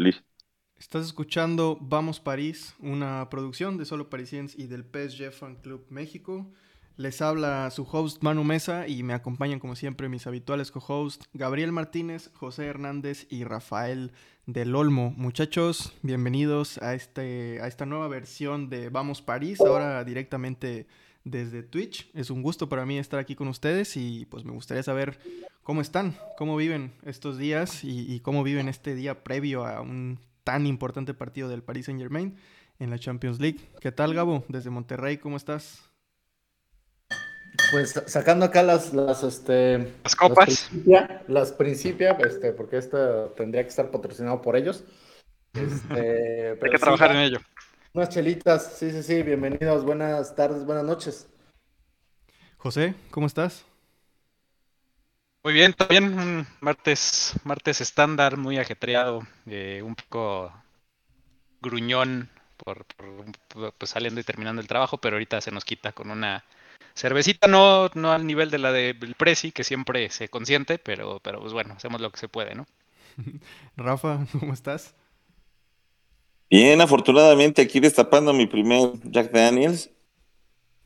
Listo. Estás escuchando Vamos París, una producción de Solo Parisiens y del PSG Fan Club México. Les habla su host Manu Mesa y me acompañan como siempre mis habituales co-hosts Gabriel Martínez, José Hernández y Rafael del Olmo. Muchachos, bienvenidos a, este, a esta nueva versión de Vamos París, ahora directamente desde Twitch. Es un gusto para mí estar aquí con ustedes y pues me gustaría saber cómo están, cómo viven estos días y, y cómo viven este día previo a un tan importante partido del Paris Saint Germain en la Champions League. ¿Qué tal, Gabo? Desde Monterrey, ¿cómo estás? Pues sacando acá las, las, este, las copas. Las principia, este, porque esto tendría que estar patrocinado por ellos. Este, Hay que trabajar en ello. Unas chelitas, sí, sí, sí, bienvenidos, buenas tardes, buenas noches. José, ¿cómo estás? Muy bien, también un martes, martes estándar, muy ajetreado, eh, un poco gruñón por, pues, saliendo y terminando el trabajo, pero ahorita se nos quita con una cervecita, no, no al nivel de la del Prezi, que siempre se consiente, pero, pero pues bueno, hacemos lo que se puede, ¿no? Rafa, ¿cómo estás? Bien, afortunadamente aquí destapando mi primer Jack Daniels,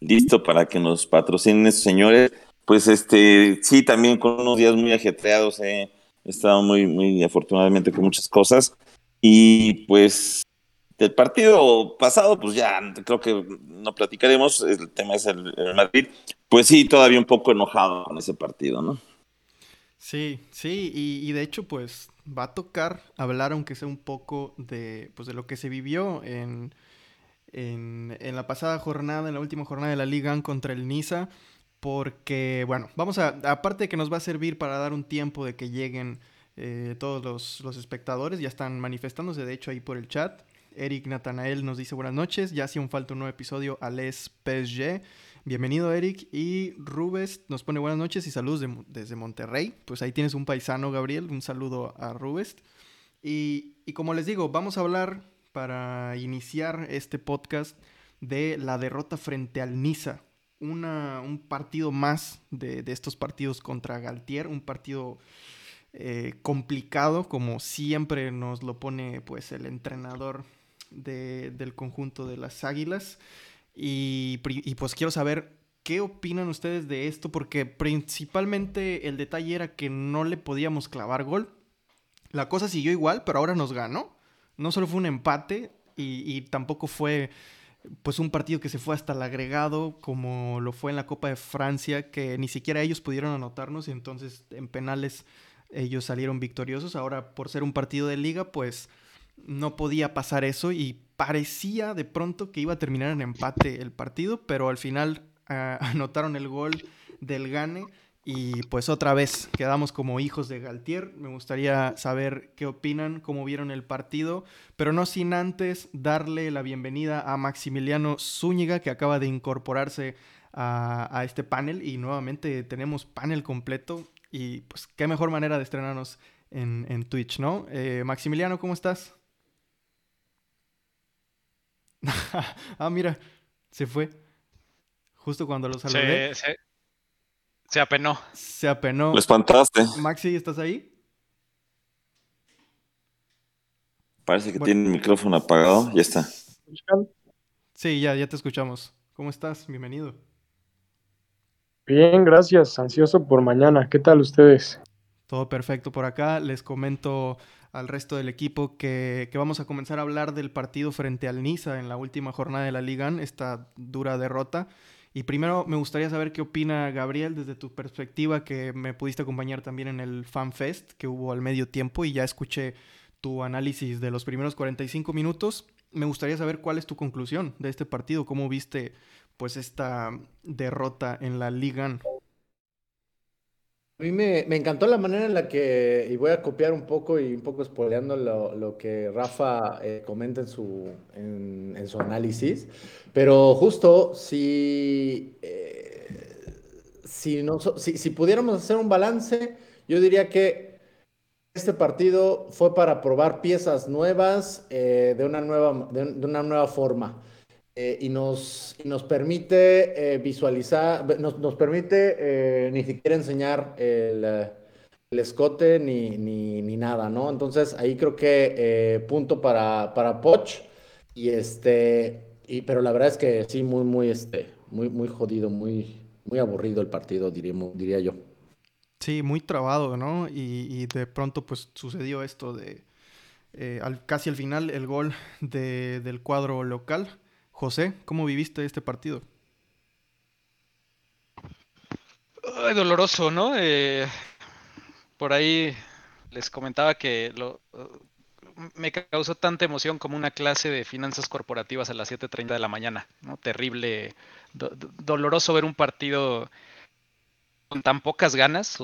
listo para que nos patrocinen estos señores pues este, sí, también con unos días muy ajetreados, he estado muy, muy afortunadamente con muchas cosas. Y pues del partido pasado, pues ya creo que no platicaremos, el tema es el, Madrid. Pues sí, todavía un poco enojado con ese partido, ¿no? Sí, sí, y, de hecho, pues va a tocar hablar, aunque sea un poco de, pues, de lo que se vivió en, en, en la pasada jornada, en la última jornada de la Liga contra el Niza porque, bueno, vamos a, aparte de que nos va a servir para dar un tiempo de que lleguen eh, todos los, espectadores, ya están manifestándose, de hecho, ahí por el chat. Eric Natanael nos dice buenas noches, ya hacía un falta un nuevo episodio a Les PSG. Bienvenido Eric y Rubes nos pone buenas noches y saludos desde Monterrey. Pues ahí tienes un paisano Gabriel, un saludo a Rubes. Y, como les digo, vamos a hablar para iniciar este podcast de la derrota frente al Niza un partido más de, estos partidos contra Galtier, un partido eh, complicado, como siempre nos lo pone pues el entrenador del conjunto de las Águilas. Y, pues quiero saber qué opinan ustedes de esto, porque principalmente el detalle era que no le podíamos clavar gol. La cosa siguió igual, pero ahora nos ganó. No solo fue un empate y tampoco fue pues un partido que se fue hasta el agregado, como lo fue en la Copa de Francia, que ni siquiera ellos pudieron anotarnos y entonces en penales ellos salieron victoriosos. Ahora, por ser un partido de liga, pues no podía pasar eso y parecía de pronto que iba a terminar en empate el partido, pero al final ah, anotaron el gol del Gane y pues otra vez quedamos como hijos de Galtier. Me gustaría saber qué opinan, cómo vieron el partido, pero no sin antes darle la bienvenida a Maximiliano Zúñiga, que acaba de incorporarse a, este panel. Y nuevamente tenemos panel completo. Y pues qué mejor manera de estrenarnos en, Twitch, ¿no? Eh, Maximiliano, ¿cómo estás? ah, mira, se fue. Justo cuando lo saludé. Se apenó. Se apenó. Lo espantaste. Maxi, ¿estás ahí? Parece que tiene el micrófono apagado. Ya está. Sí, ya, ya te escuchamos. ¿Cómo estás? Bienvenido. Bien, gracias. Ansioso por mañana. ¿Qué tal ustedes? Todo perfecto por acá. Les comento al resto del equipo que, vamos a comenzar a hablar del partido frente al Niza en la última jornada de la Liga, esta dura derrota. Y primero me gustaría saber qué opina Gabriel desde tu perspectiva, que me pudiste acompañar también en el Fan Fest que hubo al medio tiempo y ya escuché tu análisis de los primeros 45 minutos. Me gustaría saber cuál es tu conclusión de este partido, cómo viste pues esta derrota en la Liga. A mí me, encantó la manera en la que, y voy a copiar un poco y un poco espoleando lo, que Rafa eh, comenta en su, en, su análisis, pero justo si, eh, si, si, pudiéramos hacer un balance, yo diría que este partido fue para probar piezas nuevas eh, de, una nueva, de una nueva forma. Eh, y, nos, nos permite eh, visualizar, nos, nos permite eh, ni siquiera enseñar el, escote ni, ni, nada, ¿no? Entonces ahí creo que eh, punto para, para Poch. Y este, y, pero la verdad es que sí, muy, muy, este, muy, muy jodido, muy, muy aburrido el partido, diríamos, diría yo. Sí, muy trabado, ¿no? Y, de pronto pues sucedió esto de eh, casi al final el gol del cuadro local. José, ¿cómo viviste este partido? Ay, doloroso, ¿no? Eh, por ahí les comentaba que lo, me causó tanta emoción como una clase de finanzas corporativas a las 7.30 de la mañana, ¿no? Terrible, doloroso ver un partido con tan pocas ganas.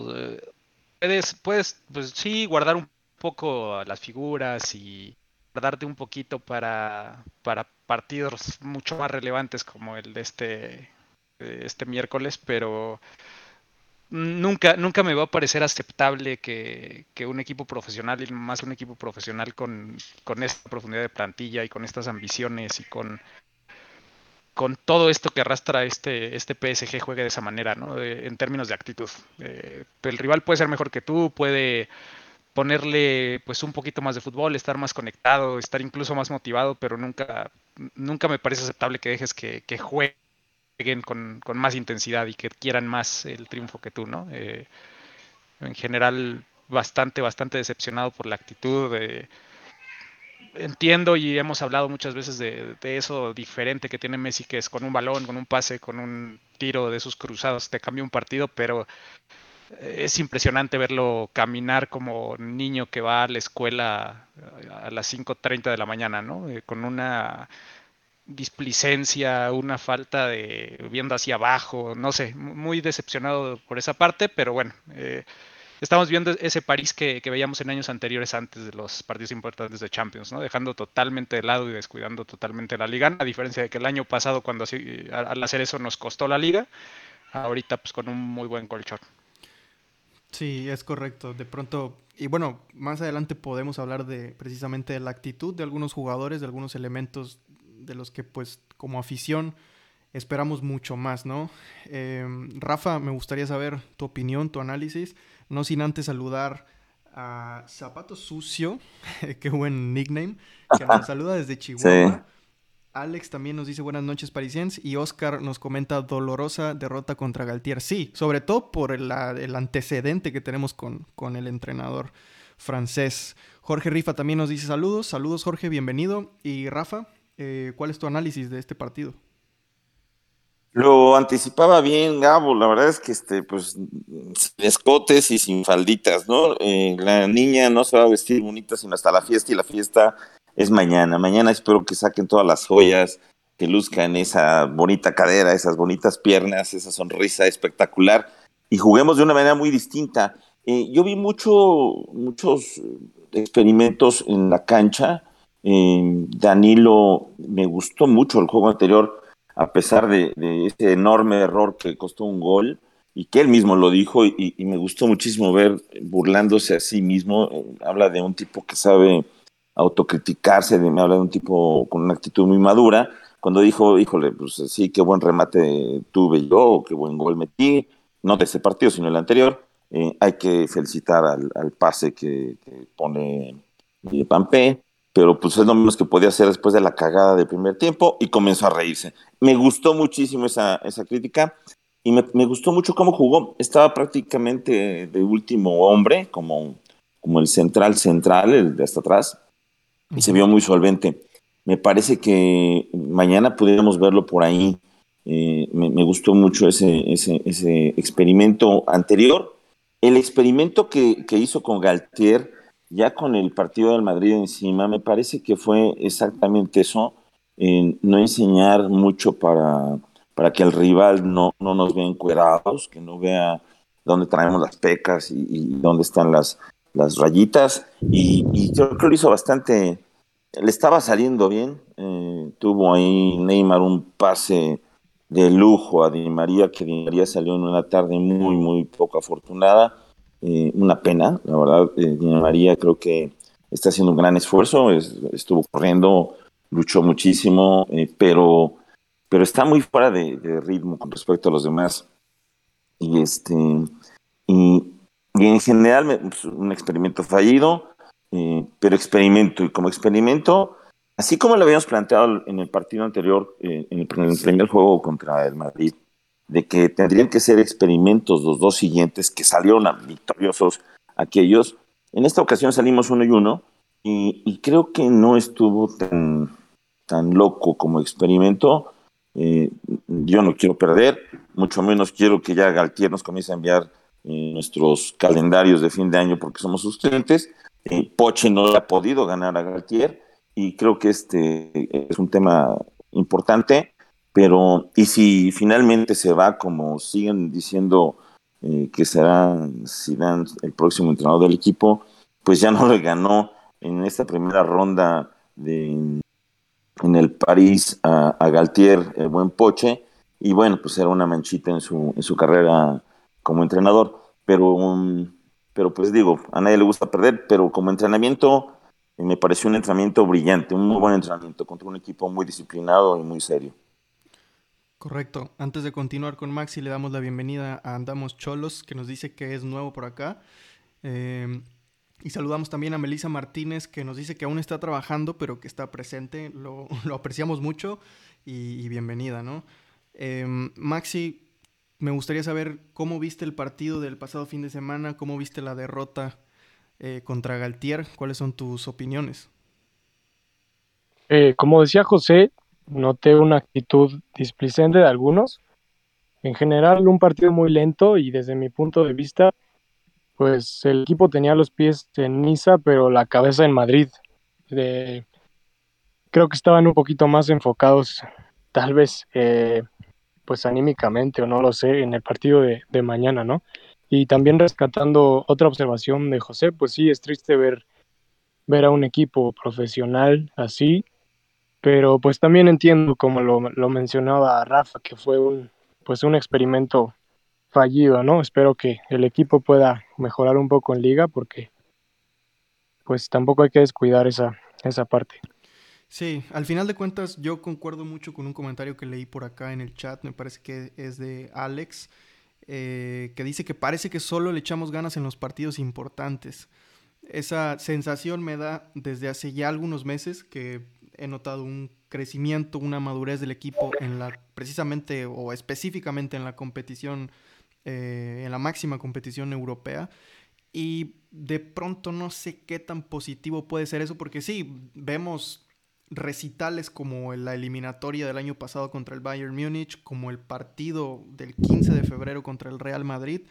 Puedes, puedes, pues sí, guardar un poco las figuras y guardarte un poquito para, para partidos mucho más relevantes como el de este, este miércoles, pero nunca, nunca me va a parecer aceptable que, un equipo profesional, y más un equipo profesional con, esta profundidad de plantilla y con estas ambiciones y con, con todo esto que arrastra este, este PSG juegue de esa manera, ¿no? en términos de actitud. Eh, el rival puede ser mejor que tú, puede ponerle pues un poquito más de fútbol, estar más conectado, estar incluso más motivado, pero nunca, nunca me parece aceptable que dejes que, que juegue con, con, más intensidad y que quieran más el triunfo que tú, ¿no? Eh, en general, bastante, bastante decepcionado por la actitud. entiendo y hemos hablado muchas veces de, eso diferente que tiene Messi, que es con un balón, con un pase, con un tiro de sus cruzados, te cambia un partido, pero es impresionante verlo caminar como niño que va a la escuela a las 5.30 de la mañana, ¿no? Eh, con una displicencia, una falta de viendo hacia abajo, no sé, muy decepcionado por esa parte, pero bueno, eh, estamos viendo ese París que, veíamos en años anteriores antes de los partidos importantes de Champions, ¿no? Dejando totalmente de lado y descuidando totalmente la liga, a diferencia de que el año pasado cuando así, al hacer eso nos costó la liga, ahorita pues con un muy buen colchón. Sí, es correcto. De pronto, y bueno, más adelante podemos hablar de precisamente de la actitud de algunos jugadores, de algunos elementos de los que pues como afición esperamos mucho más, ¿no? Em, Rafa, me gustaría saber tu opinión, tu análisis, no sin antes saludar a Zapato Sucio, qué buen nickname, que nos saluda desde Chihuahua. Alex también nos dice buenas noches parisienses y Oscar nos comenta dolorosa derrota contra Galtier. Sí, sobre todo por el, antecedente que tenemos con, con el entrenador francés. Jorge Rifa también nos dice saludos. Saludos Jorge, bienvenido. Y Rafa, eh, ¿cuál es tu análisis de este partido? Lo anticipaba bien, Gabo. La verdad es que, este, pues, sin escotes y sin falditas, ¿no? Eh, la niña no se va a vestir bonita sino hasta la fiesta y la fiesta es mañana. Mañana espero que saquen todas las joyas, que luzcan esa bonita cadera, esas bonitas piernas, esa sonrisa espectacular y juguemos de una manera muy distinta. Eh, yo vi mucho, muchos experimentos en la cancha eh, Danilo, me gustó mucho el juego anterior, a pesar de, ese enorme error que costó un gol y que él mismo lo dijo y, me gustó muchísimo ver burlándose a sí mismo. Eh, habla de un tipo que sabe autocriticarse, me habla de un tipo con una actitud muy madura. Cuando dijo, híjole, pues sí, qué buen remate tuve yo, qué buen gol metí, no de ese partido, sino el anterior, eh, hay que felicitar al, pase que, pone Pampé pero pues es lo menos que podía hacer después de la cagada del primer tiempo y comenzó a reírse. Me gustó muchísimo esa, esa crítica y me, me, gustó mucho cómo jugó. Estaba prácticamente de último hombre, como, como el central central, el de hasta atrás, y se vio muy solvente. Me parece que mañana pudiéramos verlo por ahí. Eh, me, gustó mucho ese, ese, ese, experimento anterior. El experimento que, que hizo con Galtier ya con el partido del Madrid encima, me parece que fue exactamente eso, no enseñar mucho para, para que el rival no, no nos vea encuerados, que no vea dónde traemos las pecas y, dónde están las, las rayitas. Y, y, creo que lo hizo bastante, le estaba saliendo bien. Eh, tuvo ahí Neymar un pase de lujo a Di María, que Di María salió en una tarde muy, muy poco afortunada eh, una pena, la verdad. Eh, María creo que está haciendo un gran esfuerzo, estuvo corriendo, luchó muchísimo, eh, pero, pero está muy fuera de, ritmo con respecto a los demás. Y este y y en general pues, un experimento fallido, eh, pero experimento, y como experimento, así como lo habíamos planteado en el partido anterior, eh, en, el, primer juego contra el Madrid, de que tendrían que ser experimentos los dos siguientes que salieron victoriosos aquellos, en esta ocasión salimos uno y uno, y, creo que no estuvo tan, tan loco como experimento. Eh, yo no quiero perder, mucho menos quiero que ya Galtier nos comience a enviar nuestros calendarios de fin de año porque somos sus clientes. Eh, Poche no ha podido ganar a Galtier y creo que este es un tema importante, pero y si finalmente se va como siguen diciendo eh, que será Zidane el próximo entrenador del equipo, pues ya no le ganó en esta primera ronda de en el París a, a Galtier, el buen Poche, y bueno, pues era una manchita en su, en su carrera como entrenador, pero, pero pues digo, a nadie le gusta perder, pero como entrenamiento eh, me pareció un entrenamiento brillante, un muy buen entrenamiento contra un equipo muy disciplinado y muy serio. Correcto. Antes de continuar con Maxi, le damos la bienvenida a Andamos Cholos, que nos dice que es nuevo por acá. Em, y saludamos también a Melissa Martínez, que nos dice que aún está trabajando, pero que está presente. Lo, apreciamos mucho y, bienvenida, ¿no? Em, Maxi, me gustaría saber cómo viste el partido del pasado fin de semana, cómo viste la derrota eh, contra Galtier, cuáles son tus opiniones. Eh, como decía José, noté una actitud displicente de algunos. En general, un partido muy lento y desde mi punto de vista, pues el equipo tenía los pies en Niza, pero la cabeza en Madrid. creo que estaban un poquito más enfocados, tal vez, eh, pues anímicamente o no lo sé, en el partido de, mañana, ¿no? Y también rescatando otra observación de José, pues sí, es triste ver, ver a un equipo profesional así, pero pues también entiendo, como lo, lo mencionaba Rafa, que fue un, pues un experimento fallido, ¿no? Espero que el equipo pueda mejorar un poco en liga porque pues tampoco hay que descuidar esa, esa parte. Sí, al final de cuentas yo concuerdo mucho con un comentario que leí por acá en el chat, me parece que es de Alex, eh, que dice que parece que solo le echamos ganas en los partidos importantes. Esa sensación me da desde hace ya algunos meses que he notado un crecimiento, una madurez del equipo en la precisamente o específicamente en la competición, eh, en la máxima competición europea. Y de pronto no sé qué tan positivo puede ser eso, porque sí, vemos recitales como la eliminatoria del año pasado contra el Bayern Múnich, como el partido del 15 de febrero contra el Real Madrid,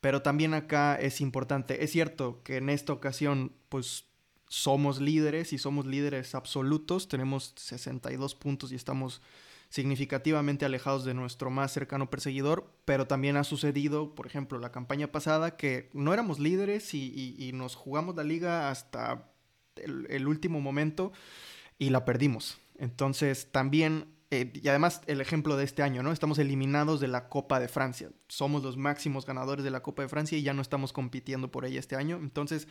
pero también acá es importante, es cierto que en esta ocasión pues somos líderes y somos líderes absolutos, tenemos 62 puntos y estamos significativamente alejados de nuestro más cercano perseguidor, pero también ha sucedido, por ejemplo, la campaña pasada que no éramos líderes y, nos jugamos la liga hasta el último momento y la perdimos. Entonces también, eh, y además el ejemplo de este año, ¿no? Estamos eliminados de la Copa de Francia. Somos los máximos ganadores de la Copa de Francia y ya no estamos compitiendo por ella este año. Entonces,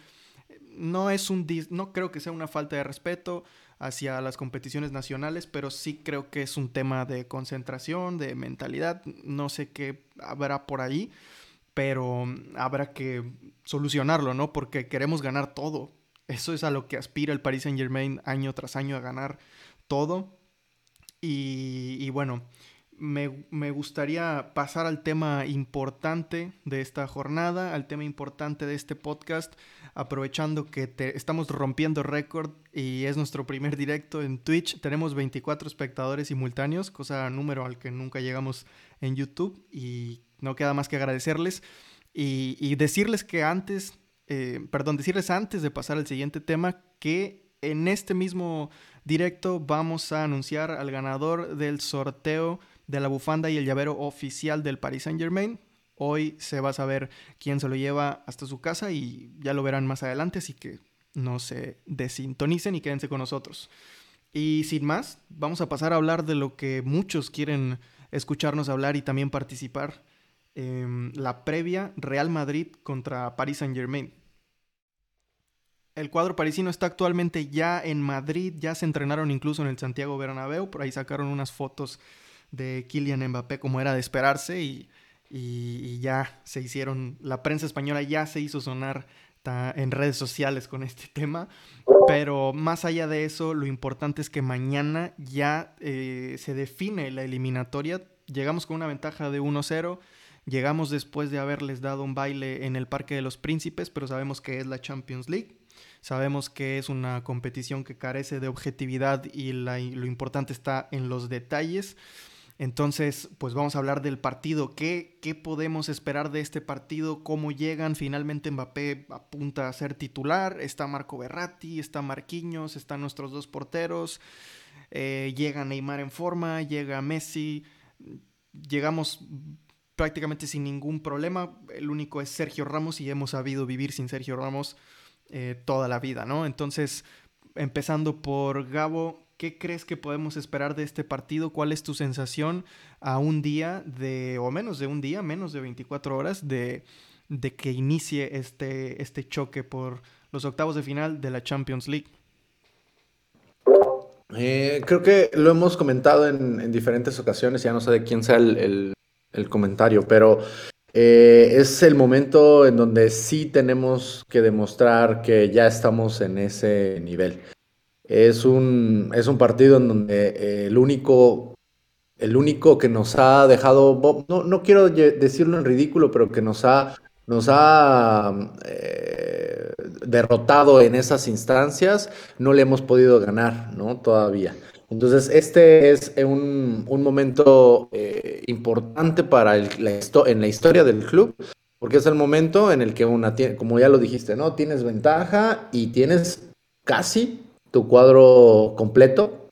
no es un no creo que sea una falta de respeto hacia las competiciones nacionales, pero sí creo que es un tema de concentración, de mentalidad, no sé qué habrá por ahí, pero habrá que solucionarlo, ¿no? Porque queremos ganar todo. Eso es a lo que aspira el Paris Saint Germain año tras año a ganar todo. Y, bueno, me, gustaría pasar al tema importante de esta jornada, al tema importante de este podcast, aprovechando que estamos rompiendo récord y es nuestro primer directo en Twitch. Tenemos 24 espectadores simultáneos, cosa número al que nunca llegamos en YouTube y no queda más que agradecerles y decirles que antes eh, perdón, decirles antes de pasar al siguiente tema que en este mismo directo vamos a anunciar al ganador del sorteo de la bufanda y el llavero oficial del Paris Saint Germain. Hoy se va a saber quién se lo lleva hasta su casa y ya lo verán más adelante, así que no se desintonicen y quédense con nosotros. Y sin más, vamos a pasar a hablar de lo que muchos quieren escucharnos hablar y también participar Em, la previa Real Madrid contra Paris Saint Germain. El cuadro parisino está actualmente ya en Madrid, ya se entrenaron incluso en el Santiago Bernabéu, por ahí sacaron unas fotos de Kylian Mbappé como era de esperarse y, y, ya se hicieron, la prensa española ya se hizo sonar en redes sociales con este tema. Pero más allá de eso, lo importante es que mañana ya eh, se define la eliminatoria. Llegamos con una ventaja de 1-0. Llegamos después de haberles dado un baile en el Parque de los Príncipes, pero sabemos que es la Champions League. Sabemos que es una competición que carece de objetividad y lo importante está en los detalles. Entonces, pues vamos a hablar del partido. ¿Qué, ¿Qué, podemos esperar de este partido? ¿Cómo llegan? Finalmente Mbappé apunta a ser titular. Está Marco Berratti, está Marquinhos, están nuestros dos porteros. Eh, llega Neymar en forma, llega Messi. Llegamos prácticamente sin ningún problema. El único es Sergio Ramos y hemos sabido vivir sin Sergio Ramos eh, toda la vida, ¿no? Entonces, empezando por Gabo, ¿Qué crees que podemos esperar de este partido? ¿Cuál es tu sensación a un día de, o menos de un día, menos de 24 horas, de, que inicie este, este choque por los octavos de final de la Champions League? Eh, creo que lo hemos comentado en, diferentes ocasiones, ya no sé de quién sea el, comentario, pero eh, es el momento en donde sí tenemos que demostrar que ya estamos en ese nivel. Es un, es un partido en donde eh, el único, el único que nos ha dejado, no, no quiero decirlo en ridículo, pero que nos ha, nos ha eh, derrotado en esas instancias, no le hemos podido ganar, ¿no? Todavía. Entonces, este es un, un momento eh, importante para el, la en la historia del club, porque es el momento en el que una, como ya lo dijiste, ¿no? Tienes ventaja y tienes casi tu cuadro completo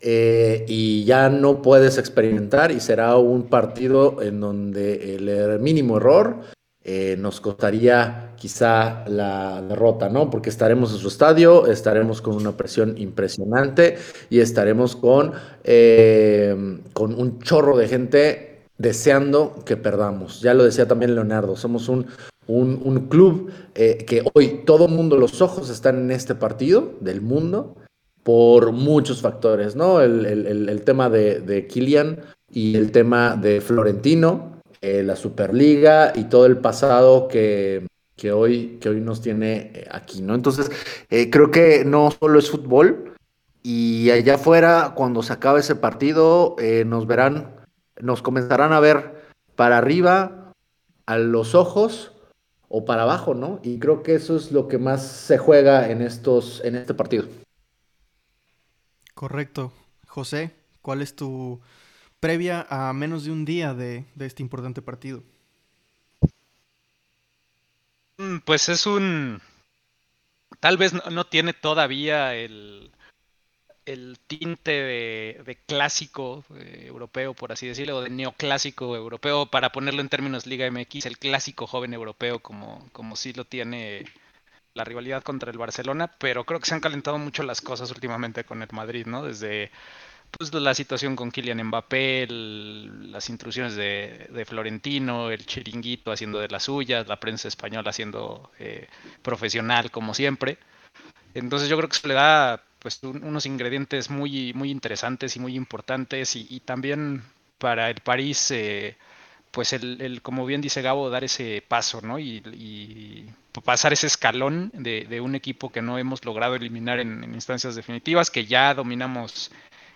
eh, y ya no puedes experimentar y será un partido en donde el mínimo error eh, nos costaría quizá la derrota, ¿no? Porque estaremos en su estadio, estaremos con una presión impresionante y estaremos con, eh, con un chorro de gente deseando que perdamos. Ya lo decía también Leonardo, somos un, un, club eh, que hoy todo el mundo, los ojos están en este partido del mundo por muchos factores, ¿no? El, tema de, de Kylian y el tema de Florentino, eh, la Superliga y todo el pasado que, hoy, que hoy nos tiene eh, aquí, ¿no? Entonces, creo que no solo es fútbol y allá afuera, cuando se acabe ese partido, nos verán, nos comenzarán a ver para arriba, a los ojos o para abajo, ¿no? Y creo que eso es lo que más se juega en estos, en este partido. Correcto. José, ¿cuál es tu previa a menos de un día de, de este importante partido? Mm, pues es un... Tal vez no tiene todavía el, el tinte de, clásico eh, europeo, por así decirlo, o de neoclásico europeo, para ponerlo en términos Liga MX, el clásico joven europeo, como, como sí lo tiene la rivalidad contra el Barcelona, pero creo que se han calentado mucho las cosas últimamente con el Madrid, ¿no? Desde pues, la situación con Kylian Mbappé, las intrusiones de, Florentino, el chiringuito haciendo de las suyas, la prensa española haciendo eh, profesional como siempre. Entonces yo creo que se le da pues unos ingredientes muy, muy interesantes y muy importantes y, también para el París, eh, pues el, como bien dice Gabo, dar ese paso, ¿no? Y, pasar ese escalón de, un equipo que no hemos logrado eliminar en, instancias definitivas, que ya dominamos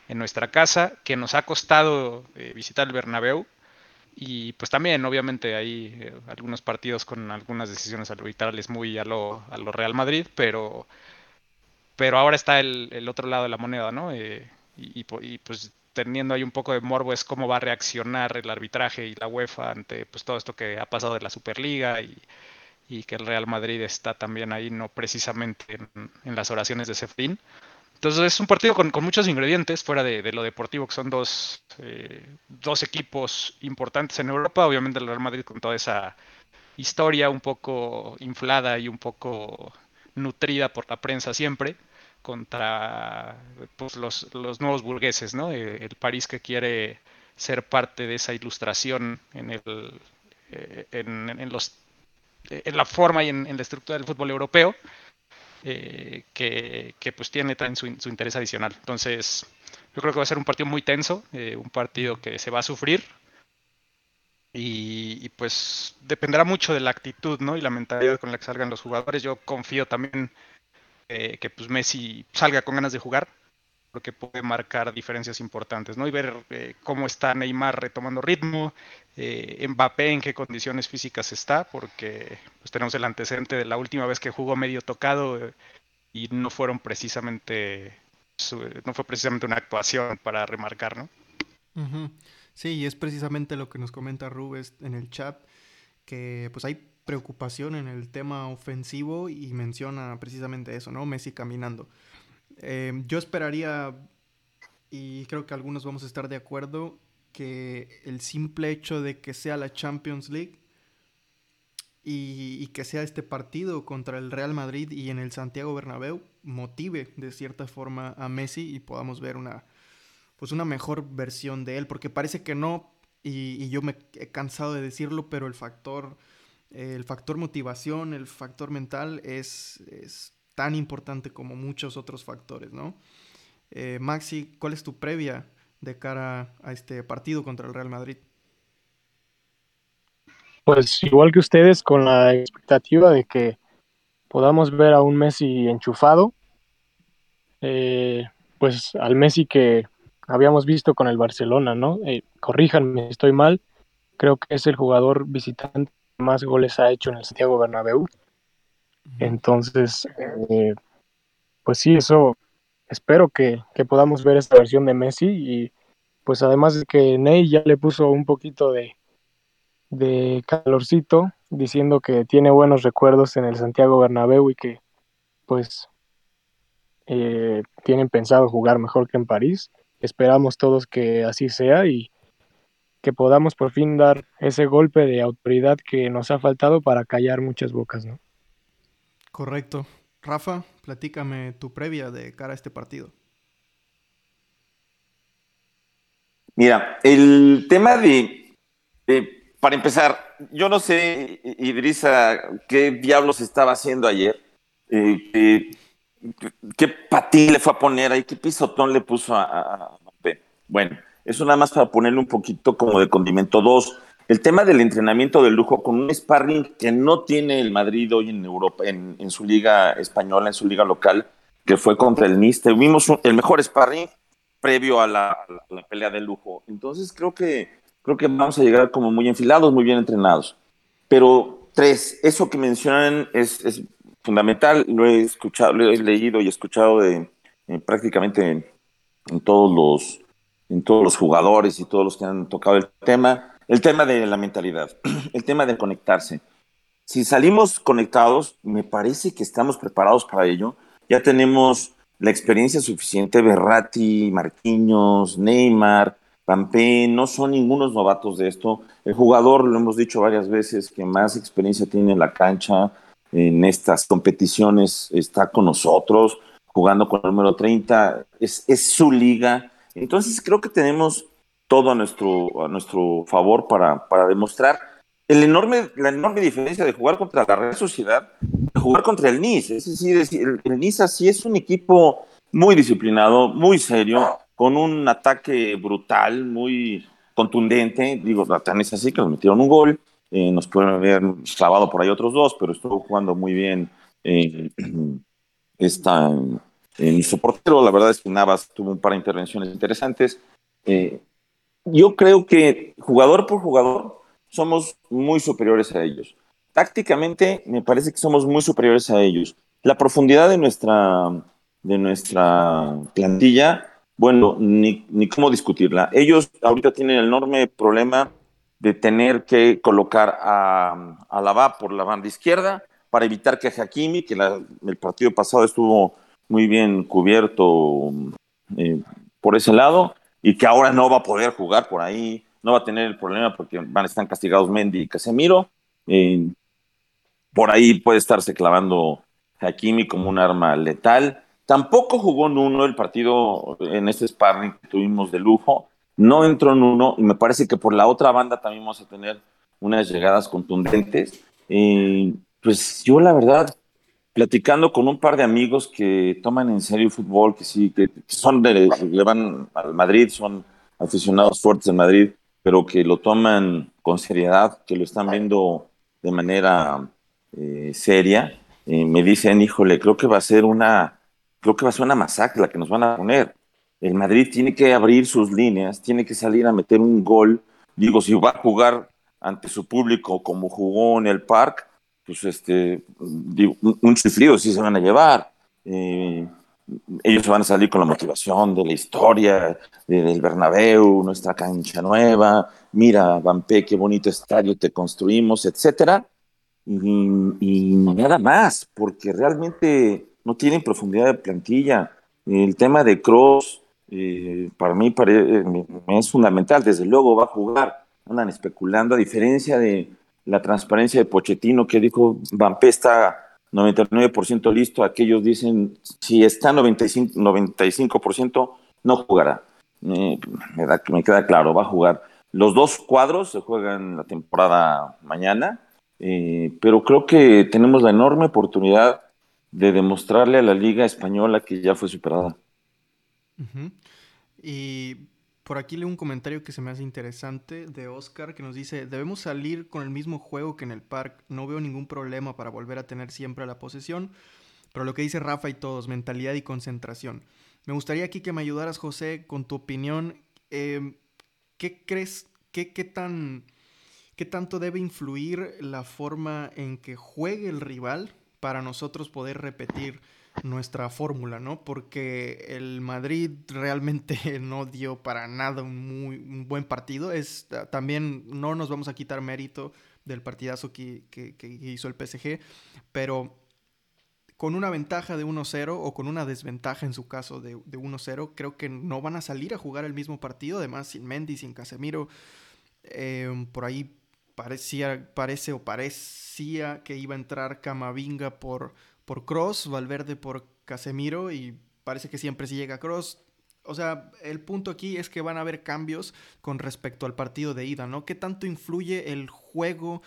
en nuestra casa, que nos ha costado eh, visitar el Bernabéu, y pues también obviamente hay eh, algunos partidos con algunas decisiones arbitrales muy a lo, a lo Real Madrid, pero pero ahora está el, otro lado de la moneda, ¿no? Eh, y, pues teniendo ahí un poco de morbo es cómo va a reaccionar el arbitraje y la UEFA ante pues todo esto que ha pasado de la Superliga y, que el Real Madrid está también ahí, no precisamente en, las oraciones de Sefrin. Entonces es un partido con, muchos ingredientes, fuera de, lo deportivo, que son dos, eh, dos equipos importantes en Europa. Obviamente el Real Madrid con toda esa historia un poco inflada y un poco nutrida por la prensa siempre contra pues, los, nuevos burgueses, ¿no? Eh, el París que quiere ser parte de esa ilustración en, el, eh, en, los, en la forma y en, la estructura del fútbol europeo, eh, que, pues tiene también su, interés adicional. Entonces, yo creo que va a ser un partido muy tenso, un partido que se va a sufrir, Y, pues dependerá mucho de la actitud, ¿no? Y la mentalidad con la que salgan los jugadores. Yo confío también eh, que pues Messi salga con ganas de jugar, porque puede marcar diferencias importantes, ¿no? Y ver eh, cómo está Neymar retomando ritmo, eh, Mbappé en qué condiciones físicas está, porque pues tenemos el antecedente de la última vez que jugó medio tocado y no fueron precisamente, no fue precisamente una actuación para remarcar, ¿no? Sí, y es precisamente lo que nos comenta Rubes en el chat, que pues hay preocupación en el tema ofensivo y menciona precisamente eso, ¿no? Messi caminando. Em, yo esperaría, y creo que algunos vamos a estar de acuerdo, que el simple hecho de que sea la Champions League y, que sea este partido contra el Real Madrid y en el Santiago Bernabéu motive de cierta forma a Messi y podamos ver una, pues una mejor versión de él, porque parece que no, y, yo me he cansado de decirlo, pero el factor, el factor motivación, el factor mental es tan importante como muchos otros factores, ¿no? Eh, Maxi, ¿cuál es tu previa de cara a este partido contra el Real Madrid? Pues igual que ustedes, con la expectativa de que podamos ver a un Messi enchufado, eh, pues al Messi que habíamos visto con el Barcelona, ¿no? Eh, corríjanme, estoy mal. Creo que es el jugador visitante que más goles ha hecho en el Santiago Bernabéu. Entonces, eh, pues sí, eso espero que, podamos ver esta versión de Messi y pues además de que Ney ya le puso un poquito de, de calorcito diciendo que tiene buenos recuerdos en el Santiago Bernabéu y que pues eh, tienen pensado jugar mejor que en París. Esperamos todos que así sea y que podamos por fin dar ese golpe de autoridad que nos ha faltado para callar muchas bocas, ¿no? Correcto. Rafa, platícame tu previa de cara a este partido. Mira, el tema de, para empezar, yo no sé, Idrisa, qué diablos estaba haciendo ayer. Eh, qué patín le fue a poner ahí, qué pisotón le puso a, Bueno, eso nada más para ponerle un poquito como de condimento. Dos, el tema del entrenamiento de lujo con un sparring que no tiene el Madrid hoy en Europa, en, su liga española, en su liga local, que fue contra el Nice. Tuvimos el mejor sparring previo a la, pelea de lujo. Entonces creo que, creo que vamos a llegar como muy enfilados, muy bien entrenados. Pero tres, eso que mencionan es, fundamental, lo he escuchado, lo he leído y escuchado de eh, prácticamente en, todos los en todos los jugadores y todos los que han tocado el tema, el tema de la mentalidad, el tema de conectarse. Si salimos conectados, me parece que estamos preparados para ello. Ya tenemos la experiencia suficiente. Berratti, Marquinhos, Neymar, Pampé, no son ningunos novatos de esto. El jugador, lo hemos dicho varias veces, que más experiencia tiene en la cancha, en estas competiciones, está con nosotros, jugando con el número 30, es, es su liga. Entonces creo que tenemos todo a nuestro, a nuestro favor para, para demostrar el enorme, la enorme diferencia de jugar contra la Real Sociedad de jugar contra el Nice. Es decir, el, el Nice así es un equipo muy disciplinado, muy serio, con un ataque brutal, muy contundente. Digo, tan es así que nos metieron un gol. Eh, nos pueden haber clavado por ahí otros dos, pero estuvo jugando muy bien eh, esta, en su portero. La verdad es que Navas tuvo un par de intervenciones interesantes. Yo creo que jugador por jugador somos muy superiores a ellos. Tácticamente me parece que somos muy superiores a ellos. La profundidad de nuestra, de nuestra plantilla, bueno, ni, ni cómo discutirla. Ellos ahorita tienen el enorme problema de tener que colocar a, a por la banda izquierda para evitar que Hakimi, que el partido pasado estuvo muy bien cubierto eh, por ese lado, y que ahora no va a poder jugar por ahí, no va a tener el problema porque van a estar castigados Mendy y Casemiro. Por ahí puede estarse clavando Hakimi como un arma letal. Tampoco jugó en uno el partido en este sparring que tuvimos de lujo no entró en uno y me parece que por la otra banda también vamos a tener unas llegadas contundentes. pues yo la verdad, platicando con un par de amigos que toman en serio el fútbol, que sí, que, son le van al Madrid, son aficionados fuertes en Madrid, pero que lo toman con seriedad, que lo están viendo de manera eh, seria, me dicen, híjole, creo que va a ser una, creo que va a ser una masacre la que nos van a poner. El Madrid tiene que abrir sus líneas, tiene que salir a meter un gol. Digo, si va a jugar ante su público como jugó en el Park, pues este, un chiflido sí se van a llevar. Eh, ellos van a salir con la motivación de la historia, del Bernabéu, nuestra cancha nueva, mira, Vampé, qué bonito estadio te construimos, etcétera. Y, nada más, porque realmente no tienen profundidad de plantilla. El tema de Cross, eh, para mí es fundamental, desde luego va a jugar, andan especulando, a diferencia de la transparencia de Pochettino que dijo, Vampé está 99% listo, aquellos dicen, si está 95%, 95% no jugará. me, me queda claro, va a jugar. Los dos cuadros se juegan la temporada mañana, eh, pero creo que tenemos la enorme oportunidad de demostrarle a la Liga Española que ya fue superada. Y por aquí leo un comentario que se me hace interesante de Oscar que nos dice, debemos salir con el mismo juego que en el park, no veo ningún problema para volver a tener siempre la posesión, pero lo que dice Rafa y todos, mentalidad y concentración. Me gustaría aquí que me ayudaras, José, con tu opinión. Em, ¿Qué crees, qué, qué, tan, qué tanto debe influir la forma en que juegue el rival para nosotros poder repetir nuestra fórmula, ¿no? Porque el Madrid realmente no dio para nada un muy buen partido. Es, también no nos vamos a quitar mérito del partidazo que, hizo el PSG, pero con una ventaja de 1-0 o con una desventaja en su caso de, 1-0, creo que no van a salir a jugar el mismo partido, además sin Mendy, sin Casemiro. Eh, por ahí parecía, parece o parecía que iba a entrar Camavinga por por Cross, Valverde por Casemiro y parece que siempre si llega Cross. O sea, el punto aquí es que van a haber cambios con respecto al partido de ida, ¿no? ¿Qué tanto influye el juego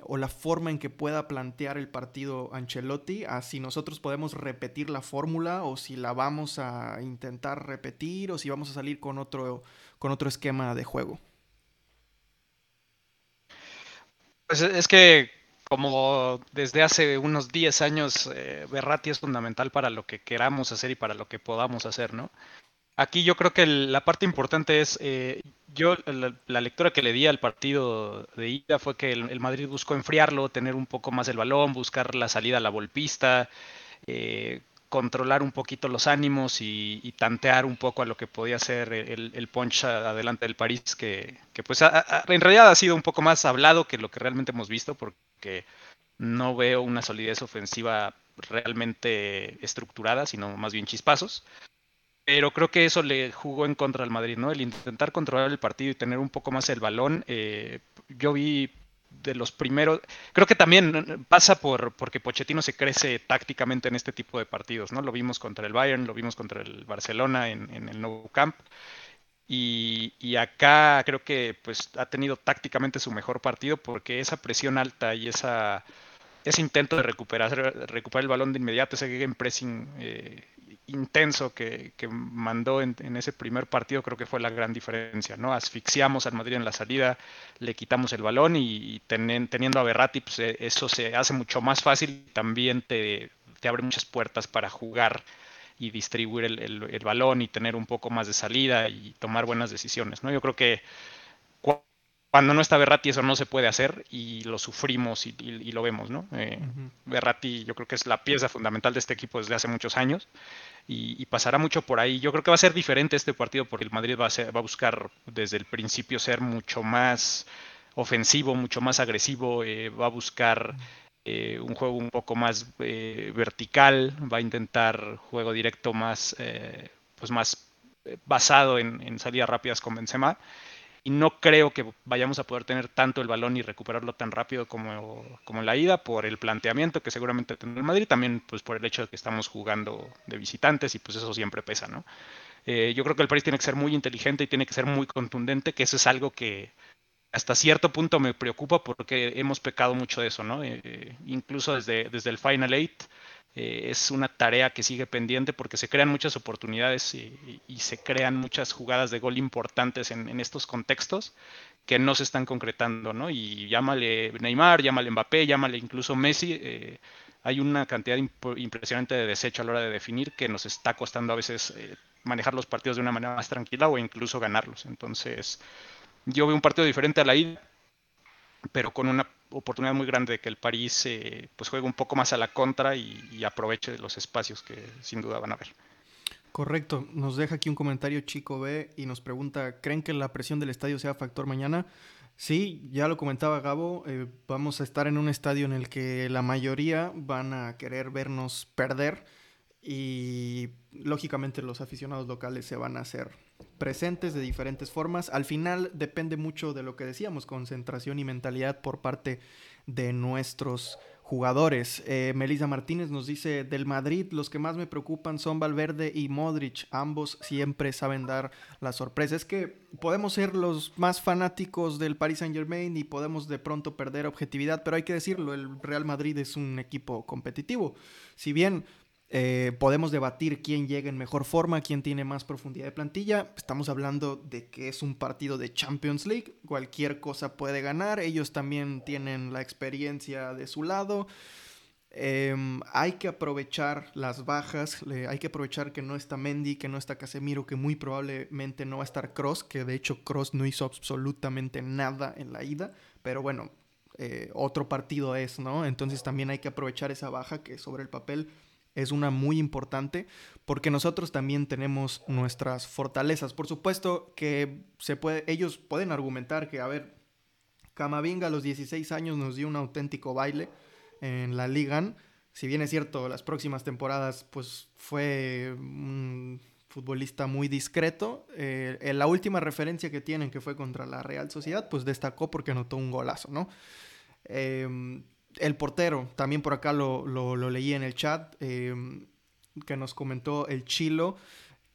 o la forma en que pueda plantear el partido Ancelotti a si nosotros podemos repetir la fórmula o si la vamos a intentar repetir o si vamos a salir con otro, con otro esquema de juego? Pues es que como desde hace unos 10 años, eh, Berratti es fundamental para lo que queramos hacer y para lo que podamos hacer, ¿no? Aquí yo creo que la parte importante es, eh, yo la, lectura que le di al partido de ida fue que el, Madrid buscó enfriarlo, tener un poco más el balón, buscar la salida a la volpista, eh, controlar un poquito los ánimos y, tantear un poco a lo que podía ser el, punch adelante del París, que, pues en realidad ha sido un poco más hablado que lo que realmente hemos visto, porque no veo una solidez ofensiva realmente estructurada, sino más bien chispazos. Pero creo que eso le jugó en contra al Madrid, ¿no? El intentar controlar el partido y tener un poco más el balón. Eh, yo vi de los primeros. Creo que también pasa por porque Pochettino se crece tácticamente en este tipo de partidos, ¿no? Lo vimos contra el Bayern, lo vimos contra el Barcelona en, el Nou Camp. Y, acá creo que pues ha tenido tácticamente su mejor partido porque esa presión alta y esa, ese intento de recuperar, recuperar el balón de inmediato, ese game pressing eh, intenso que, mandó en, ese primer partido creo que fue la gran diferencia, ¿no? Asfixiamos al Madrid en la salida, le quitamos el balón y, teniendo a Berratti, pues eh, eso se hace mucho más fácil, también te, abre muchas puertas para jugar y distribuir el, balón y tener un poco más de salida y tomar buenas decisiones, ¿no? Yo creo que cuando no está Berratti eso no se puede hacer y lo sufrimos y, lo vemos, ¿no? Eh, Berratti yo creo que es la pieza fundamental de este equipo desde hace muchos años y, pasará mucho por ahí. Yo creo que va a ser diferente este partido porque el Madrid va a, va a buscar desde el principio ser mucho más ofensivo, mucho más agresivo, eh, va a buscar eh, un juego un poco más vertical, va a intentar juego directo más, pues más basado en, en salidas rápidas con Benzema y no creo que vayamos a poder tener tanto el balón y recuperarlo tan rápido como, como la ida por el planteamiento que seguramente tendrá el Madrid, también pues por el hecho de que estamos jugando de visitantes y pues eso siempre pesa, ¿no? Eh, yo creo que el París tiene que ser muy inteligente y tiene que ser muy contundente, que eso es algo que, hasta cierto punto me preocupa porque hemos pecado mucho de eso, ¿no? Eh, incluso desde, desde el Final Eight eh, es una tarea que sigue pendiente porque se crean muchas oportunidades y, se crean muchas jugadas de gol importantes en, estos contextos que no se están concretando, ¿no? Y llámale Neymar, llámale Mbappé, llámale incluso Messi, eh, hay una cantidad impresionante de desecho a la hora de definir que nos está costando a veces eh, manejar los partidos de una manera más tranquila o incluso ganarlos. Entonces, yo veo un partido diferente a la ida, pero con una oportunidad muy grande de que el París pues juegue un poco más a la contra y, aproveche los espacios que sin duda van a haber. Correcto, nos deja aquí un comentario Chico B y nos pregunta, ¿creen que la presión del estadio sea factor mañana? Sí, ya lo comentaba Gabo, eh, vamos a estar en un estadio en el que la mayoría van a querer vernos perder y lógicamente los aficionados locales se van a hacer presentes de diferentes formas. Al final depende mucho de lo que decíamos, concentración y mentalidad por parte de nuestros jugadores. Eh, Melissa Martínez nos dice, del Madrid los que más me preocupan son Valverde y Modric. Ambos siempre saben dar la sorpresa. Es que podemos ser los más fanáticos del Paris Saint Germain y podemos de pronto perder objetividad, pero hay que decirlo, el Real Madrid es un equipo competitivo. Si bien eh, podemos debatir quién llega en mejor forma, quién tiene más profundidad de plantilla. Estamos hablando de que es un partido de Champions League. Cualquier cosa puede ganar. Ellos también tienen la experiencia de su lado. Em, hay que aprovechar las bajas. hay que aprovechar que no está Mendy, que no está Casemiro, que muy probablemente no va a estar Cross. Que de hecho Cross no hizo absolutamente nada en la ida. Pero bueno, eh, otro partido es, ¿no? Entonces también hay que aprovechar esa baja que sobre el papel es una muy importante porque nosotros también tenemos nuestras fortalezas. Por supuesto que se puede, ellos pueden argumentar que, a ver, Camavinga a los 16 años nos dio un auténtico baile en la Liga. Si bien es cierto, las próximas temporadas pues fue un futbolista muy discreto. Eh, en la última referencia que tienen, que fue contra la Real Sociedad, pues destacó porque anotó un golazo, ¿no? Eh, el portero, también por acá lo, leí en el chat, em, que nos comentó el Chilo,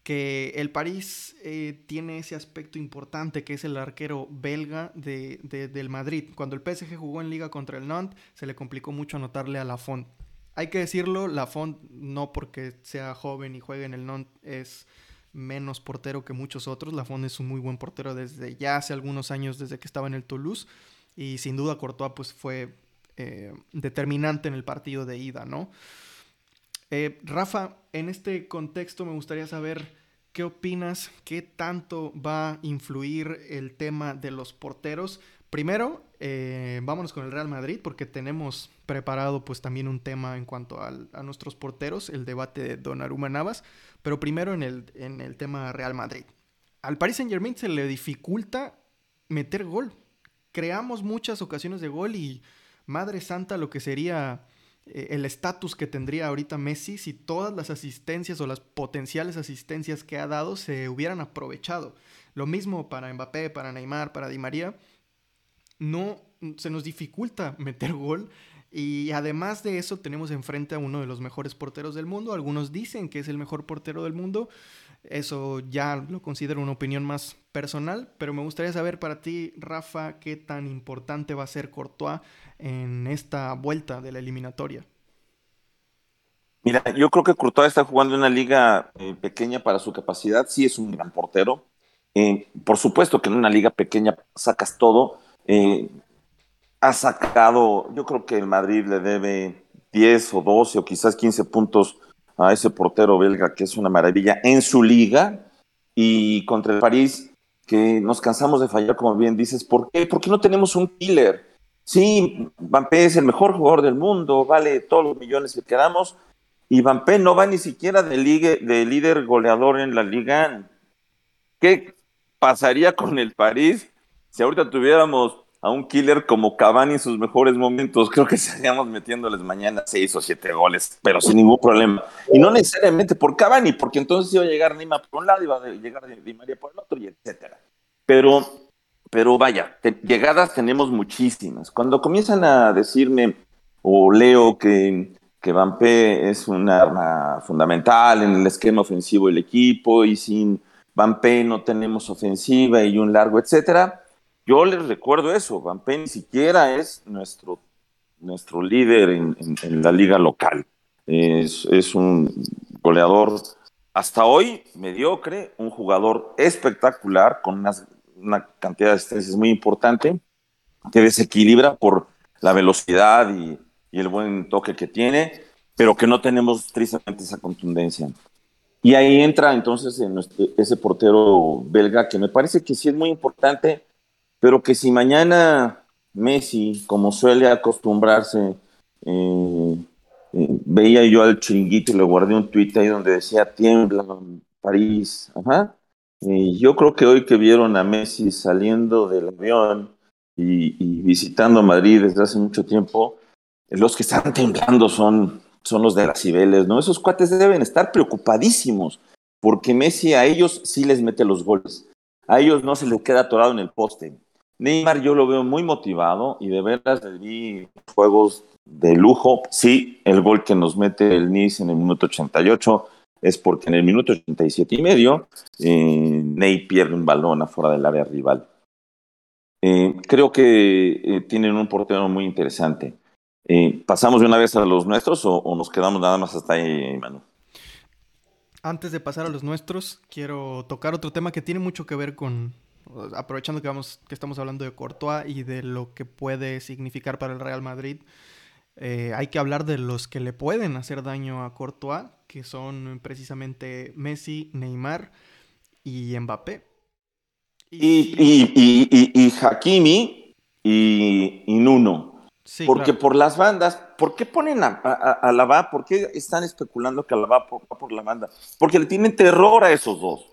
que el París eh, tiene ese aspecto importante que es el arquero belga de, del Madrid. Cuando el PSG jugó en liga contra el Nantes, se le complicó mucho anotarle a Lafont. Hay que decirlo, Lafont no porque sea joven y juegue en el Nantes es menos portero que muchos otros. Lafont es un muy buen portero desde ya hace algunos años, desde que estaba en el Toulouse. Y sin duda Courtois pues fue eh, determinante en el partido de ida, ¿no? Eh, Rafa, en este contexto me gustaría saber qué opinas, qué tanto va a influir el tema de los porteros. Primero, eh, vámonos con el Real Madrid porque tenemos preparado pues también un tema en cuanto a nuestros porteros, el debate de Donnarumma Navas, pero primero en el, en el tema Real Madrid. Al Paris Saint Germain se le dificulta meter gol. Creamos muchas ocasiones de gol y Madre Santa lo que sería eh, el estatus que tendría ahorita Messi si todas las asistencias o las potenciales asistencias que ha dado se hubieran aprovechado. Lo mismo para Mbappé, para Neymar, para Di María. No se nos dificulta meter gol y además de eso tenemos enfrente a uno de los mejores porteros del mundo. Algunos dicen que es el mejor portero del mundo. Eso ya lo considero una opinión más personal, pero me gustaría saber para ti, Rafa, qué tan importante va a ser Courtois en esta vuelta de la eliminatoria. Mira, yo creo que Courtois está jugando en una liga eh, pequeña para su capacidad. Sí es un gran portero. Eh, por supuesto que en una liga pequeña sacas todo. Eh, ha sacado, yo creo que el Madrid le debe 10 o 12 o quizás 15 puntos a ese portero belga que es una maravilla en su liga y contra el París que nos cansamos de fallar, como bien dices. ¿Por qué? Porque no tenemos un killer. Sí, Mbappé es el mejor jugador del mundo, vale todos los millones que queramos, y Mbappé no va ni siquiera de, de líder goleador en la liga. ¿Qué pasaría con el París si ahorita tuviéramos a un killer como Cavani en sus mejores momentos, creo que estaríamos metiéndoles mañana seis o siete goles, pero sin ningún problema. Y no necesariamente por Cavani, porque entonces iba a llegar Nima por un lado, iba a llegar Di María por el otro, y etcétera. Pero, pero vaya, llegadas tenemos muchísimas. Cuando comienzan a decirme o leo que, que Van es un arma fundamental en el esquema ofensivo del equipo y sin Van no tenemos ofensiva y un largo, etcétera, yo les recuerdo eso, Van Pen siquiera es nuestro, nuestro líder en, la liga local. Es, un goleador hasta hoy mediocre, un jugador espectacular con una cantidad de estrés muy importante que desequilibra por la velocidad y, el buen toque que tiene, pero que no tenemos tristemente esa contundencia. Y ahí entra entonces en ese portero belga que me parece que sí es muy importante, pero que si mañana Messi, como suele acostumbrarse, eh, eh, veía yo al chiringuito y le guardé un tuit ahí donde decía tiembla París, ajá. Y yo creo que hoy que vieron a Messi saliendo del avión y, y visitando Madrid desde hace mucho tiempo, los que están temblando son, son los de las Cibeles, ¿no? Esos cuates deben estar preocupadísimos, porque Messi a ellos sí les mete los goles. A ellos no se les queda atorado en el poste. Neymar yo lo veo muy motivado y de veras le vi juegos de lujo. Sí, el gol que nos mete el Nice en el minuto 88 es porque en el minuto 87 y medio eh, Ney pierde un balón afuera del área rival. Eh, creo que eh, tienen un portero muy interesante. ¿Pasamos de una vez a los nuestros o, nos quedamos nada más hasta ahí, Manu? Antes de pasar a los nuestros, quiero tocar otro tema que tiene mucho que ver con, aprovechando que, vamos, que estamos hablando de Courtois y de lo que puede significar para el Real Madrid, eh, hay que hablar de los que le pueden hacer daño a Courtois, que son precisamente Messi, Neymar y Mbappé. Y, y, y, y Hakimi y, Nuno. Porque por las bandas, ¿por qué ponen a, a, ¿Por qué están especulando que Alaba va por, la banda? Porque le tienen terror a esos dos.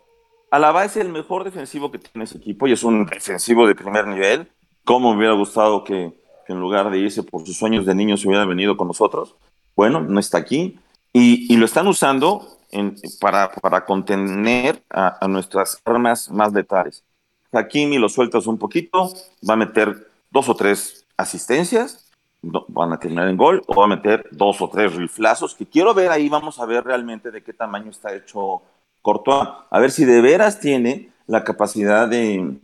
Alaba es el mejor defensivo que tiene ese equipo y es un defensivo de primer nivel. ¿Cómo hubiera gustado que, en lugar de irse por sus sueños de niño se hubiera venido con nosotros? Bueno, no está aquí. Y, lo están usando para, contener a, nuestras armas más letales. Hakimi lo sueltas un poquito, va a meter dos o tres asistencias, van a terminar en gol o va a meter dos o tres riflazos, que quiero ver ahí, vamos a ver realmente de qué tamaño está hecho Courtois, a ver si de veras tiene la capacidad de,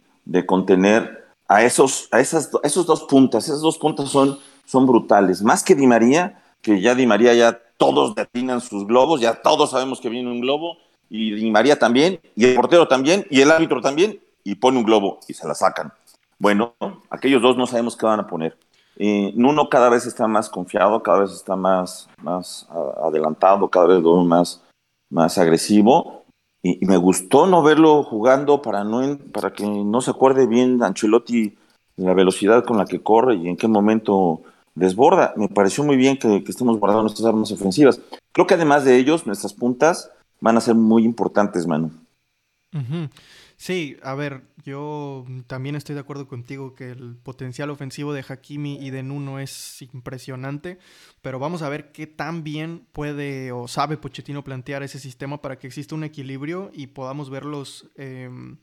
contener a esos, a esas, esos dos puntas, esas dos puntas son, son brutales, más que Di María, que ya Di María ya todos detinan sus globos, ya todos sabemos que viene un globo, y Di María también, y el portero también, y el árbitro también, y pone un globo y se la sacan. Bueno, aquellos dos no sabemos qué van a poner. Eh, Nuno cada vez está más confiado, cada vez está más, más adelantado, cada vez más, más agresivo. Y, me gustó no verlo jugando para, no, para que no se acuerde bien Ancelotti la velocidad con la que corre y en qué momento desborda. Me pareció muy bien que, estemos guardando nuestras armas ofensivas. Creo que además de ellos, nuestras puntas van a ser muy importantes, Manu. Sí, a ver, yo también estoy de acuerdo contigo que el potencial ofensivo de Hakimi y de Nuno es impresionante, pero vamos a ver qué tan bien puede o sabe Pochettino plantear ese sistema para que exista un equilibrio y podamos verlos em,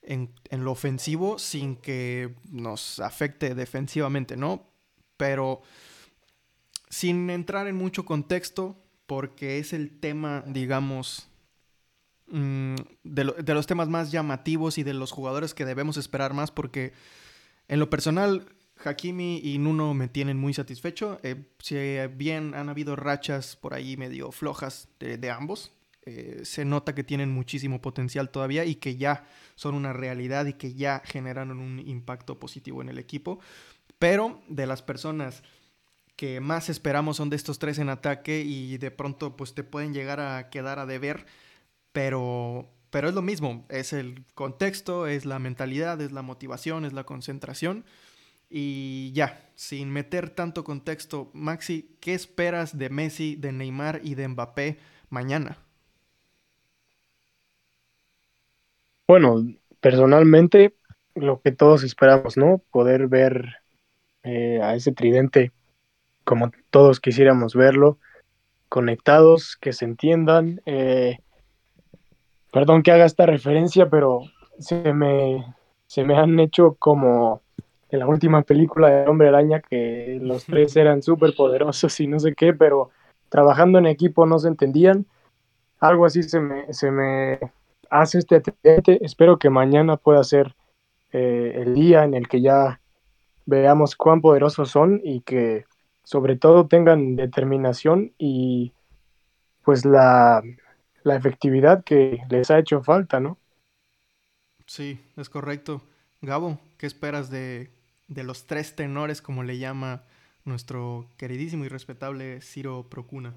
en, en, lo ofensivo sin que nos afecte defensivamente, ¿no? Pero sin entrar en mucho contexto, porque es el tema, digamos, Mm, de, los temas más llamativos y de los jugadores que debemos esperar más porque en lo personal Hakimi y Nuno me tienen muy satisfecho. Eh, si bien han habido rachas por ahí medio flojas de, ambos, eh, se nota que tienen muchísimo potencial todavía y que ya son una realidad y que ya generaron un impacto positivo en el equipo. Pero de las personas que más esperamos son de estos tres en ataque y de pronto pues te pueden llegar a quedar a deber pero, pero es lo mismo, es el contexto, es la mentalidad, es la motivación, es la concentración. Y ya, sin meter tanto contexto, Maxi, ¿qué esperas de Messi, de Neymar y de Mbappé mañana? Bueno, personalmente, lo que todos esperamos, ¿no? Poder ver eh, a ese tridente como todos quisiéramos verlo, conectados, que se entiendan, eh, Perdón que haga esta referencia, pero se me, se me han hecho como en la última película de Hombre Araña que los tres eran súper poderosos y no sé qué, pero trabajando en equipo no se entendían. Algo así se me, se me hace este Espero que mañana pueda ser eh, el día en el que ya veamos cuán poderosos son y que sobre todo tengan determinación y pues la, la efectividad que les ha hecho falta, ¿no? Sí, es correcto. Gabo, ¿qué esperas de, de los tres tenores, como le llama nuestro queridísimo y respetable Ciro Procuna?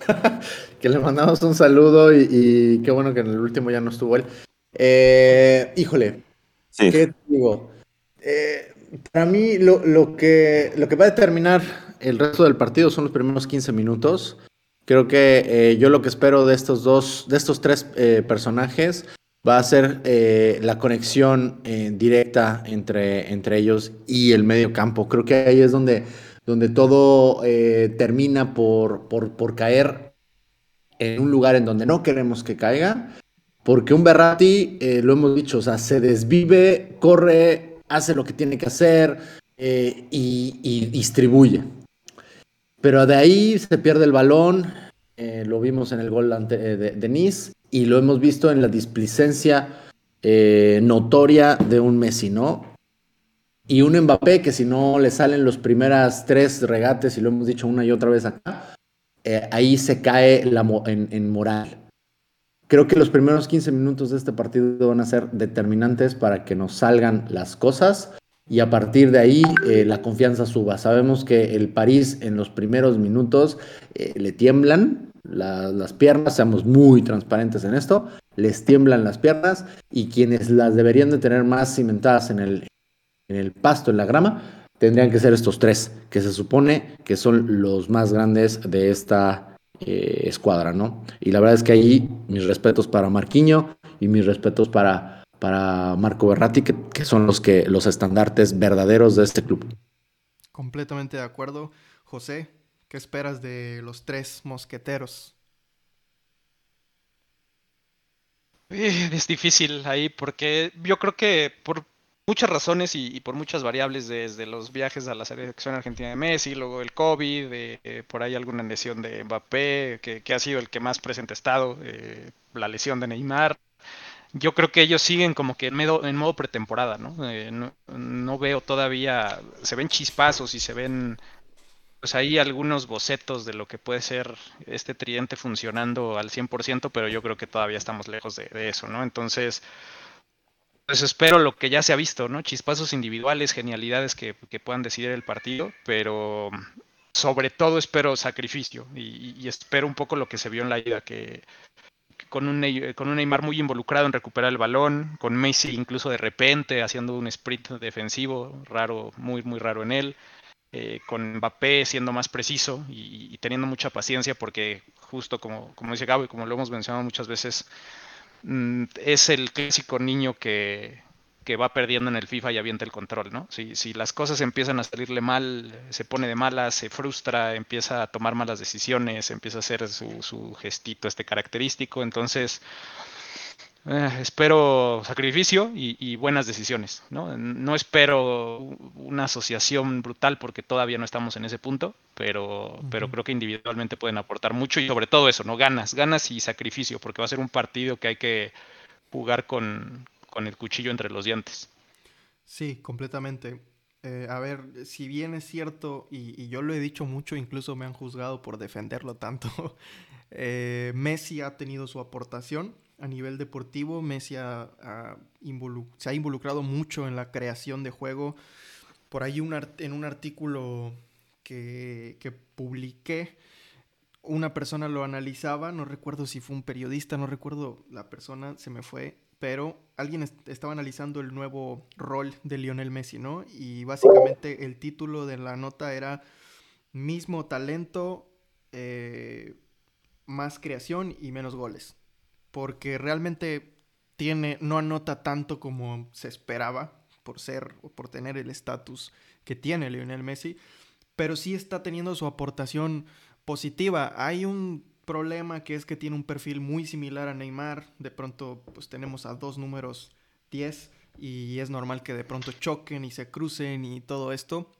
que le mandamos un saludo y, qué bueno que en el último ya no estuvo él. Eh, híjole, ¿qué te digo? Eh, para mí lo, que, lo que va a determinar el resto del partido son los primeros 15 minutos. Creo que eh, yo lo que espero de estos dos, de estos tres personajes va a ser la conexión directa entre, entre ellos y el medio campo. Creo que ahí es donde donde todo eh, termina por, por, caer en un lugar en donde no queremos que caiga, porque un Berratti, eh, lo hemos dicho, o sea, se desvive, corre, hace lo que tiene que hacer eh, y, distribuye. Pero de ahí se pierde el balón, lo vimos en el gol de, de, Nice y lo hemos visto en la displicencia notoria de un Messi, ¿no? y un Mbappé que si no le salen los primeras tres regates, y lo hemos dicho una y otra vez acá, eh, ahí se cae la en, moral. Creo que los primeros 15 minutos de este partido van a ser determinantes para que nos salgan las cosas y a partir de ahí eh, la confianza suba. Sabemos que el París en los primeros minutos eh, le tiemblan las piernas, seamos muy transparentes en esto, les tiemblan las piernas y quienes las deberían de tener más cimentadas en el, en el pasto, en la grama, tendrían que ser estos tres, que se supone que son los más grandes de esta eh, escuadra, ¿no? Y la verdad es que ahí mis respetos para Marquiño y mis respetos para, para Marco Berratti, que, que son los, que, los estandartes verdaderos de este club. Completamente de acuerdo. José, ¿qué esperas de los tres mosqueteros? Eh, es difícil ahí porque yo creo que por muchas razones y, por muchas variables, desde los viajes a la selección argentina de Messi, luego el COVID, eh, por ahí alguna lesión de Mbappé, que, ha sido el que más presente ha estado, eh, la lesión de Neymar. Yo creo que ellos siguen como que en, modo pretemporada, eh, ¿no? ¿no? veo todavía, se ven chispazos y se ven, pues ahí algunos bocetos de lo que puede ser este tridente funcionando al 100%, pero yo creo que todavía estamos lejos de, eso, ¿no? Entonces, pues espero lo que ya se ha visto, ¿no? Chispazos individuales, genialidades que, puedan decidir el partido, pero sobre todo espero sacrificio y, espero un poco lo que se vio en la ida, que, con, un, con un Neymar muy involucrado en recuperar el balón, con Messi incluso de repente haciendo un sprint defensivo, raro, muy, muy raro en él, eh, con Mbappé siendo más preciso y, teniendo mucha paciencia porque justo como, como dice Gabo y como lo hemos mencionado muchas veces, Mm, es el clásico niño que, va perdiendo en el FIFA y avienta el control, ¿no? Si, si, las cosas empiezan a salirle mal, se pone de malas, se frustra, empieza a tomar malas decisiones, empieza a hacer su, su gestito este característico, entonces eh, espero sacrificio y, buenas decisiones. ¿no? no espero una asociación brutal porque todavía no estamos en ese punto, pero, pero creo que individualmente pueden aportar mucho y sobre todo eso, ¿no? Ganas, ganas y sacrificio, porque va a ser un partido que hay que jugar con, el cuchillo entre los dientes. Sí, completamente. Eh, a ver, si bien es cierto, y, yo lo he dicho mucho, incluso me han juzgado por defenderlo tanto, eh, Messi ha tenido su aportación a nivel deportivo. Messi se ha involucrado mucho en la creación de juego. Por ahí en un artículo que, que publiqué, una persona lo analizaba, no recuerdo si fue un periodista, no recuerdo la persona, se me fue, pero alguien estaba analizando el nuevo rol de Lionel Messi, ¿no? Y básicamente el título de la nota era mismo talento, eh, más creación y menos goles porque realmente tiene, no anota tanto como se esperaba por ser o por tener el estatus que tiene Lionel Messi, pero sí está teniendo su aportación positiva. Hay un problema que es que tiene un perfil muy similar a Neymar, de pronto pues tenemos a dos números 10 y es normal que de pronto choquen y se crucen y todo esto.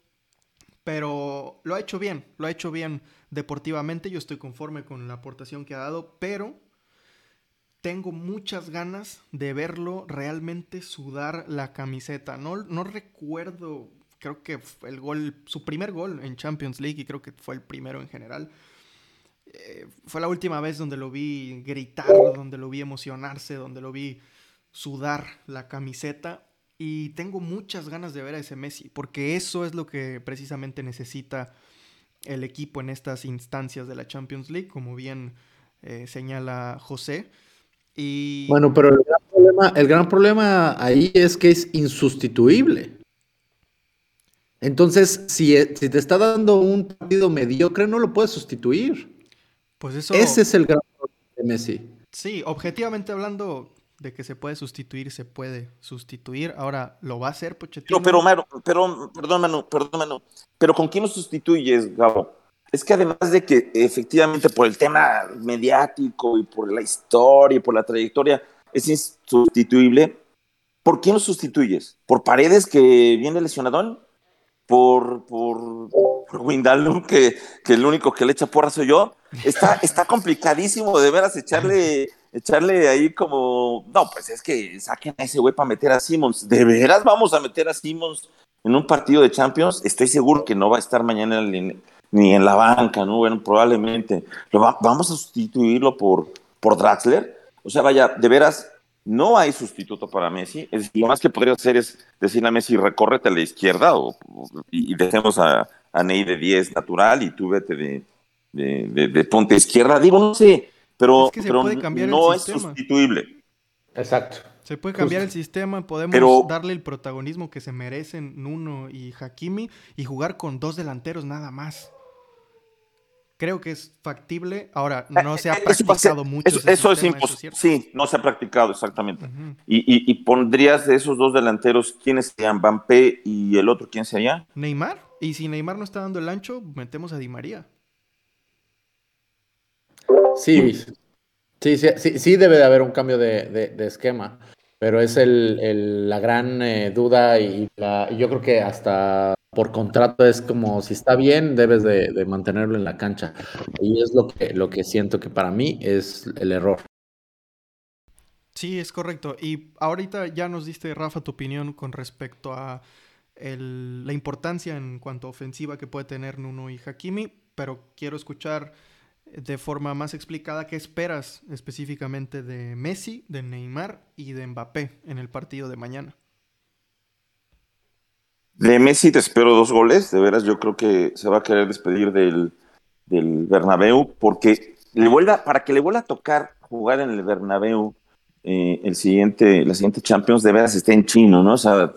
Pero lo ha hecho bien, lo ha hecho bien deportivamente, yo estoy conforme con la aportación que ha dado, pero tengo muchas ganas de verlo realmente sudar la camiseta. No, no recuerdo, creo que el gol, su primer gol en Champions League y creo que fue el primero en general. Eh, fue la última vez donde lo vi gritar, donde lo vi emocionarse, donde lo vi sudar la camiseta. Y tengo muchas ganas de ver a ese Messi, porque eso es lo que precisamente necesita el equipo en estas instancias de la Champions League, como bien eh, señala José. Y... Bueno, pero el gran, problema, ahí es que es insustituible. Entonces, si, si te está dando un partido mediocre, no lo puedes sustituir. Pues eso... Ese es el gran problema de Messi. Sí, objetivamente hablando, de que se puede sustituir, se puede sustituir. Ahora, ¿lo va a hacer Pochettino? Pero, pero, pero, perdón, Manu, perdón, Manu, pero ¿con quién lo sustituyes, Gabo? Es que además de que efectivamente por el tema mediático y por la historia y por la trayectoria es insustituible, ¿por quién lo sustituyes? ¿Por Paredes que viene lesionadón? ¿Por, por, por Windalum que, que el único que le echa porra soy yo? Está, está complicadísimo de veras echarle echarle ahí como, no, pues es que saquen a ese güey para meter a Simmons. ¿De veras vamos a meter a Simmons en un partido de Champions? Estoy seguro que no va a estar mañana ni en la banca, ¿no? Bueno, probablemente. Lo vamos a sustituirlo por, por Draxler. O sea, vaya, de veras, no hay sustituto para Messi. Es, lo más que podría hacer es decirle a Messi, recórrete a la izquierda o, y, dejemos a, a Ney de 10 natural y tú vete de, de, de, de ponte izquierda. Digo, no sé pero, no es sustituible. Exacto. Se puede cambiar el sistema, podemos darle el protagonismo que se merecen Nuno y Hakimi y jugar con dos delanteros nada más. Creo que es factible. Ahora, eh, no se ha eh, practicado mucho. Eso, es imposible. Sí, no se ha practicado, exactamente. y, pondrías de esos dos delanteros, ¿quiénes serían? Mbappé y el otro, ¿quién sería? Neymar. Y si Neymar no está dando el ancho, metemos a Di María. Sí, sí, sí, sí, debe de haber un cambio de, esquema, pero es el, la gran eh, duda y, yo creo que hasta por contrato es como si está bien, debes de, mantenerlo en la cancha. Y es lo que, lo que siento que para mí es el error. Sí, es correcto. Y ahorita ya nos diste, Rafa, tu opinión con respecto a la importancia en cuanto a ofensiva que puede tener Nuno y Hakimi, pero quiero escuchar de forma más explicada qué esperas específicamente de Messi, de Neymar y de Mbappé en el partido de mañana. De Messi te espero dos goles, de veras yo creo que se va a querer despedir del, del Bernabéu porque le vuelva, para que le vuelva a tocar jugar en el Bernabéu eh, el siguiente, la siguiente Champions, de veras está en chino, ¿no? O sea,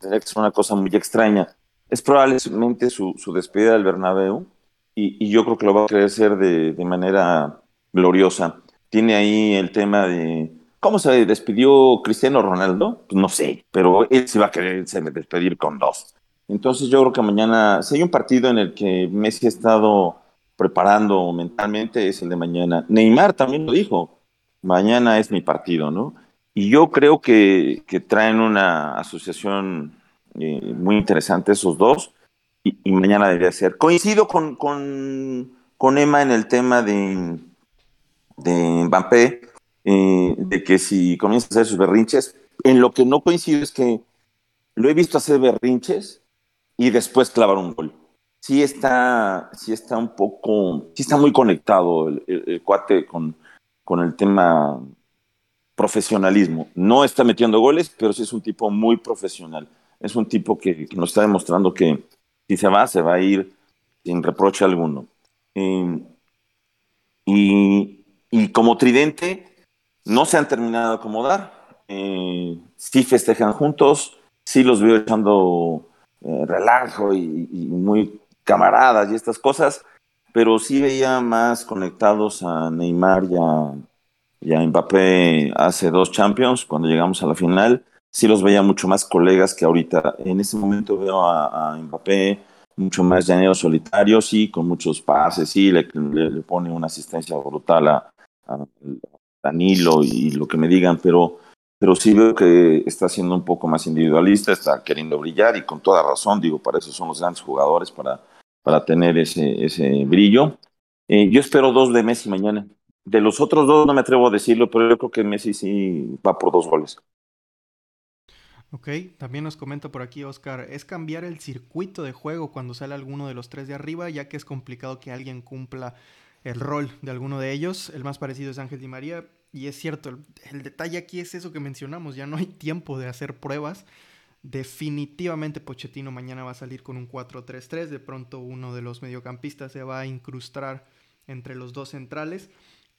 ser una cosa muy extraña. Es probablemente su, su despedida del Bernabéu y, yo creo que lo va a querer hacer de, manera gloriosa. Tiene ahí el tema de cómo se despidió Cristiano Ronaldo, pues no sé, pero él sí va a querer despedir con dos. Entonces yo creo que mañana, si hay un partido en el que Messi ha estado preparando mentalmente, es el de mañana. Neymar también lo dijo, mañana es mi partido, ¿no? Y yo creo que, que traen una asociación eh, muy interesante esos dos y, mañana debería ser. Coincido con, con, Emma en el tema de, de Mbappé, eh, de que si comienza a hacer sus berrinches, en lo que no coincido es que lo he visto hacer berrinches y después clavar un gol. Sí está, sí está un poco, sí está muy conectado el, cuate con, con el tema profesionalismo. No está metiendo goles, pero sí es un tipo muy profesional. Es un tipo que nos está demostrando que, si se va, se va a ir sin reproche alguno. y, como tridente, no se han terminado de acomodar. Eh, sí festejan juntos, sí los veo echando eh, relajo y, muy camaradas y estas cosas, pero sí veía más conectados a Neymar y a, y a Mbappé hace dos Champions, cuando llegamos a la final sí los veía mucho más colegas que ahorita. En ese momento veo a, Mbappé mucho más llanero solitario, sí, con muchos pases, sí, le, pone una asistencia brutal a, Danilo y lo que me digan, pero, pero sí veo que está siendo un poco más individualista, está queriendo brillar y con toda razón, digo, para eso son los grandes jugadores, para, para tener ese, ese brillo. Eh, yo espero dos de Messi mañana. De los otros dos no me atrevo a decirlo, pero yo creo que Messi sí va por dos goles. Ok, también nos comenta por aquí Oscar, es cambiar el circuito de juego cuando sale alguno de los tres de arriba, ya que es complicado que alguien cumpla el rol de alguno de ellos. El más parecido es Ángel Di María, y es cierto, el, detalle aquí es eso que mencionamos, ya no hay tiempo de hacer pruebas. Definitivamente Pochettino mañana va a salir con un 4-3-3, de pronto uno de los mediocampistas se va a incrustar entre los dos centrales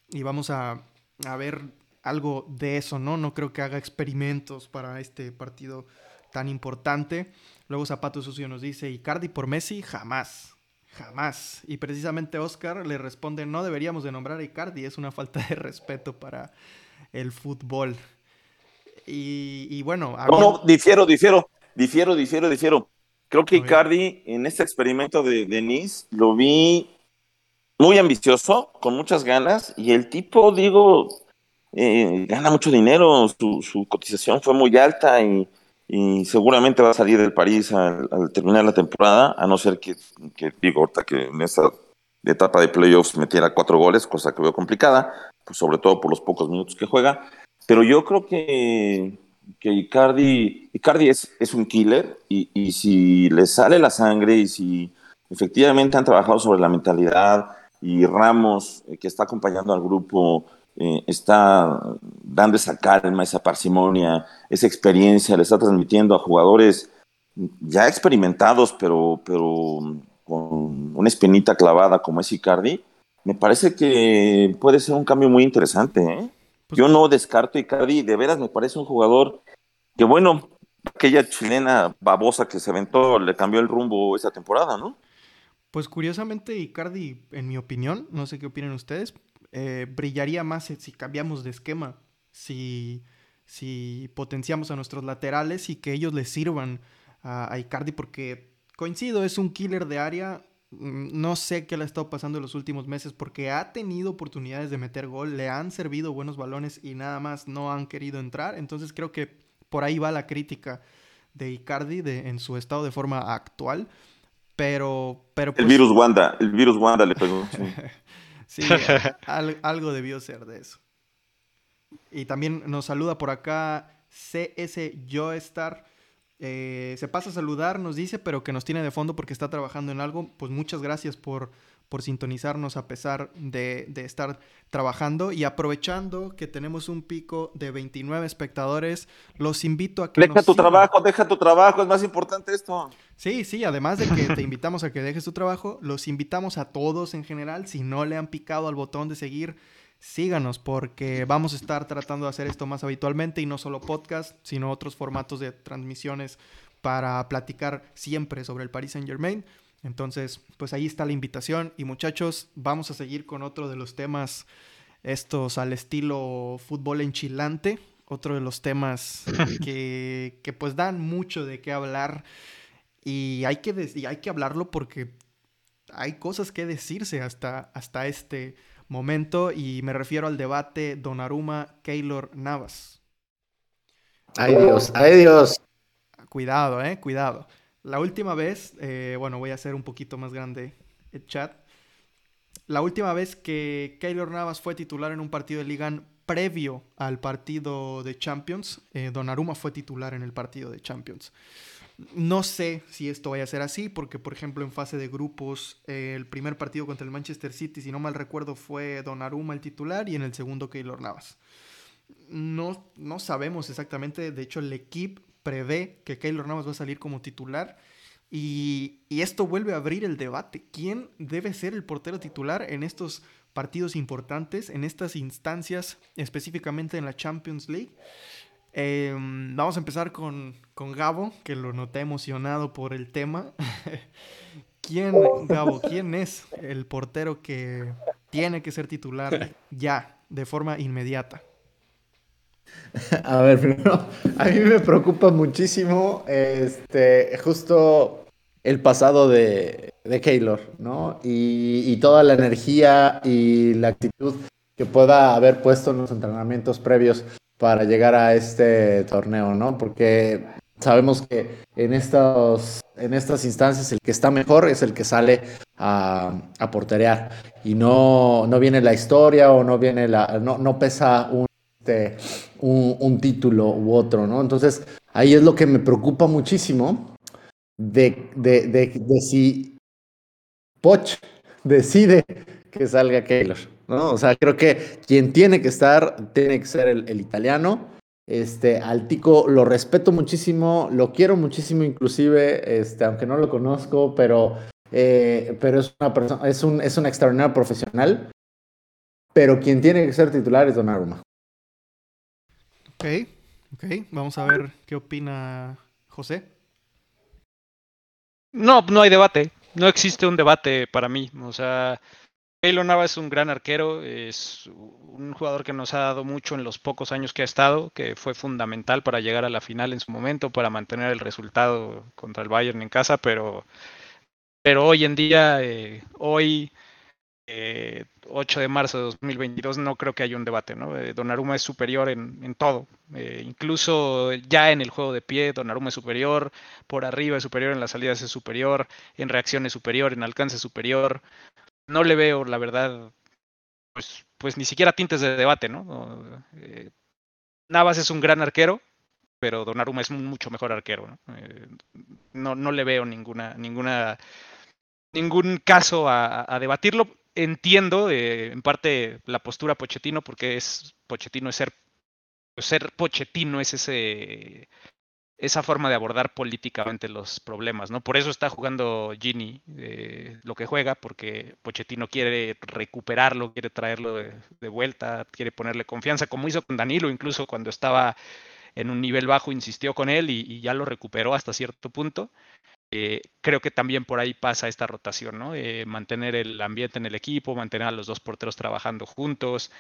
y vamos a, a ver algo de eso, ¿no? No creo que haga experimentos para este partido tan importante. Luego Zapato Sucio nos dice, Icardi por Messi, jamás, jamás. Y precisamente Oscar le responde, no deberíamos de nombrar a Icardi, es una falta de respeto para el fútbol. Y, y bueno... No, no, difiero, difiero, difiero, difiero, difiero. Creo que Icardi en este experimento de, de Nice lo vi muy ambicioso, con muchas ganas, y el tipo, digo, eh, gana mucho dinero, su, su, cotización fue muy alta y, y, seguramente va a salir del París al, al, terminar la temporada, a no ser que, que digo, ahorita que en esta etapa de playoffs metiera cuatro goles, cosa que veo complicada, pues sobre todo por los pocos minutos que juega, pero yo creo que, que Icardi, Icardi es, es un killer y, y si le sale la sangre y si efectivamente han trabajado sobre la mentalidad y Ramos, eh, que está acompañando al grupo, eh, está dando esa calma, esa parsimonia, esa experiencia, le está transmitiendo a jugadores ya experimentados, pero, pero con una espinita clavada como es Icardi, me parece que puede ser un cambio muy interesante. ¿eh? Pues Yo no descarto Icardi, de veras me parece un jugador que, bueno, aquella chilena babosa que se aventó le cambió el rumbo esa temporada, ¿no? Pues curiosamente Icardi, en mi opinión, no sé qué opinan ustedes, eh, brillaría más si cambiamos de esquema, si, si potenciamos a nuestros laterales y que ellos les sirvan a, a, Icardi, porque coincido, es un killer de área. Mm, no sé qué le ha estado pasando en los últimos meses porque ha tenido oportunidades de meter gol, le han servido buenos balones y nada más no han querido entrar. Entonces creo que por ahí va la crítica de Icardi de, en su estado de forma actual. Pero, pero pues... El virus Wanda, el virus Wanda le pegó. Sí. Sí, al, algo debió ser de eso. Y también nos saluda por acá CS Joestar. Eh, se pasa a saludar, nos dice, pero que nos tiene de fondo porque está trabajando en algo. Pues muchas gracias por, por sintonizarnos a pesar de, de, estar trabajando. Y aprovechando que tenemos un pico de 29 espectadores, los invito a que... Deja tu sigan. trabajo, deja tu trabajo, es más importante esto. Sí, sí, además de que te invitamos a que dejes tu trabajo, los invitamos a todos en general, si no le han picado al botón de seguir, síganos porque vamos a estar tratando de hacer esto más habitualmente y no solo podcast, sino otros formatos de transmisiones para platicar siempre sobre el Paris Saint Germain. Entonces, pues ahí está la invitación y muchachos, vamos a seguir con otro de los temas estos al estilo fútbol enchilante, otro de los temas que, que pues dan mucho de qué hablar. Y hay que, y hay que hablarlo porque hay cosas que decirse hasta, hasta este momento y me refiero al debate Donnarumma Keylor Navas. Ay Dios, ay Dios. Cuidado, eh, cuidado. La última vez, eh, bueno, voy a hacer un poquito más grande el chat. La última vez que Keylor Navas fue titular en un partido de Liga previo al partido de Champions, eh, Donnarumma fue titular en el partido de Champions. No sé si esto vaya a ser así, porque por ejemplo en fase de grupos, eh, el primer partido contra el Manchester City, si no mal recuerdo, fue Donnarumma el titular y en el segundo Keylor Navas. No, no sabemos exactamente, de hecho el equipo prevé que Keylor Navas va a salir como titular y, y esto vuelve a abrir el debate. ¿Quién debe ser el portero titular en estos partidos importantes, en estas instancias, específicamente en la Champions League? Eh, vamos a empezar con, con, Gabo, que lo noté emocionado por el tema. ¿Quién, Gabo, quién es el portero que tiene que ser titular ya, de forma inmediata? A ver, primero, a mí me preocupa muchísimo este, justo el pasado de, de Keylor, ¿no? Y, y toda la energía y la actitud que pueda haber puesto en los entrenamientos previos para llegar a este torneo, ¿no? Porque sabemos que en, estos, en estas instancias el que está mejor es el que sale a, a porterear. Y no, no viene la historia o no viene la. no, no pesa un, este, un, título u otro, ¿no? Entonces, ahí es lo que me preocupa muchísimo de, si Poch decide que salga Keylor, ¿no? O sea, creo que quien tiene que estar tiene que ser el, el italiano. Este, al Tico lo respeto muchísimo, lo quiero muchísimo inclusive, este, aunque no lo conozco, pero, eh, pero es una persona, es un, es un extraordinario profesional. Pero quien tiene que ser titular es Donnarumma. Ok. Vamos a ver qué opina José. No, no hay debate. No existe un debate para mí. O sea, Keylor Nava es un gran arquero, es un jugador que nos ha dado mucho en los pocos años que ha estado, que fue fundamental para llegar a la final en su momento, para mantener el resultado contra el Bayern en casa, pero, pero hoy en día, eh, hoy, eh, 8 de marzo de 2022, no creo que haya un debate, ¿no? Eh, Donnarumma es superior en, en todo, eh, incluso ya en el juego de pie, Donnarumma es superior, por arriba es superior, en las salidas es superior, en reacción es superior, en alcance superior, no le veo, la verdad, pues, pues ni siquiera tintes de debate, ¿no? Eh, Navas es un gran arquero, pero Donnarumma es un mucho mejor arquero, ¿no? Eh, no, no le veo ninguna, ninguna, ningún caso a, a debatirlo. Entiendo eh, en parte la postura Pochettino, porque es Pochettino es ser, ser Pochettino es ese esa forma de abordar políticamente los problemas, ¿no? Por eso está jugando Gini eh, lo que juega, porque Pochettino quiere recuperarlo, quiere traerlo de, vuelta, quiere ponerle confianza, como hizo con Danilo, incluso cuando estaba en un nivel bajo, insistió con él y ya lo recuperó hasta cierto punto. Eh, creo que también por ahí pasa esta rotación, ¿no? Eh, mantener el ambiente en el equipo, mantener a los dos porteros trabajando juntos,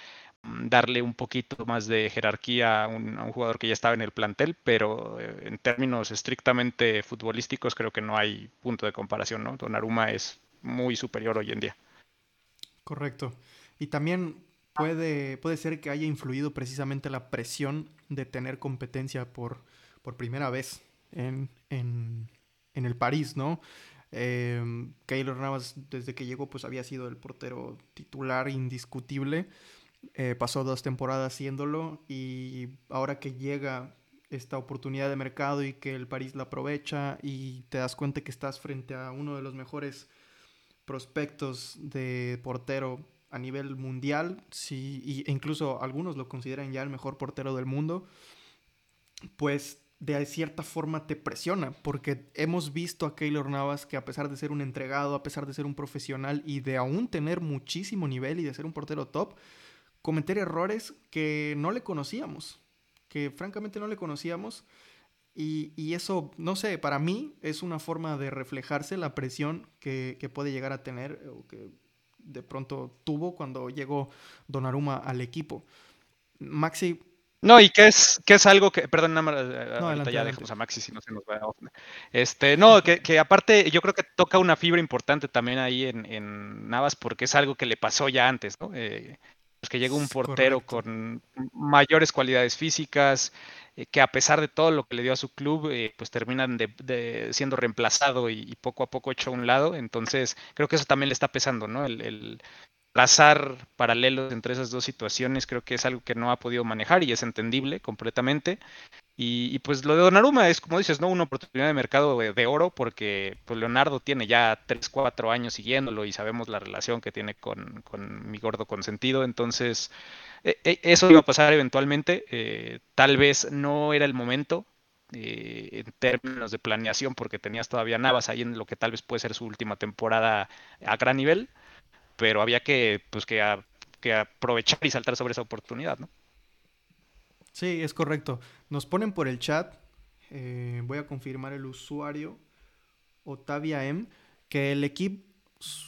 mm, darle un poquito más de jerarquía a un, jugador que ya estaba en el plantel, pero eh, en términos estrictamente futbolísticos creo que no hay punto de comparación, ¿no? Donnarumma es muy superior hoy en día. Correcto. Y también puede, puede ser que haya influido precisamente la presión de tener competencia por, por primera vez en, en en el París, ¿no? Eh, Keylor Navas desde que llegó pues había sido el portero titular indiscutible. Eh, pasó dos temporadas siéndolo y ahora que llega esta oportunidad de mercado y que el París la aprovecha y te das cuenta que estás frente a uno de los mejores prospectos de portero a nivel mundial, sí, e incluso algunos lo consideran ya el mejor portero del mundo, pues de cierta forma te presiona, porque hemos visto a Keylor Navas que a pesar de ser un entregado, a pesar de ser un profesional y de aún tener muchísimo nivel y de ser un portero top, cometer errores que no le conocíamos, que francamente no le conocíamos. Y, y eso, no sé, para mí es una forma de reflejarse la presión que, que puede llegar a tener o que de pronto tuvo cuando llegó Donnarumma al equipo. Maxi, no, y que es, que es algo que, perdón, nada más, no, adelante, ya dejamos a Maxi si no se nos va a... Este, no, que, que, aparte yo creo que toca una fibra importante también ahí en, en Navas porque es algo que le pasó ya antes, ¿no? Eh, pues que llegó un portero Correcto. con mayores cualidades físicas, eh, que a pesar de todo lo que le dio a su club, eh, pues terminan de, de siendo reemplazado y, y, poco a poco hecho a un lado. Entonces, creo que eso también le está pesando, ¿no? El, el, trazar paralelos entre esas dos situaciones creo que es algo que no ha podido manejar y es entendible completamente. Y, y, pues lo de Donnarumma es, como dices, ¿no? Una oportunidad de mercado de, oro porque pues Leonardo tiene ya 3, 4 años siguiéndolo y sabemos la relación que tiene con, con mi gordo consentido. Entonces, eh, eh, eso iba a pasar eventualmente. Eh, tal vez no era el momento, eh, en términos de planeación porque tenías todavía Navas ahí en lo que tal vez puede ser su última temporada a gran nivel pero había que, pues, que, que aprovechar y saltar sobre esa oportunidad, ¿no? Sí, es correcto. Nos ponen por el chat, eh, voy a confirmar el usuario, Otavia M, que el equipo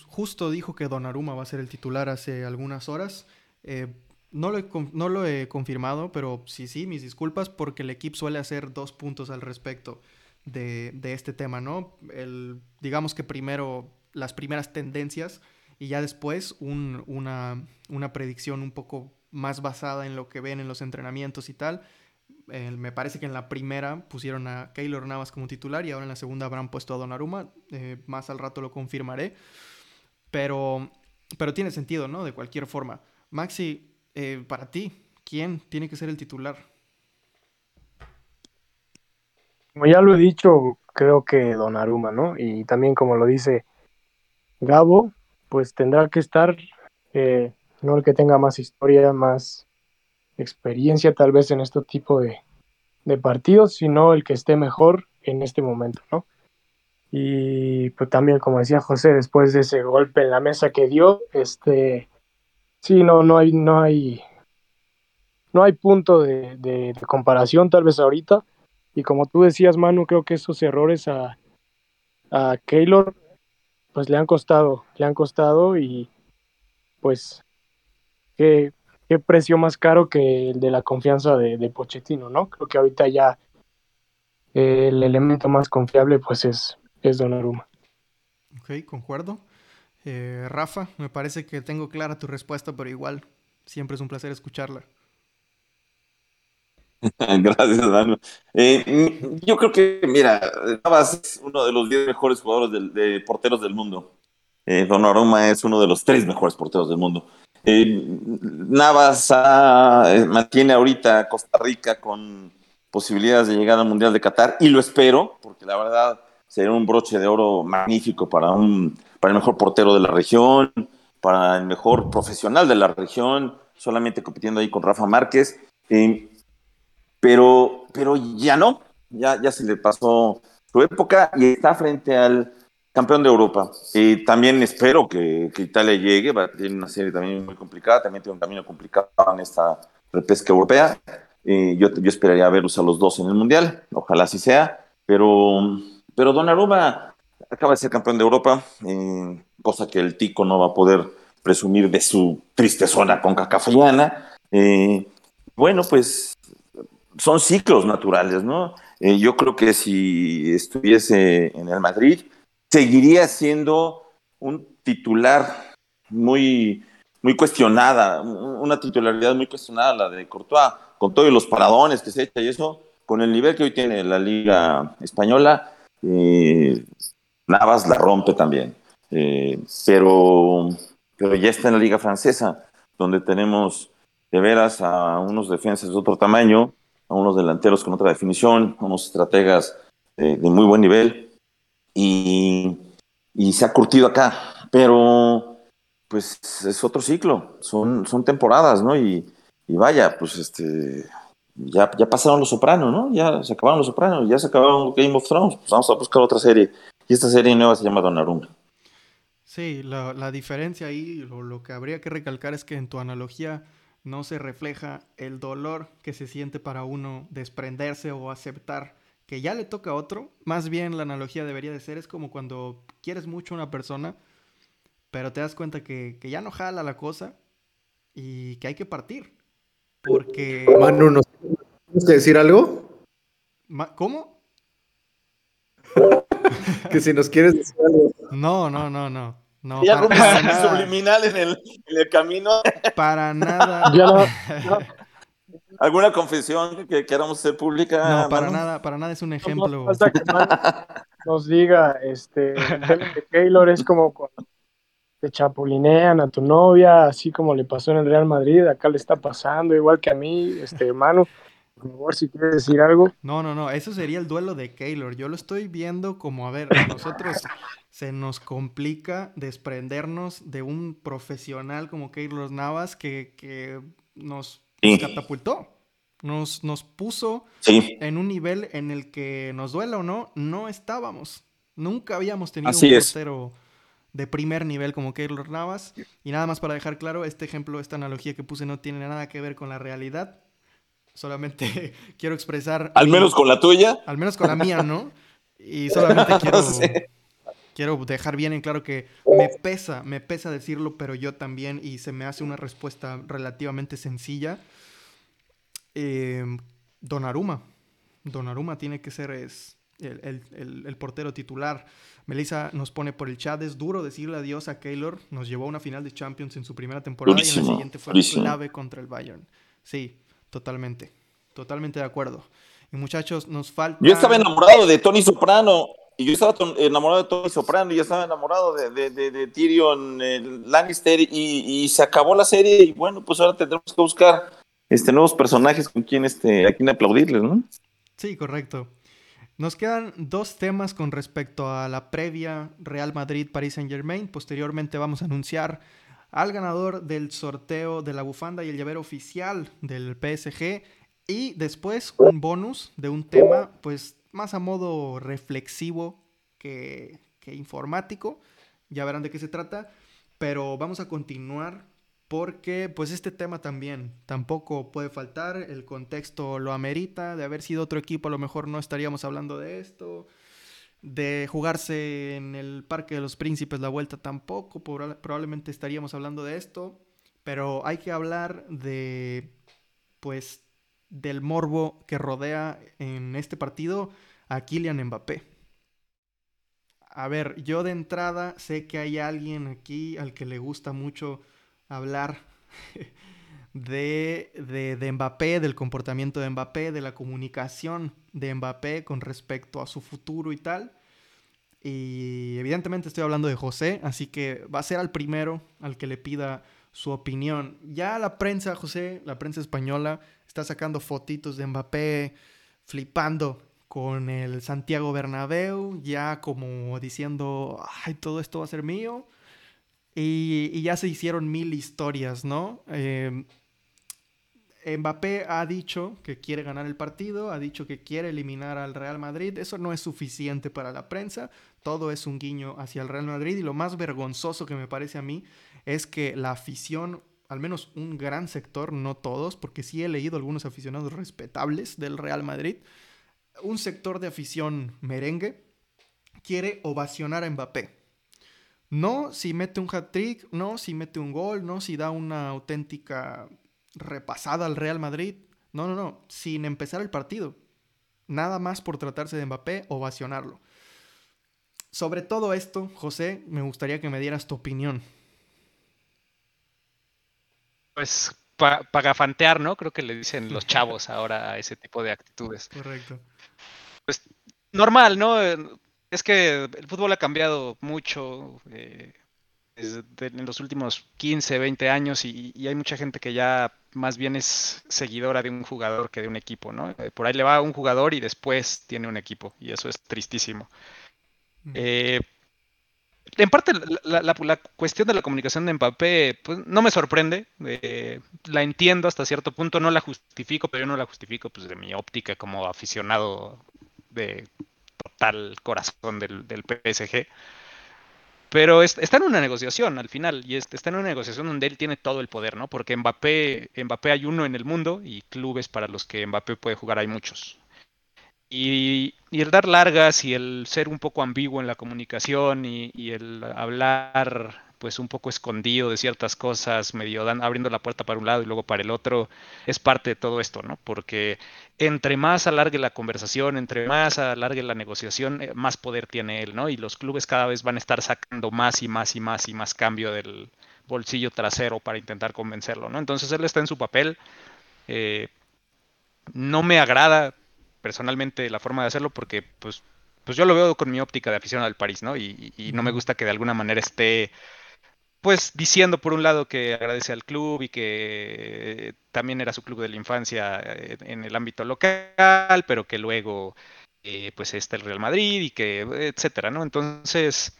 justo dijo que Donnarumma va a ser el titular hace algunas horas. Eh, no, lo he, no lo he confirmado, pero sí, sí, mis disculpas, porque el equipo suele hacer dos puntos al respecto de, de este tema, ¿no? El, digamos que primero las primeras tendencias y ya después un, una, una, predicción un poco más basada en lo que ven en los entrenamientos y tal. Eh, me parece que en la primera pusieron a Keylor Navas como titular y ahora en la segunda habrán puesto a Donnarumma. Eh, más al rato lo confirmaré. Pero, pero tiene sentido, ¿no? De cualquier forma. Maxi, eh, para ti, ¿quién tiene que ser el titular? Como ya lo he dicho, creo que Donnarumma, ¿no? Y también como lo dice Gabo, pues tendrá que estar, eh, no el que tenga más historia, más experiencia tal vez en este tipo de, de partidos, sino el que esté mejor en este momento, ¿no? Y pues también, como decía José, después de ese golpe en la mesa que dio, este, sí, no, no hay, no hay, no hay punto de, de, de comparación tal vez ahorita. Y como tú decías, Manu, creo que esos errores a, a Keylor, pues le han costado, le han costado y pues qué, precio más caro que el de la confianza de, de Pochettino, ¿no? Creo que ahorita ya el elemento más confiable pues es, es Donnarumma. Ok, concuerdo. Eh, Rafa, me parece que tengo clara tu respuesta, pero igual, siempre es un placer escucharla. Gracias, Dano. Eh, yo creo que, mira, Navas es uno de los 10 mejores jugadores de, de porteros del mundo. Eh, Donnarumma es uno de los tres mejores porteros del mundo. Eh, Navas ah, mantiene ahorita Costa Rica con posibilidades de llegar al Mundial de Qatar y lo espero, porque la verdad sería un broche de oro magnífico para, un, para el mejor portero de la región, para el mejor profesional de la región, solamente compitiendo ahí con Rafa Márquez. Eh, pero, pero ya no, ya, ya se le pasó su época y está frente al campeón de Europa. Y también espero que, que Italia llegue, tener una serie también muy complicada, también tiene un camino complicado en esta repesca europea. Eh, yo, yo esperaría verlos a los dos en el Mundial, ojalá así sea, pero, pero Donnarumma acaba de ser campeón de Europa, eh, cosa que el Tico no va a poder presumir de su triste zona con cacafayana. Eh, bueno, pues son ciclos naturales, ¿no? Eh, yo creo que si estuviese en el Madrid, seguiría siendo un titular muy, muy cuestionada, una titularidad muy cuestionada, la de Courtois, con todos los paradones que se echa y eso, con el nivel que hoy tiene la Liga Española, eh, Navas la rompe también. Eh, pero, pero ya está en la Liga Francesa, donde tenemos de veras a unos defensas de otro tamaño, a unos delanteros con otra definición, a unos estrategas eh, de muy buen nivel y, se ha curtido acá, pero pues es otro ciclo, son, son temporadas, ¿no? Y, y vaya, pues este, ya, ya pasaron los sopranos, ¿no? Ya se acabaron los sopranos, ya se acabaron Game of Thrones, pues vamos a buscar otra serie. Y esta serie nueva se llama Donnarumma. Sí, la, la diferencia ahí, lo, lo que habría que recalcar es que en tu analogía no se refleja el dolor que se siente para uno desprenderse o aceptar que ya le toca a otro. Más bien la analogía debería de ser es como cuando quieres mucho a una persona, pero te das cuenta que, que ya no jala la cosa y que hay que partir. Porque... Manu, ¿nos tienes que decir algo? ¿Cómo? que si nos quieres decir algo. No, no, no, no. No, ya para, para nada. subliminal en el, en el, camino. Para nada. Ya no, no. ¿Alguna confesión que queramos hacer pública? No, para nada, para nada es un ejemplo. No, hasta que nos diga, este, de Keylor es como cuando te chapulinean a tu novia, así como le pasó en el Real Madrid, acá le está pasando, igual que a mí, este, hermano. Por favor, si quieres decir algo. No, no, no, eso sería el duelo de Keylor. Yo lo estoy viendo como, a ver, a nosotros se nos complica desprendernos de un profesional como Keylor Navas que, que nos sí. catapultó. Nos, nos puso sí. en un nivel en el que, nos duela o no, no estábamos. Nunca habíamos tenido Así un portero de primer nivel como Keylor Navas. Y nada más para dejar claro, este ejemplo, esta analogía que puse no tiene nada que ver con la realidad. Solamente quiero expresar. Al menos con la tuya. Al menos con la mía, ¿no? Y solamente quiero, sí. quiero dejar bien en claro que me pesa, me pesa decirlo, pero yo también, y se me hace una respuesta relativamente sencilla. Eh, Donaruma. Donaruma tiene que ser es, el, el, el, el, portero titular. Melissa nos pone por el chat, es duro decirle adiós a Keylor. Nos llevó a una final de Champions en su primera temporada durísimo, y en la siguiente fue durísimo. clave contra el Bayern. Sí, Totalmente, totalmente de acuerdo. Y muchachos, nos falta. Yo estaba enamorado de Tony Soprano. Y yo estaba enamorado de Tony Soprano y yo estaba enamorado de, de, de, Tyrion Lannister y, y, se acabó la serie y bueno, pues ahora tendremos que buscar este, nuevos personajes con quien, este, a quien aplaudirles, ¿no? Sí, correcto. Nos quedan dos temas con respecto a la previa Real Madrid-Paris Saint-Germain. Posteriormente vamos a anunciar al ganador del sorteo de la bufanda y el llavero oficial del PSG. Y después un bonus de un tema, pues más a modo reflexivo que, informático. Ya verán de qué se trata. Pero vamos a continuar porque pues este tema también tampoco puede faltar, el contexto lo amerita, de haber sido otro equipo a lo mejor no estaríamos hablando de esto, de jugarse en el Parque de los Príncipes la vuelta tampoco, probablemente estaríamos hablando de esto, pero hay que hablar de pues del morbo que rodea en este partido a Kylian Mbappé. A ver, yo de entrada sé que hay alguien aquí al que le gusta mucho hablar de, de, de, Mbappé, del comportamiento de Mbappé, de la comunicación de Mbappé con respecto a su futuro y tal. Y evidentemente estoy hablando de José, así que va a ser al primero al que le pida su opinión. Ya la prensa, José, la prensa española, está sacando fotitos de Mbappé flipando con el Santiago Bernabéu, ya como diciendo, ay, todo esto va a ser mío. Y, ya se hicieron mil historias, ¿no? Eh, Mbappé ha dicho que quiere ganar el partido, ha dicho que quiere eliminar al Real Madrid. Eso no es suficiente para la prensa. Todo es un guiño hacia el Real Madrid. Y lo más vergonzoso que me parece a mí es que la afición, al menos un gran sector, no todos, porque sí he leído algunos aficionados respetables del Real Madrid, un sector de afición merengue quiere ovacionar a Mbappé. No si mete un hat-trick, no si mete un gol, no si da una auténtica repasada al Real Madrid. No, no, no, sin empezar el partido. Nada más por tratarse de Mbappé, ovacionarlo. Sobre todo esto, José, me gustaría que me dieras tu opinión. Pues para fantear, ¿no? Creo que le dicen los chavos ahora a ese tipo de actitudes. Correcto. Pues normal, ¿no? Es que el fútbol ha cambiado mucho eh, en los últimos 15, 20 años y, hay mucha gente que ya más bien es seguidora de un jugador que de un equipo, ¿no? Eh, por ahí le va a un jugador y después tiene un equipo y eso es tristísimo. Eh, en parte, la, cuestión de la comunicación de Mbappé pues, no me sorprende. la entiendo hasta cierto punto, no la justifico, pero yo no la justifico pues, de mi óptica como aficionado de total corazón del, PSG. Pero está en una negociación al final, y está en una negociación donde él tiene todo el poder, ¿no? Porque Mbappé, Mbappé hay uno en el mundo y clubes para los que Mbappé puede jugar hay muchos. Y, el dar largas y el ser un poco ambiguo en la comunicación y, el hablar pues un poco escondido de ciertas cosas, medio dan, abriendo la puerta para un lado y luego para el otro, es parte de todo esto, ¿no? Porque entre más alargue la conversación, entre más alargue la negociación, eh, más poder tiene él, ¿no? Y los clubes cada vez van a estar sacando más y más y más y más cambio del bolsillo trasero para intentar convencerlo, ¿no? Entonces él está en su papel. Eh, no me agrada personalmente la forma de hacerlo porque pues pues yo lo veo con mi óptica de afición al París, ¿no? Y, y, no me gusta que de alguna manera esté pues diciendo por un lado que agradece al club y que también era su club de la infancia eh, en el ámbito local, pero que luego eh, pues está el Real Madrid y que etcétera, ¿no? Entonces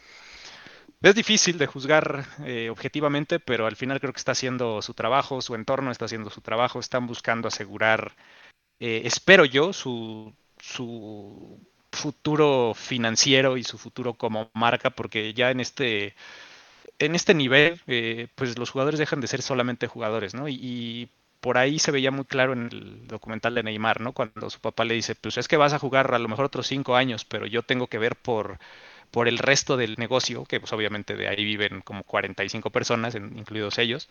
es difícil de juzgar eh, objetivamente, pero al final creo que está haciendo su trabajo, su entorno está haciendo su trabajo, están buscando asegurar, espero yo, su, su futuro financiero y su futuro como marca, porque ya en este en este nivel, eh, pues los jugadores dejan de ser solamente jugadores, ¿no? Y, por ahí se veía muy claro en el documental de Neymar, ¿no? Cuando su papá le dice, pues es que vas a jugar a lo mejor otros cinco años, pero yo tengo que ver por, por el resto del negocio, que pues obviamente de ahí viven como 45 personas, incluidos ellos.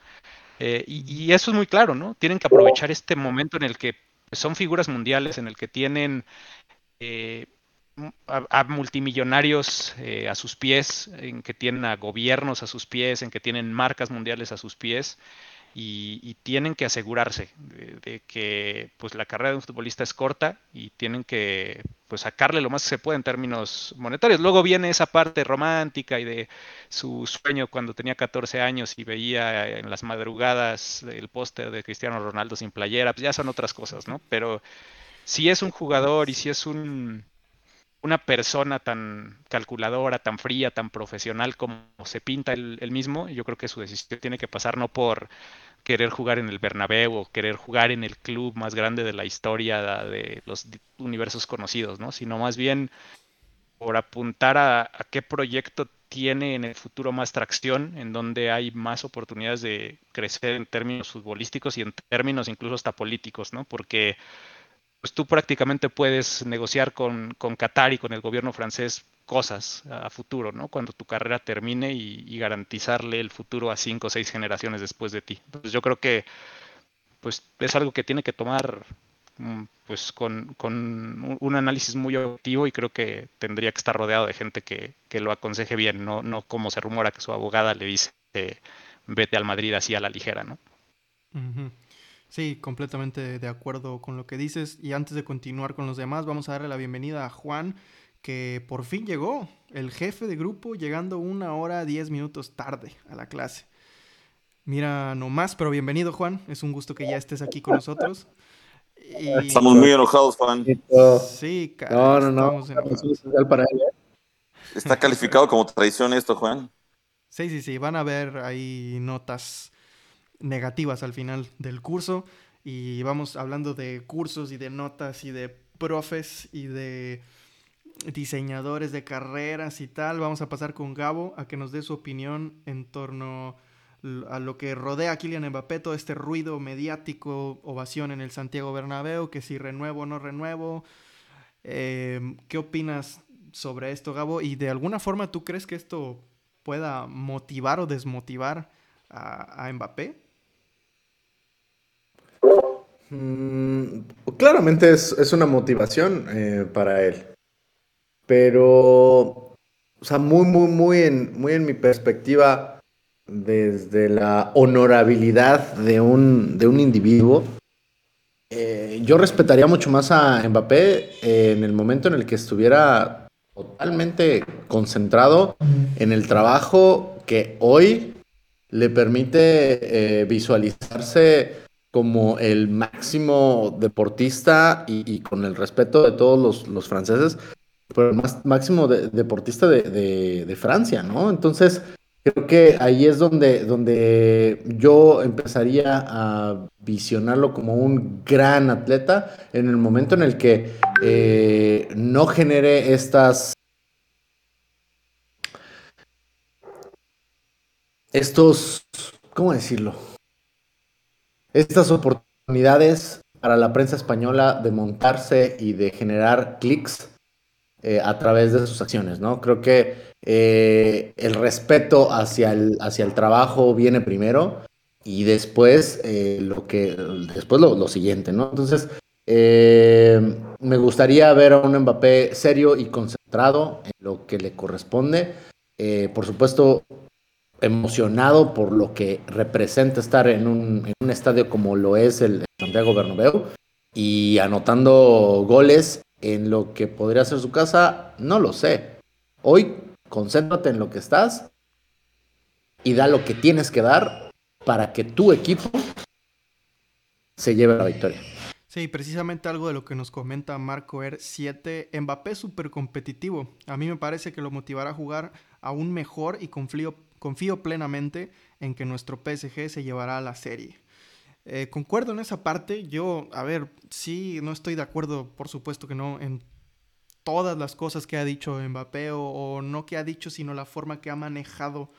Eh, y, eso es muy claro, ¿no? Tienen que aprovechar este momento en el que son figuras mundiales, en el que tienen eh, a, multimillonarios eh, a sus pies, en que tienen a gobiernos a sus pies, en que tienen marcas mundiales a sus pies y, tienen que asegurarse de, que pues la carrera de un futbolista es corta y tienen que pues sacarle lo más que se puede en términos monetarios. Luego viene esa parte romántica y de su sueño cuando tenía 14 años y veía en las madrugadas el póster de Cristiano Ronaldo sin playera, pues ya son otras cosas, ¿no? Pero si es un jugador y si es un, una persona tan calculadora, tan fría, tan profesional como se pinta él, mismo, yo creo que su decisión tiene que pasar no por querer jugar en el Bernabéu o querer jugar en el club más grande de la historia de los universos conocidos, ¿no? Sino más bien por apuntar a, a qué proyecto tiene en el futuro más tracción, en donde hay más oportunidades de crecer en términos futbolísticos y en términos incluso hasta políticos, ¿no? Porque pues tú prácticamente puedes negociar con, con Qatar y con el gobierno francés cosas a futuro, ¿no? Cuando tu carrera termine y, garantizarle el futuro a cinco o seis generaciones después de ti. Entonces yo creo que pues es algo que tiene que tomar mm, pues con, con un análisis muy objetivo y creo que tendría que estar rodeado de gente que, que lo aconseje bien, no, no como se rumora que su abogada le dice vete al Madrid así a la ligera, ¿no? Sí, completamente de acuerdo con lo que dices. Y antes de continuar con los demás, vamos a darle la bienvenida a Juan, que por fin llegó, el jefe de grupo, llegando una hora diez minutos tarde a la clase. Mira, nomás, pero bienvenido Juan, es un gusto que ya estés aquí con nosotros. Estamos muy enojados, Juan. Sí, No, no, no. ¿eh? Está calificado como traición esto, Juan. Sí, sí, sí, van a ver ahí notas negativas al final del curso y vamos hablando de cursos y de notas y de profes y de diseñadores de carreras y tal. Vamos a pasar con Gabo a que nos dé su opinión en torno a lo que rodea a Kylian Mbappé, todo este ruido mediático, ovación en el Santiago Bernabéu, que si renuevo o no renuevo. Eh, ¿Qué opinas sobre esto, Gabo? ¿Y de alguna forma tú crees que esto pueda motivar o desmotivar a, a Mbappé? Mm, claramente es, una motivación eh, para él. Pero, o sea, muy, muy, muy en, muy en mi perspectiva, desde la honorabilidad de un, de un individuo, eh, yo respetaría mucho más a Mbappé en el momento en el que estuviera totalmente concentrado en el trabajo que hoy le permite eh, visualizarse como el máximo deportista y, con el respeto de todos los, franceses, pero el más, máximo deportista de, Francia, ¿no? Entonces, creo que ahí es donde, donde yo empezaría a visionarlo como un gran atleta en el momento en el que eh, no genere estas... Estos, ¿cómo decirlo? Estas oportunidades para la prensa española de montarse y de generar clics eh, a través de sus acciones, ¿no? Creo que eh, el respeto hacia el, hacia el trabajo viene primero y después eh, lo que después lo, siguiente, ¿no? Entonces me gustaría ver a un Mbappé serio y concentrado en lo que le corresponde. por supuesto, emocionado por lo que representa estar en un, estadio como lo es el Santiago Bernabéu y anotando goles en lo que podría ser su casa, no lo sé. Hoy concéntrate en lo que estás y da lo que tienes que dar para que tu equipo se lleve la victoria. Sí, precisamente algo de lo que nos comenta Marco Er 7, Mbappé súper competitivo. A mí me parece que lo motivará a jugar aún mejor y confío, confío plenamente en que nuestro PSG se llevará a la serie. Eh, concuerdo en esa parte. Yo, a ver, sí, no estoy de acuerdo, por supuesto que no, en todas las cosas que ha dicho Mbappé o, no que ha dicho, sino la forma que ha manejado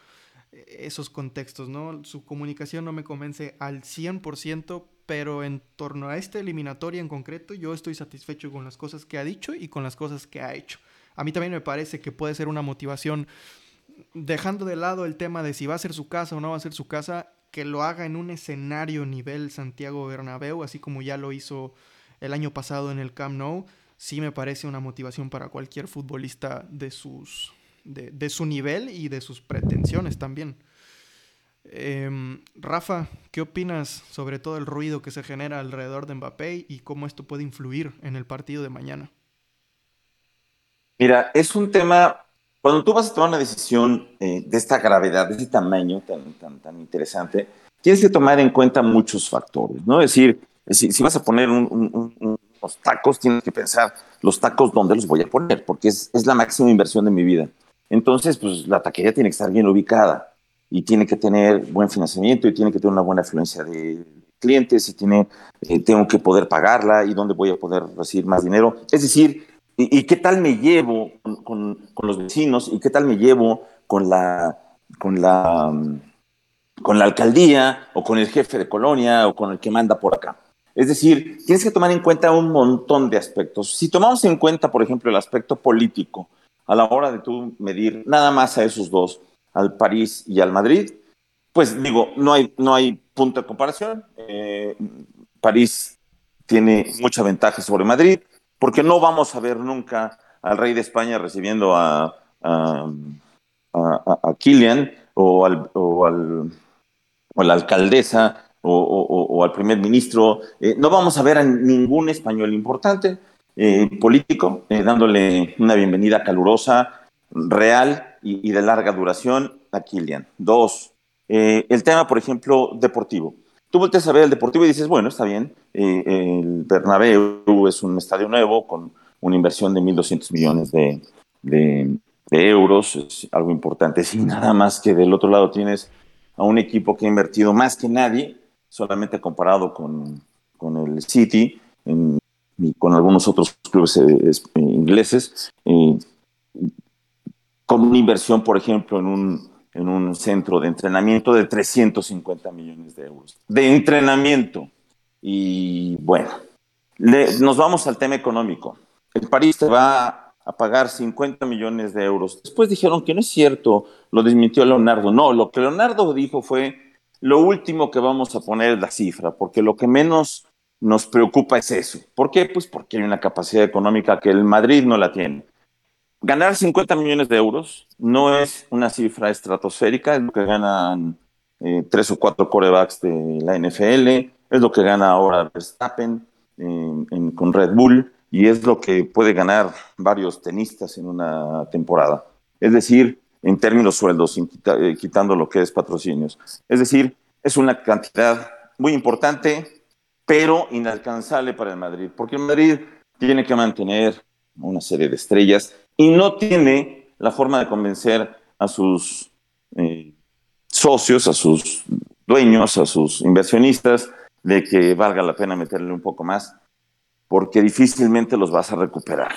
eh, esos contextos, ¿no? Su comunicación no me convence al 100%, pero en torno a esta eliminatoria en concreto, yo estoy satisfecho con las cosas que ha dicho y con las cosas que ha hecho. A mí también me parece que puede ser una motivación dejando de lado el tema de si va a ser su casa o no va a ser su casa, que lo haga en un escenario nivel Santiago Bernabéu, así como ya lo hizo el año pasado en el Camp Nou, sí me parece una motivación para cualquier futbolista de, sus, de, su nivel y de sus pretensiones también. Em, Rafa, ¿qué opinas sobre todo el ruido que se genera alrededor de Mbappé y cómo esto puede influir en el partido de mañana? Mira, es un tema, cuando tú vas a tomar una decisión eh, de esta gravedad, de este tamaño tan, tan, tan interesante, tienes que tomar en cuenta muchos factores, ¿no? Es decir, si, si vas a poner un, un, unos tacos, tienes que pensar los tacos dónde los voy a poner, porque es, es la máxima inversión de mi vida. Entonces, pues la taquería tiene que estar bien ubicada y tiene que tener buen financiamiento y tiene que tener una buena afluencia de clientes y tiene, eh, tengo que poder pagarla y dónde voy a poder recibir más dinero. Es decir, ¿y, qué tal me llevo con, los vecinos y qué tal me llevo con la, con la, con la alcaldía o con el jefe de colonia o con el que manda por acá? Es decir, tienes que tomar en cuenta un montón de aspectos. Si tomamos en cuenta, por ejemplo, el aspecto político, a la hora de tú medir nada más a esos dos, al París y al Madrid, pues digo, no hay, no hay punto de comparación. Eh, París tiene mucha ventaja sobre Madrid, porque no vamos a ver nunca al rey de España recibiendo a, a, a, a Kylian o, al, o, al, o la alcaldesa o, o, al primer ministro. Eh, no vamos a ver a ningún español importante eh, político eh, dándole una bienvenida calurosa, real y, de larga duración a Kylian. Dos, el tema, por ejemplo, deportivo tú volteas a ver el Deportivo y dices, bueno, está bien, eh, el Bernabéu es un estadio nuevo con una inversión de 1.200 millones de, de, euros, es algo importante. Sin nada más que del otro lado tienes a un equipo que ha invertido más que nadie, solamente comparado con, con el City y con algunos otros clubes eh, ingleses, eh, con una inversión, por ejemplo, en un en un centro de entrenamiento de 350 millones de euros. De entrenamiento. Y bueno, le, nos vamos al tema económico. El París te va a pagar 50 millones de euros. Después dijeron que no es cierto, lo desmintió Leonardo. No, lo que Leonardo dijo fue, lo último que vamos a poner es la cifra, porque lo que menos nos preocupa es eso. ¿Por qué? Pues porque hay una capacidad económica que el Madrid no la tiene. Ganar 50 millones de euros no es una cifra estratosférica, es lo que ganan eh, tres o cuatro corebacks de la NFL, es lo que gana ahora Verstappen en, con Red Bull y es lo que puede ganar varios tenistas en una temporada. Es decir, en términos sueldos, eh, quitando lo que es patrocinios. Es decir, es una cantidad muy importante, pero inalcanzable para el Madrid, porque el Madrid tiene que mantener una serie de estrellas y no tiene la forma de convencer a sus eh, socios, a sus dueños, a sus inversionistas de que valga la pena meterle un poco más, porque difícilmente los vas a recuperar.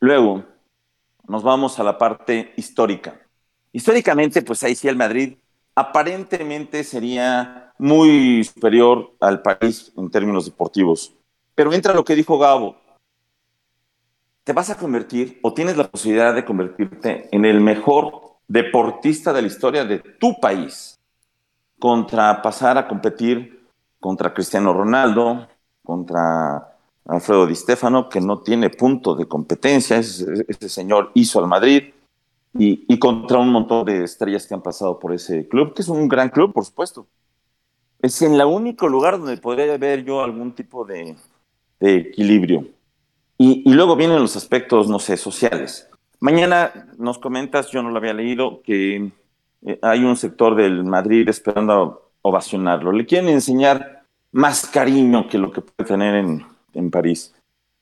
Luego, nos vamos a la parte histórica. Históricamente, pues ahí sí el Madrid aparentemente sería muy superior al país en términos deportivos. Pero entra lo que dijo Gabo, te vas a convertir o tienes la posibilidad de convertirte en el mejor deportista de la historia de tu país contra pasar a competir contra Cristiano Ronaldo, contra Alfredo Di Stefano, que no tiene punto de competencia, ese, señor hizo al Madrid, y, contra un montón de estrellas que han pasado por ese club, que es un gran club, por supuesto. Es en el único lugar donde podría haber yo algún tipo de equilibrio. Y, luego vienen los aspectos, no sé, sociales. Mañana nos comentas, yo no lo había leído, que eh, hay un sector del Madrid esperando ovacionarlo. Le quieren enseñar más cariño que lo que puede tener en, en París.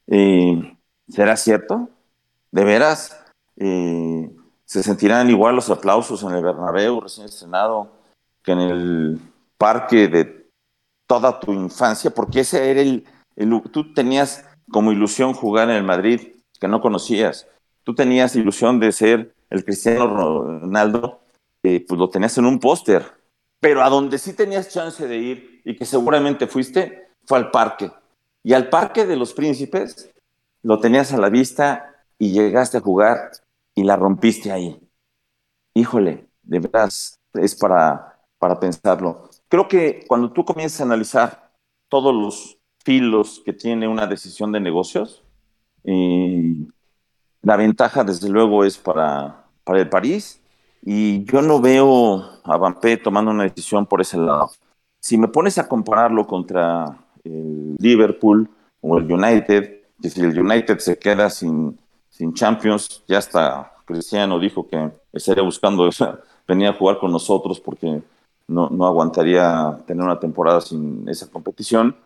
Eh, ¿Será cierto? ¿De veras? Eh, ¿Se sentirán igual los aplausos en el Bernabéu recién estrenado que en el parque de toda tu infancia? Porque ese era el, el tú tenías como ilusión jugar en el Madrid que no conocías. Tú tenías ilusión de ser el Cristiano Ronaldo, eh, pues lo tenías en un póster, pero a donde sí tenías chance de ir y que seguramente fuiste fue al parque. Y al parque de los príncipes lo tenías a la vista y llegaste a jugar y la rompiste ahí. Híjole, de verdad es para, para pensarlo. Creo que cuando tú comienzas a analizar todos los filos que tiene una decisión de negocios. Y la ventaja, desde luego, es para, para el París. Y yo no veo a Bampé tomando una decisión por ese lado. Si me pones a compararlo contra el Liverpool o el United, que si el United se queda sin, sin Champions, ya hasta Cristiano dijo que estaría buscando, venía a jugar con nosotros porque no, no aguantaría tener una temporada sin esa competición,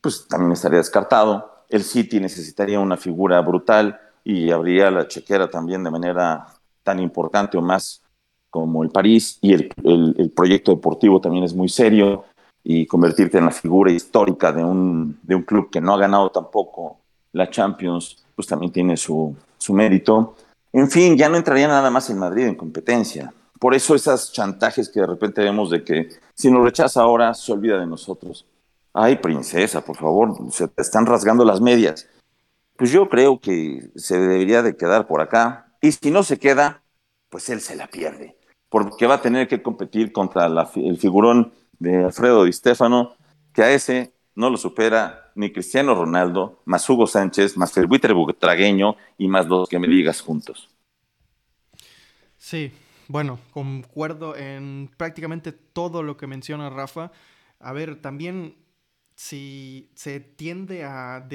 pues también estaría descartado. El City necesitaría una figura brutal y habría la chequera también de manera tan importante o más como el París y el, el, proyecto deportivo también es muy serio y convertirte en la figura histórica de un, de un club que no ha ganado tampoco la Champions, pues también tiene su, su mérito. En fin, ya no entraría nada más en Madrid en competencia. Por eso esas chantajes que de repente vemos de que si nos rechaza ahora, se olvida de nosotros. Ay, princesa, por favor, se te están rasgando las medias. Pues yo creo que se debería de quedar por acá. Y si no se queda, pues él se la pierde. Porque va a tener que competir contra el figurón de Alfredo Di Stefano, que a ese no lo supera ni Cristiano Ronaldo, más Hugo Sánchez, más el buitre butragueño y más dos que me digas juntos. Sí, bueno, concuerdo en prácticamente todo lo que menciona Rafa. A ver, también si se tiende a,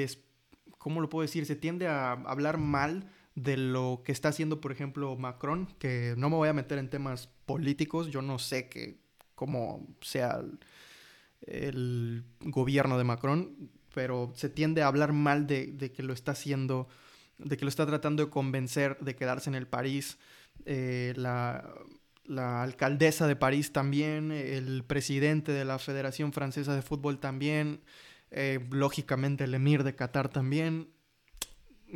¿cómo lo puedo decir? Se tiende a hablar mal de lo que está haciendo, por ejemplo, Macron, que no me voy a meter en temas políticos, yo no sé que, cómo sea el, gobierno de Macron, pero se tiende a hablar mal de, que lo está haciendo, de que lo está tratando de convencer de quedarse en el París. Eh, la, la alcaldesa de París también, el presidente de la Federación Francesa de Fútbol también, eh, lógicamente el emir de Qatar también.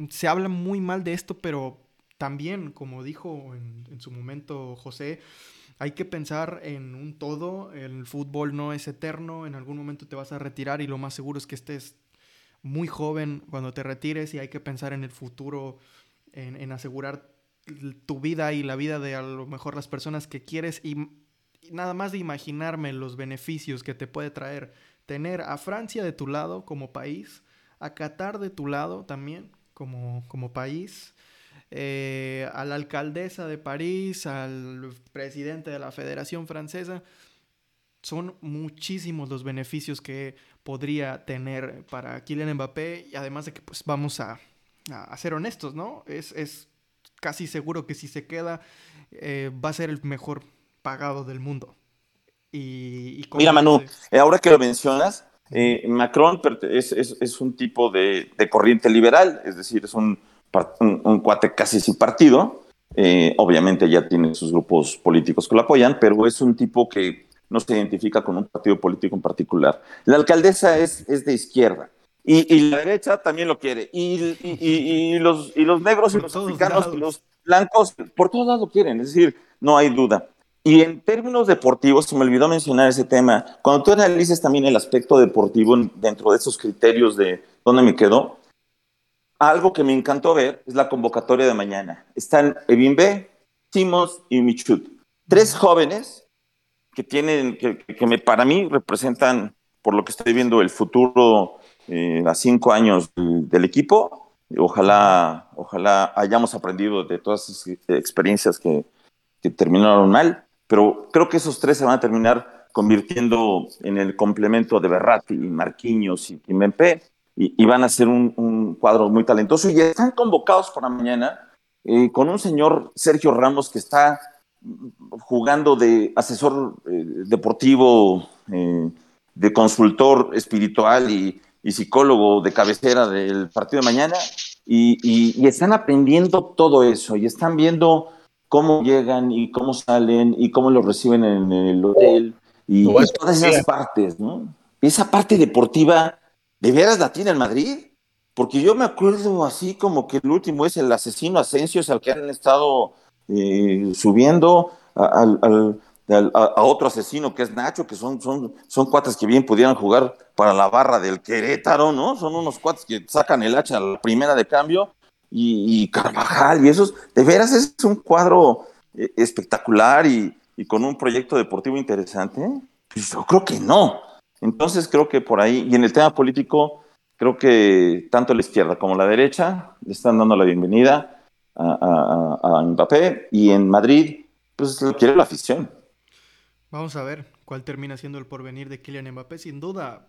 Se habla muy mal de esto, pero también, como dijo en, su momento José, hay que pensar en un todo. El fútbol no es eterno, en algún momento te vas a retirar y lo más seguro es que estés muy joven cuando te retires y hay que pensar en el futuro, en, en asegurar tu vida y la vida de a lo mejor las personas que quieres y, nada más de imaginarme los beneficios que te puede traer tener a Francia de tu lado como país, a Qatar de tu lado también como, como país, eh, a la alcaldesa de París, al presidente de la Federación Francesa. Son muchísimos los beneficios que podría tener para Kylian Mbappé y además de que pues vamos a, a, ser honestos, ¿no? Es, es casi seguro que si se queda eh, va a ser el mejor pagado del mundo. Y, Mira, Manu, eh, ahora que lo mencionas, eh, Macron es, es, un tipo de, de, corriente liberal, es decir, es un, un, cuate casi sin partido. obviamente ya tiene sus grupos políticos que lo apoyan, pero es un tipo que no se identifica con un partido político en particular. La alcaldesa es, es de izquierda. Y, la derecha también lo quiere. Y, los, y los negros y los africanos y los blancos, por todos lados lo quieren. Es decir, no hay duda. Y en términos deportivos, se me olvidó mencionar ese tema, cuando tú analices también el aspecto deportivo dentro de esos criterios de dónde me quedo, algo que me encantó ver es la convocatoria de mañana. Están Evin B, Simons y Michut. Tres jóvenes que tienen, que, que me, para mí representan, por lo que estoy viendo, el futuro eh, a cinco años del equipo. Ojalá, ojalá hayamos aprendido de todas esas experiencias que, que terminaron mal, pero creo que esos tres se van a terminar convirtiendo en el complemento de Berratti, Marquinhos y Kimpembe y, y, van a ser un, un, cuadro muy talentoso y están convocados para mañana eh, con un señor Sergio Ramos que está jugando de asesor eh, deportivo, eh, de consultor espiritual y, y psicólogo de cabecera del partido de mañana, y, están aprendiendo todo eso, y están viendo cómo llegan y cómo salen y cómo los reciben en el hotel, y, todas esas partes, ¿no? Esa parte deportiva, ¿de veras la tiene el Madrid? Porque yo me acuerdo así como que el último es el asesino Asensio, al que han estado eh, subiendo al a, otro asesino que es Nacho, que son, son, son cuates que bien pudieran jugar para la barra del Querétaro, ¿no? Son unos cuates que sacan el hacha a la primera de cambio y, Carvajal y esos, de veras es un cuadro eh, espectacular y, con un proyecto deportivo interesante. Pues yo creo que no. Entonces creo que por ahí, y en el tema político, creo que tanto la izquierda como la derecha le están dando la bienvenida a, a, a Mbappé y en Madrid, pues lo quiere la afición. Vamos a ver cuál termina siendo el porvenir de Kylian Mbappé. Sin duda,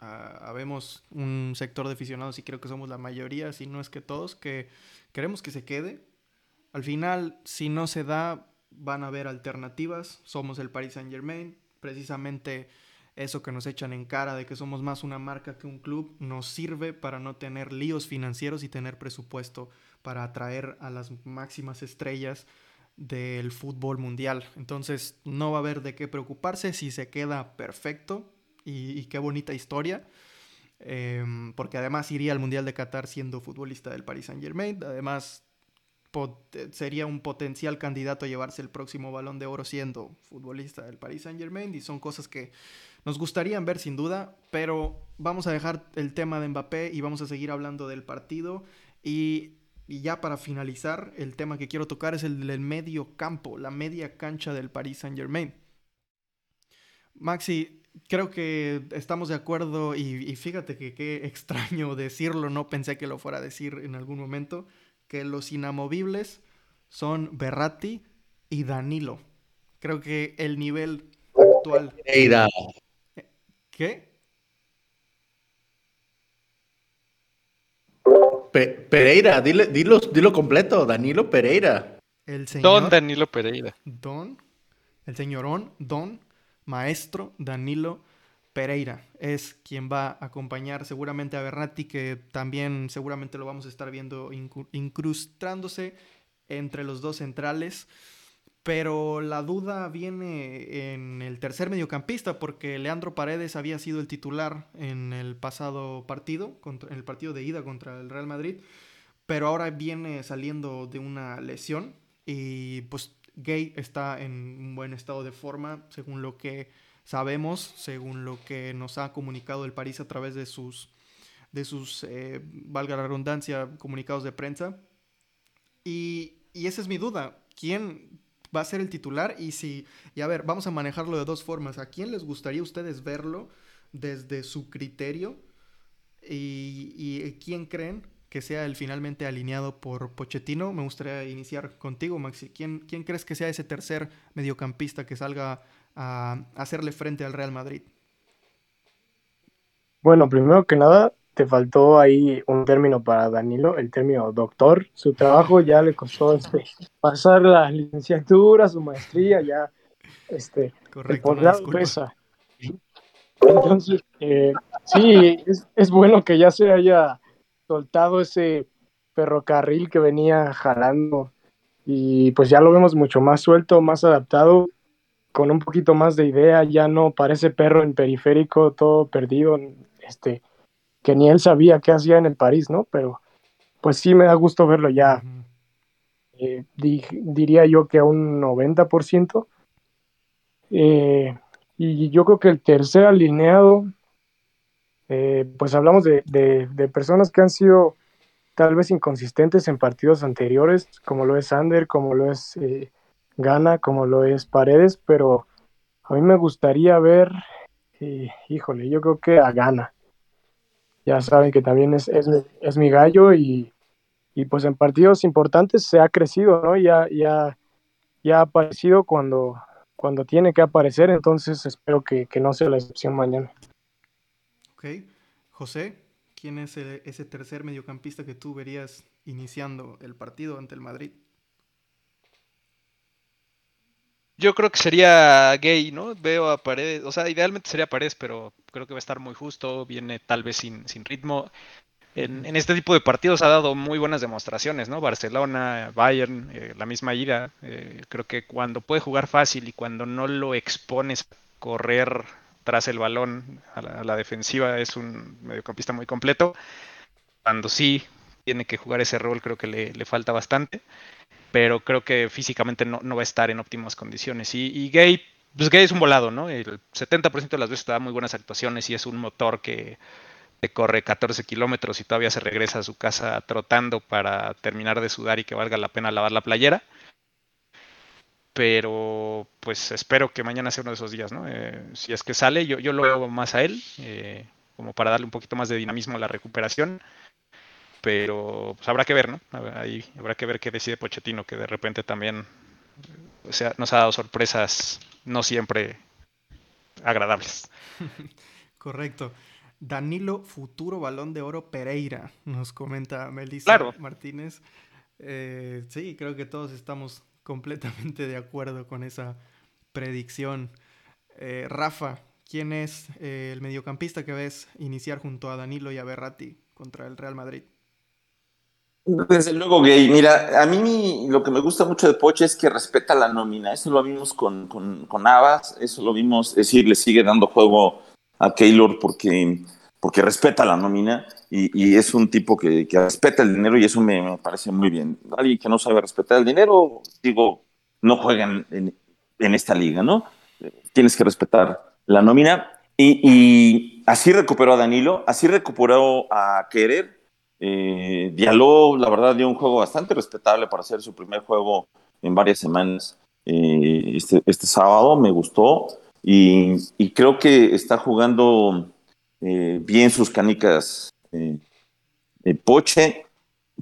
habemos un sector de aficionados y creo que somos la mayoría, si no es que todos, que queremos que se quede. Al final, si no se da, van a haber alternativas. Somos el Paris Saint Germain. Precisamente eso que nos echan en cara de que somos más una marca que un club nos sirve para no tener líos financieros y tener presupuesto para atraer a las máximas estrellas del fútbol mundial. Entonces no va a haber de qué preocuparse si se queda perfecto y, qué bonita historia. Em, porque además iría al Mundial de Qatar siendo futbolista del Paris Saint Germain. Además sería un potencial candidato a llevarse el próximo balón de oro siendo futbolista del Paris Saint Germain. Y son cosas que nos gustaría ver sin duda. Pero vamos a dejar el tema de Mbappé y vamos a seguir hablando del partido. Y y ya para finalizar, el tema que quiero tocar es el del medio campo, la media cancha del Paris Saint Germain. Maxi, creo que estamos de acuerdo y, fíjate que qué extraño decirlo, no pensé que lo fuera a decir en algún momento, que los inamovibles son Berratti y Danilo. Creo que el nivel actual... ¿Qué? Pereira, dile, dilo, dilo completo, Danilo Pereira. El señor, don Danilo Pereira. Don, el señorón, don, maestro Danilo Pereira es quien va a acompañar seguramente a Bernati, que también seguramente lo vamos a estar viendo incrustándose entre los dos centrales. Pero la duda viene en el tercer mediocampista, porque Leandro Paredes había sido el titular en el pasado partido, contra, en el partido de ida contra el Real Madrid, pero ahora viene saliendo de una lesión y pues Gay está en un buen estado de forma, según lo que sabemos, según lo que nos ha comunicado el París a través de sus, de sus eh, valga la redundancia, comunicados de prensa. Y, y esa es mi duda. ¿Quién, va a ser el titular y si, y a ver, vamos a manejarlo de dos formas. ¿A quién les gustaría ustedes verlo desde su criterio? Y, y quién creen que sea el finalmente alineado por Pochettino. Me gustaría iniciar contigo, Maxi. ¿Quién, quién crees que sea ese tercer mediocampista que salga a hacerle frente al Real Madrid? Bueno, primero que nada, te faltó ahí un término para Danilo, el término doctor. Su trabajo ya le costó este, pasar la licenciatura, su maestría, ya este, Correcto, el pesa. Entonces, eh, sí, es, es, bueno que ya se haya soltado ese ferrocarril que venía jalando y pues ya lo vemos mucho más suelto, más adaptado, con un poquito más de idea, ya no parece perro en periférico, todo perdido, este, que ni él sabía qué hacía en el París, ¿no? Pero pues sí me da gusto verlo ya. Eh, diría yo que a un 90%. Eh, y yo creo que el tercer alineado, eh, pues hablamos de, personas que han sido tal vez inconsistentes en partidos anteriores, como lo es Sander, como lo es Gana, como lo es Paredes, pero a mí me gustaría ver, híjole, yo creo que a Gana ya saben que también es, es, mi gallo y, pues en partidos importantes se ha crecido, ¿no? Ya, ya, ya ha aparecido cuando, cuando tiene que aparecer, entonces espero que, no sea la excepción mañana. Ok. José, ¿quién es ese tercer mediocampista que tú verías iniciando el partido ante el Madrid? Yo creo que sería gay, ¿no? Veo a Paredes, o sea, idealmente sería Paredes, pero creo que va a estar muy justo, viene tal vez sin, sin ritmo. En, este tipo de partidos ha dado muy buenas demostraciones, ¿no? Barcelona, Bayern, eh, la misma ida. Eh, creo que cuando puede jugar fácil y cuando no lo expones a correr tras el balón a la, defensiva es un mediocampista muy completo. Cuando sí tiene que jugar ese rol creo que le, le falta bastante pero creo que físicamente no, va a estar en óptimas condiciones. Y, Gay, pues Gay es un volado, ¿no? El 70% de las veces te da muy buenas actuaciones y es un motor que te corre 14 kilómetros y todavía se regresa a su casa trotando para terminar de sudar y que valga la pena lavar la playera. Pero pues espero que mañana sea uno de esos días, ¿no? Eh, si es que sale, yo, yo lo veo más a él, eh, como para darle un poquito más de dinamismo a la recuperación pero pues, habrá que ver, ¿no? Ahí habrá que ver qué decide Pochettino, que de repente también o sea, nos ha dado sorpresas no siempre agradables. Correcto. Danilo Futuro Balón de Oro Pereira, nos comenta Melissa Martínez. Eh, sí, creo que todos estamos completamente de acuerdo con esa predicción. Eh, Rafa, ¿quién es eh, el mediocampista que ves iniciar junto a Danilo y a Berratti contra el Real Madrid? Desde luego, Gay. Mira, a mí lo que me gusta mucho de Poche es que respeta la nómina. Eso lo vimos con, con, con eso lo vimos, es decir, le sigue dando juego a Keylor porque, porque respeta la nómina y, es un tipo que, respeta el dinero y eso me, parece muy bien. Alguien que no sabe respetar el dinero, digo, no juega en, esta liga, ¿no? Tienes que respetar la nómina. Y, así recuperó a Danilo, así recuperó a Querer. Eh, la verdad, dio un juego bastante respetable para hacer su primer juego en varias semanas. Eh, este, este sábado me gustó y, creo que está jugando eh, bien sus canicas eh, Poche.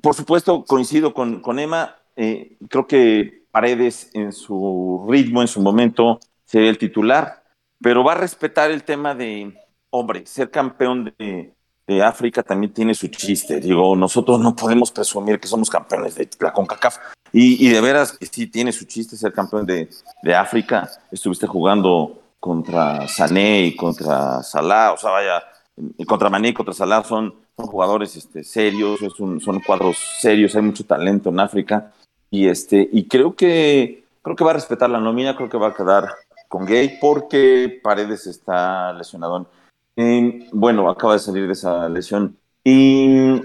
Por supuesto, coincido con, con Emma. Creo que Paredes en su ritmo, en su momento, sería el titular, pero va a respetar el tema de, hombre, ser campeón de, África también tiene su chiste. Digo, nosotros no podemos presumir que somos campeones de la CONCACAF. Y, y de veras sí tiene su chiste ser campeón de, de África. Estuviste jugando contra Sané y contra Salah, o sea, vaya, contra Mané y contra Salah son, son jugadores este, serios, son cuadros serios, hay mucho talento en África y este y creo que creo que va a respetar la nómina, creo que va a quedar con Gay porque Paredes está lesionado. Bueno, acaba de salir de esa lesión y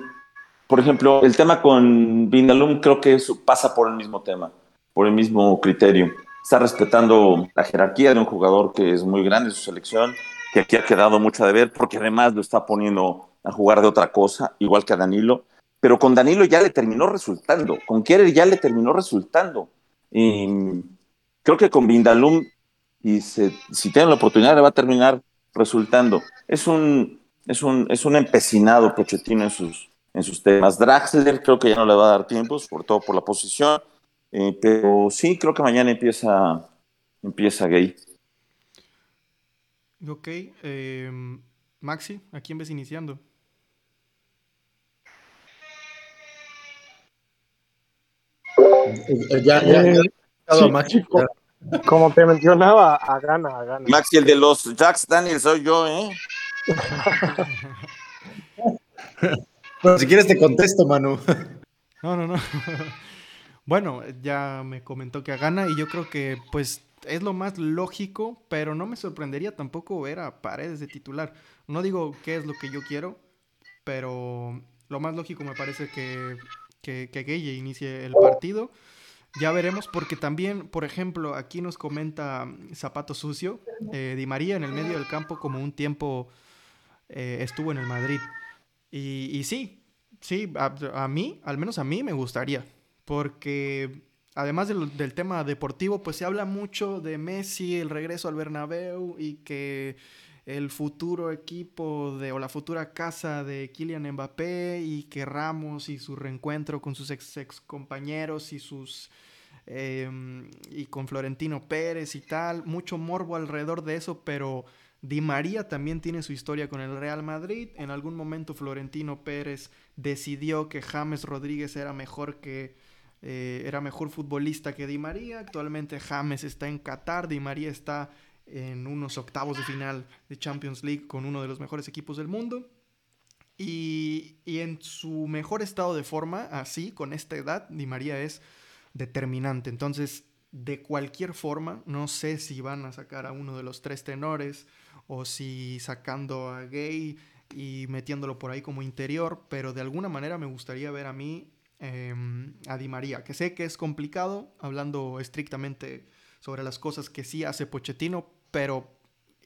por ejemplo, el tema con Vindalum creo que eso pasa por el mismo tema, por el mismo criterio. Está respetando la jerarquía de un jugador que es muy grande en su selección, que aquí ha quedado mucho de ver, porque además lo está poniendo a jugar de otra cosa, igual que a Danilo. Pero con Danilo ya le terminó resultando, con Kierer ya le terminó resultando. Y creo que con Vindalum, y si tiene la oportunidad, le va a terminar resultando. Es un, es un, es un empecinado Pochettino en sus, en sus temas. Draxler creo que ya no le va a dar tiempo, sobre todo por la posición. Eh, pero sí, creo que mañana empieza, empieza Gay. Ok, em, Maxi, ¿a quién ves iniciando? Ya, ya, ya. Eh, Maxi. Como te mencionaba, a gana, a gana. Maxi, el de los Jacks Daniel soy yo, ¿eh? bueno, si quieres te contesto, Manu. No, no, no. Bueno, ya me comentó que a gana y yo creo que pues es lo más lógico, pero no me sorprendería tampoco ver a Paredes de titular. No digo qué es lo que yo quiero, pero lo más lógico me parece que, que, que Gueye inicie el partido. Ya veremos, porque también, por ejemplo, aquí nos comenta Zapato Sucio, eh, Di María en el medio del campo como un tiempo eh, estuvo en el Madrid. Y, y sí, sí, a, mí, al menos a mí me gustaría, porque además del, tema deportivo, pues se habla mucho de Messi, el regreso al Bernabéu y que el futuro equipo de, o la futura casa de Kylian Mbappé y que Ramos y su reencuentro con sus ex, ex compañeros y sus em, y con Florentino Pérez y tal, mucho morbo alrededor de eso, pero Di María también tiene su historia con el Real Madrid. En algún momento Florentino Pérez decidió que James Rodríguez era mejor que eh, era mejor futbolista que Di María. Actualmente James está en Qatar, Di María está en unos octavos de final de Champions League con uno de los mejores equipos del mundo. Y, y, en su mejor estado de forma, así, con esta edad, Di María es determinante. Entonces, de cualquier forma, no sé si van a sacar a uno de los tres tenores o si sacando a Gay y metiéndolo por ahí como interior, pero de alguna manera me gustaría ver a mí Em, a Di María, que sé que es complicado, hablando estrictamente sobre las cosas que sí hace Pochettino, pero,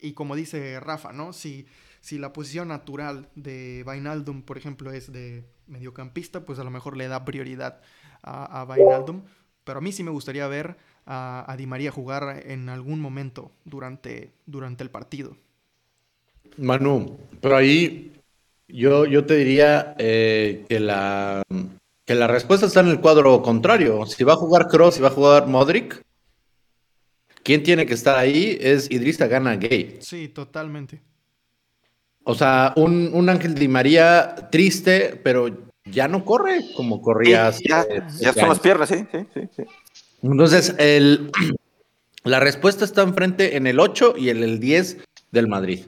y como dice Rafa, ¿no? Si, si la posición natural de Vainaldum, por ejemplo, es de mediocampista, pues a lo mejor le da prioridad a, a Vainaldum, pero a mí sí me gustaría ver a, Di María jugar en algún momento durante, durante el partido. Manu, pero ahí yo, yo te diría eh, que la que la respuesta está en el cuadro contrario. Si va a jugar Cross y va a jugar Modric, quien tiene que estar ahí es Idrissa Gana Gay. Sí, totalmente. O sea, un, un Ángel Di María triste, pero ya no corre como corría. Sí, ya, hace ya son las piernas, sí, sí, sí. sí. Entonces, el, la respuesta está enfrente en el 8 y en el 10 del Madrid.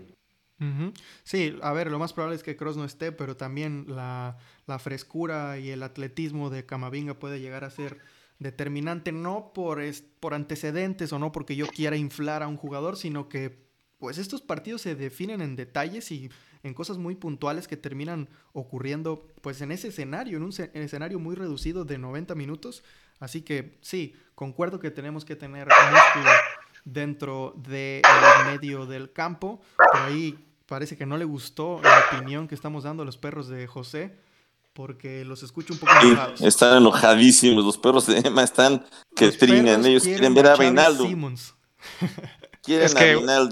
Sí, a ver, lo más probable es que Cross no esté, pero también la, la frescura y el atletismo de Camavinga puede llegar a ser determinante, no por, por antecedentes o no porque yo quiera inflar a un jugador, sino que pues estos partidos se definen en detalles y en cosas muy puntuales que terminan ocurriendo pues en ese escenario, en un ce- en escenario muy reducido de 90 minutos. Así que sí, concuerdo que tenemos que tener músculo dentro del medio del campo. Por ahí parece que no le gustó la opinión que estamos dando a los perros de José, porque los escucho un poco enojados. están enojadísimos. Los perros de Emma están que Los trinan. Ellos quieren ver a Reinaldo. Quieren Es a que- Reinaldo.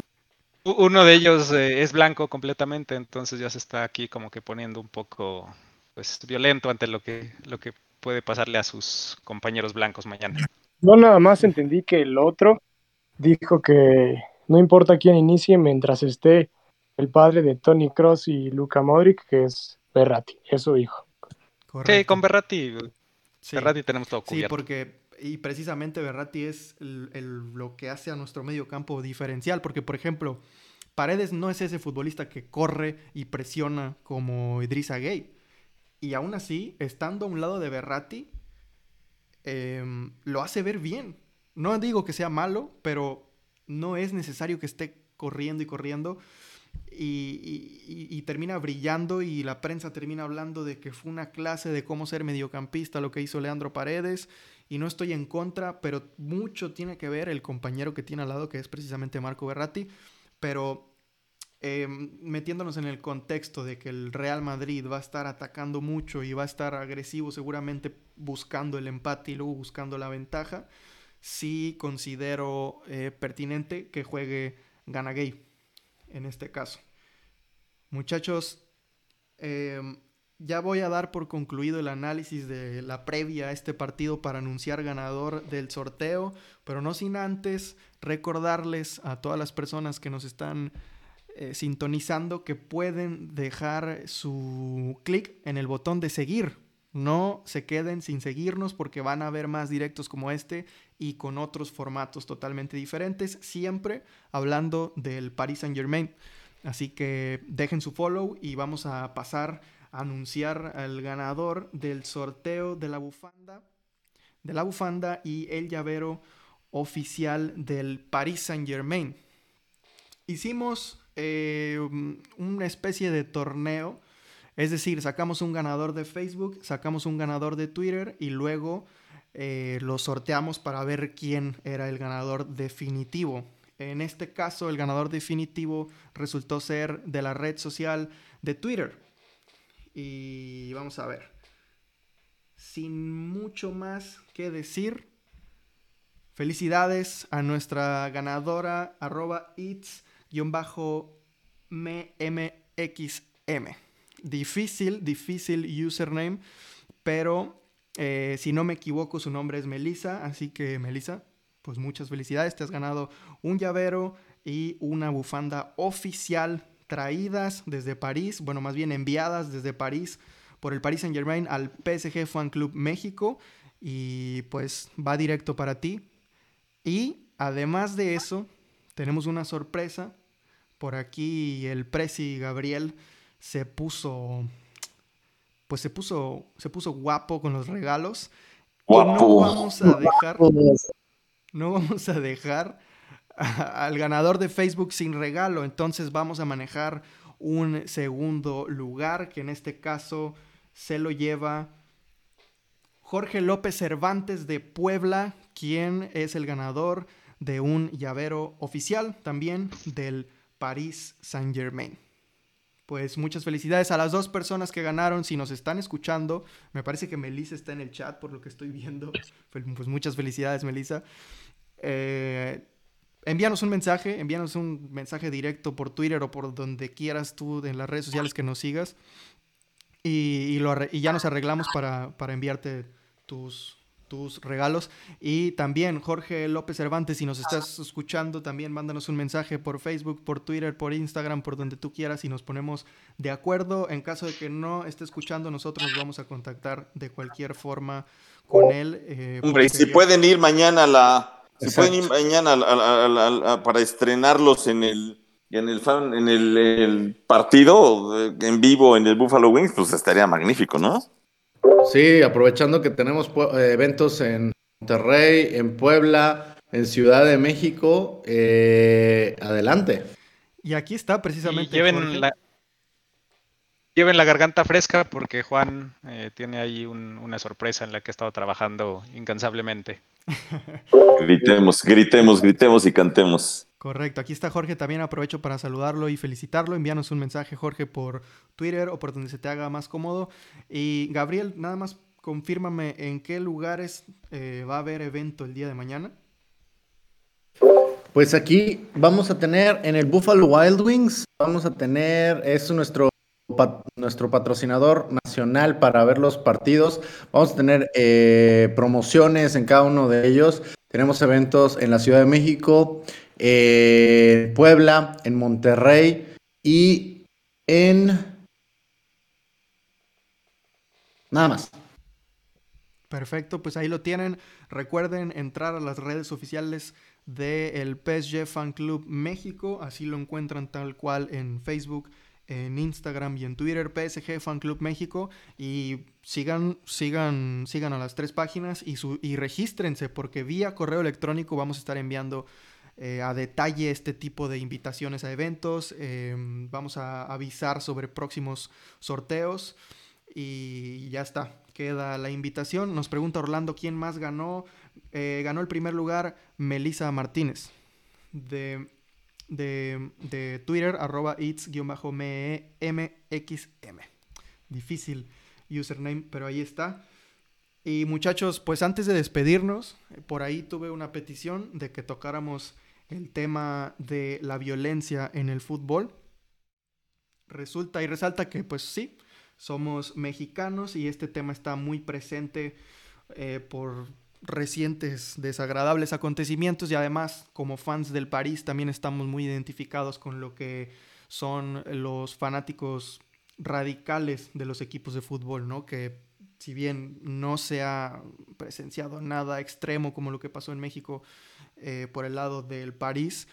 U- Uno de ellos eh, es blanco completamente, entonces ya se está aquí como que poniendo un poco pues violento ante lo que lo que puede pasarle a sus compañeros blancos mañana. Yo nada más entendí que el otro dijo que no importa quién inicie mientras esté el padre de Tony Cross y Luca Modric, que es Berratti. Eso dijo. Sí, Correcto. con Berratti, Sí. Berratti tenemos todo Sí, cubierto. porque y precisamente Berratti es el- el- lo que hace a nuestro medio campo diferencial, porque por ejemplo, Paredes no es ese futbolista que corre y presiona como Idrissa Gay. Y aún así, estando a un lado de Berratti, em, lo hace ver bien. No digo que sea malo, pero no es necesario que esté corriendo y corriendo. Y, y- termina brillando y la prensa termina hablando de que fue una clase de cómo ser mediocampista lo que hizo Leandro Paredes. Y no estoy en contra, pero mucho tiene que ver el compañero que tiene al lado, que es precisamente Marco Berratti. Pero eh, metiéndonos en el contexto de que el Real Madrid va a estar atacando mucho y va a estar agresivo seguramente buscando el empate y luego buscando la ventaja, sí considero eh, pertinente que juegue Ganagay en este caso. Muchachos, eh, ya voy a dar por concluido el análisis de la previa a este partido para anunciar ganador del sorteo, pero no sin antes recordarles a todas las personas que nos están eh, sintonizando que pueden dejar su clic en el botón de seguir. No se queden sin seguirnos porque van a ver más directos como este y con otros formatos totalmente diferentes, siempre hablando del Paris Saint Germain. Así que dejen su follow y vamos a pasar a anunciar al ganador del sorteo de la bufanda, de la bufanda y el llavero oficial del Paris Saint Germain. Hicimos eh, una especie de torneo, es decir, sacamos un ganador de Facebook, sacamos un ganador de Twitter y luego eh, lo sorteamos para ver quién era el ganador definitivo. En este caso, el ganador definitivo resultó ser de la red social de Twitter. Y vamos a ver. Sin mucho más que decir, felicidades a nuestra ganadora, arroba its-mmxm. Difícil, difícil username, pero eh, si no me equivoco, su nombre es Melissa, así que Melissa, pues muchas felicidades, te has ganado un llavero y una bufanda oficial traídas desde París, bueno, más bien enviadas desde París por el Paris Saint Germain al PSG Fan Club México y pues va directo para ti. Y además de eso, tenemos una sorpresa. Por aquí el Prezi Gabriel se puso pues se puso se puso guapo con los regalos. Y no Guapo. vamos a dejar no vamos a dejar a- al ganador de Facebook sin regalo. Entonces vamos a manejar un segundo lugar, que en este caso se lo lleva Jorge López Cervantes de Puebla, quien es el ganador de un llavero oficial también del Paris Saint Germain. Pues muchas felicidades a las dos personas que ganaron. Si nos están escuchando, me parece que Melissa está en el chat por lo que estoy viendo. Pues muchas felicidades, Melissa. Eh, envíanos un mensaje, envíanos un mensaje directo por Twitter o por donde quieras tú en las redes sociales que nos sigas. Y, y lo y ya nos arreglamos para, para enviarte tus, tus regalos. Y también, Jorge López Cervantes, si nos estás escuchando, también mándanos un mensaje por Facebook, por Twitter, por Instagram, por donde tú quieras y nos ponemos de acuerdo. En caso de que no esté escuchando, nosotros nos vamos a contactar de cualquier forma con él. Eh, Hombre, si pueden ir mañana a la... Si pueden ir mañana para estrenarlos en el en el en el, partido en vivo en el Buffalo Wings, pues estaría magnífico, ¿no? Sí, aprovechando que tenemos eh, eventos en Monterrey, en Puebla, en Ciudad de México, eh, adelante. Y aquí está precisamente. lleven la, lleven la garganta fresca porque Juan eh, tiene ahí una sorpresa en la que ha estado trabajando incansablemente. gritemos, gritemos, gritemos y cantemos. Correcto, aquí está Jorge, también aprovecho para saludarlo y felicitarlo. Envíanos un mensaje, Jorge, por Twitter o por donde se te haga más cómodo. Y Gabriel, nada más confírmame en qué lugares eh, va a haber evento el día de mañana. Pues aquí vamos a tener en el Buffalo Wild Wings, vamos a tener, es nuestro, nuestro patrocinador nacional para ver los partidos. Vamos a tener eh, promociones en cada uno de ellos. Tenemos eventos en la Ciudad de México, en Puebla, en Monterrey y en... Nada más. Perfecto, pues ahí lo tienen. Recuerden entrar a las redes oficiales del PSG Fan Club México. Así lo encuentran tal cual en Facebook, en Instagram y en Twitter, PSG Fan Club México. Y sigan, sigan, sigan a las tres páginas y, su, y regístrense porque vía correo electrónico vamos a estar enviando eh, a detalle este tipo de invitaciones a eventos. Em, vamos a avisar sobre próximos sorteos. Y ya está, queda la invitación. Nos pregunta Orlando quién más ganó. Eh, ganó el primer lugar Melissa Martínez de, de, Twitter, arroba its-mxm. Difícil username, pero ahí está. Y muchachos, pues antes de despedirnos, por ahí tuve una petición de que tocáramos el tema de la violencia en el fútbol. Resulta y resalta que pues sí, somos mexicanos y este tema está muy presente eh, por recientes desagradables acontecimientos y además como fans del París también estamos muy identificados con lo que son los fanáticos radicales de los equipos de fútbol, ¿no? Que si bien no se ha presenciado nada extremo como lo que pasó en México eh, por el lado del París,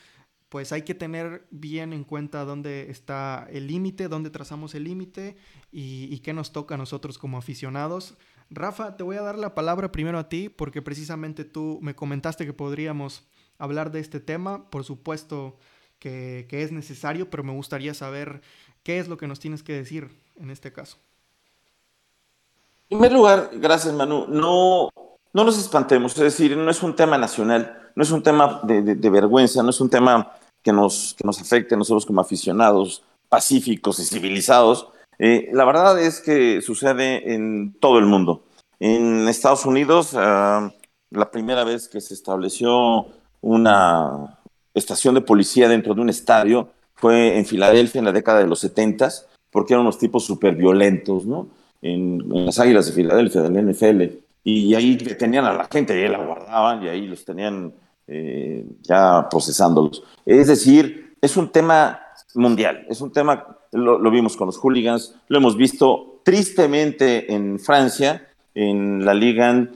pues hay que tener bien en cuenta dónde está el límite, dónde trazamos el límite y, qué nos toca a nosotros como aficionados. Rafa, te voy a dar la palabra primero a ti porque precisamente tú me comentaste que podríamos hablar de este tema. Por supuesto que, que es necesario, pero me gustaría saber qué es lo que nos tienes que decir en este caso. En primer lugar, gracias Manu, no, no nos espantemos, es decir, no es un tema nacional no es un tema de, vergüenza, no es un tema que nos, que nos afecte a nosotros como aficionados pacíficos y civilizados. Eh, la verdad es que sucede en todo el mundo. En Estados Unidos, ah, la primera vez que se estableció una estación de policía dentro de un estadio fue en Filadelfia en la década de los 70, porque eran unos tipos súper violentos, ¿no? En, las Águilas de Filadelfia, del NFL. Y ahí detenían a la gente, y ahí la guardaban, y ahí los tenían eh, ya procesándolos. Es decir, es un tema mundial, es un tema, lo, vimos con los hooligans, lo hemos visto tristemente en Francia, en la Liga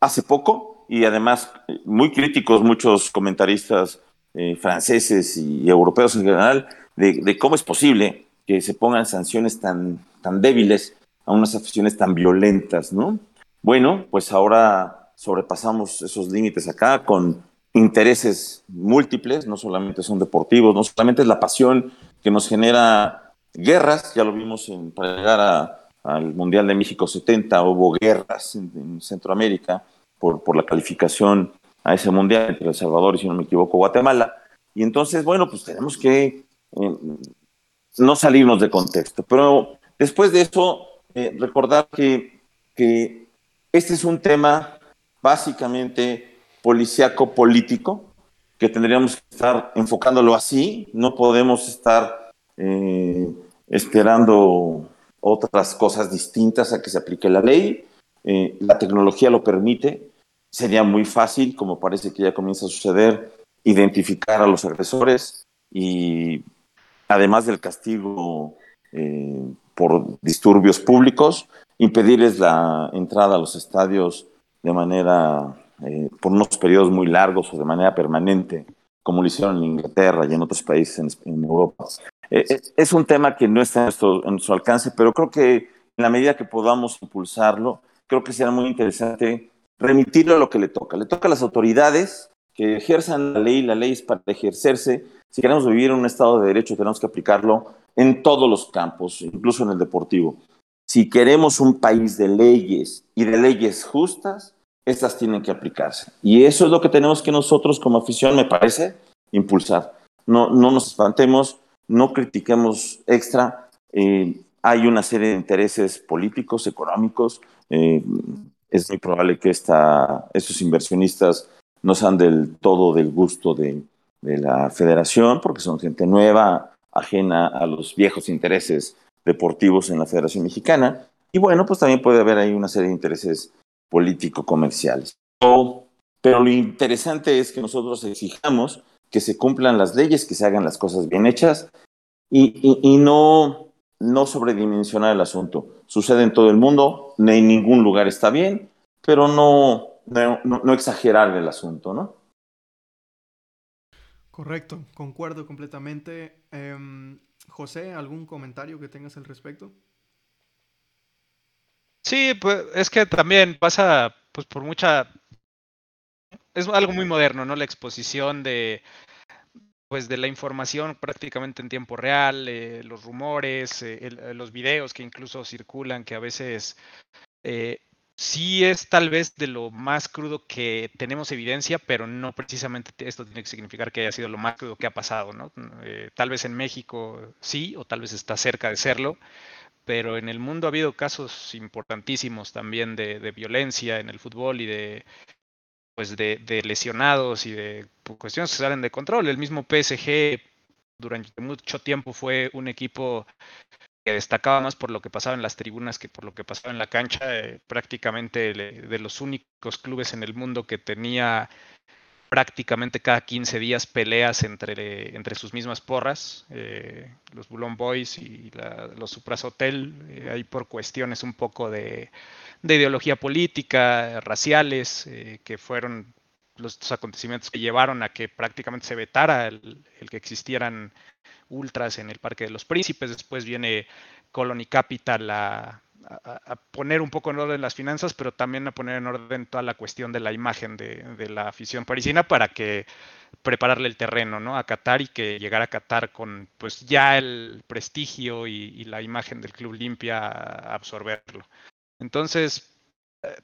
hace poco, y además muy críticos muchos comentaristas eh, franceses y europeos en general, de, cómo es posible que se pongan sanciones tan, tan débiles a unas aficiones tan violentas, ¿no? Bueno, pues ahora sobrepasamos esos límites acá con intereses múltiples, no solamente son deportivos, no solamente es la pasión que nos genera guerras, ya lo vimos en, para llegar al Mundial de México 70, hubo guerras en, Centroamérica por, por, la calificación a ese Mundial entre El Salvador y, si no me equivoco, Guatemala. Y entonces, bueno, pues tenemos que eh, no salirnos de contexto. Pero después de eso, eh, recordar que, que este es un tema básicamente policíaco político, que tendríamos que estar enfocándolo así, no podemos estar eh, esperando otras cosas distintas a que se aplique la ley, eh, la tecnología lo permite, sería muy fácil, como parece que ya comienza a suceder, identificar a los agresores y además del castigo eh, por disturbios públicos, impedirles la entrada a los estadios de manera, eh, por unos periodos muy largos o de manera permanente, como lo hicieron en Inglaterra y en otros países en, Europa. Eh, eh, es un tema que no está en nuestro, alcance, pero creo que en la medida que podamos impulsarlo, creo que será muy interesante remitirlo a lo que le toca. Le toca a las autoridades que ejerzan la ley, la ley es para ejercerse. Si queremos vivir en un Estado de Derecho, tenemos que aplicarlo en todos los campos, incluso en el deportivo. Si queremos un país de leyes y de leyes justas, estas tienen que aplicarse. Y eso es lo que tenemos que nosotros como afición, me parece, impulsar. No, no nos espantemos, no critiquemos extra. Eh, hay una serie de intereses políticos, económicos. Eh, es muy probable que esta, estos inversionistas no sean del todo del gusto de, de la federación, porque son gente nueva, ajena a los viejos intereses deportivos en la Federación Mexicana. Y bueno, pues también puede haber ahí una serie de intereses político-comerciales. Pero lo interesante es que nosotros exijamos que se cumplan las leyes, que se hagan las cosas bien hechas y, y, no, no sobredimensionar el asunto. Sucede en todo el mundo, en ningún lugar está bien, pero no, no, no exagerar el asunto, ¿no? Correcto, concuerdo completamente. Eh, José, ¿algún comentario que tengas al respecto? Sí, pues es que también pasa pues por mucha es algo muy moderno, ¿no? La exposición de pues de la información prácticamente en tiempo real, eh, los rumores, eh, los videos que incluso circulan, que a veces eh, sí es tal vez de lo más crudo que tenemos evidencia, pero no precisamente esto tiene que significar que haya sido lo más crudo que ha pasado, ¿no? Eh, tal vez en México sí, o tal vez está cerca de serlo, pero en el mundo ha habido casos importantísimos también de, violencia en el fútbol y de pues de, de lesionados y de cuestiones que salen de control. El mismo PSG durante mucho tiempo fue un equipo que destacaba más por lo que pasaba en las tribunas que por lo que pasaba en la cancha, eh, prácticamente de los únicos clubes en el mundo que tenía prácticamente cada 15 días peleas entre, entre sus mismas porras, eh, los Bulon Boys y los Supras Hotel, eh, ahí por cuestiones un poco de, ideología política, raciales, que fueron los, acontecimientos que llevaron a que prácticamente se vetara el que existieran ultras en el Parque de los Príncipes, después viene Colony Capital a, poner un poco en orden las finanzas, pero también a poner en orden toda la cuestión de la imagen de, la afición parisina para que prepararle el terreno ¿no? a Qatar y que llegara a Qatar con pues ya el prestigio y, la imagen del club limpia a absorberlo. Entonces,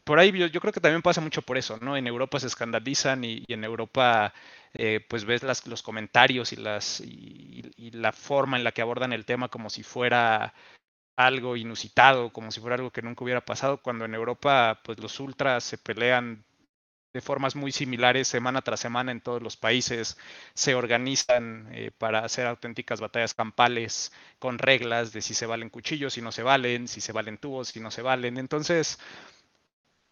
por ahí yo, creo que también pasa mucho por eso, ¿no? En Europa se escandalizan y en Europa eh, pues ves las, los comentarios y, las, y, la forma en la que abordan el tema como si fuera algo inusitado, como si fuera algo que nunca hubiera pasado, cuando en Europa pues los ultras se pelean de formas muy similares semana tras semana en todos los países, se organizan eh, para hacer auténticas batallas campales con reglas de si se valen cuchillos, si no se valen, si se valen tubos, si no se valen. Entonces,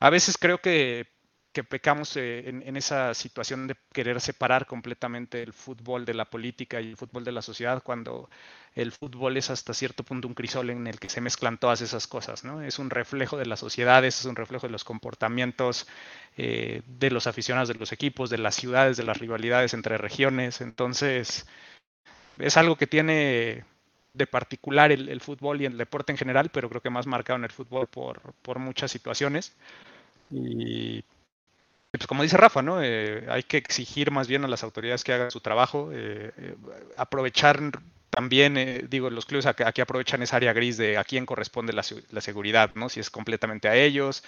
a veces creo que pecamos eh, en, esa situación de querer separar completamente el fútbol de la política y el fútbol de la sociedad cuando el fútbol es hasta cierto punto un crisol en el que se mezclan todas esas cosas, ¿no? Es un reflejo de las sociedades, es un reflejo de los comportamientos eh, de los aficionados de los equipos, de las ciudades, de las rivalidades entre regiones, entonces es algo que tiene de particular el, fútbol y el deporte en general, pero creo que más marcado en el fútbol por, por muchas situaciones. Y pues como dice Rafa, ¿no? Eh, hay que exigir más bien a las autoridades que hagan su trabajo, eh, eh, aprovechar también, digo, los clubes aquí aprovechan esa área gris de a quién corresponde la, seguridad, ¿no? Si es completamente a ellos,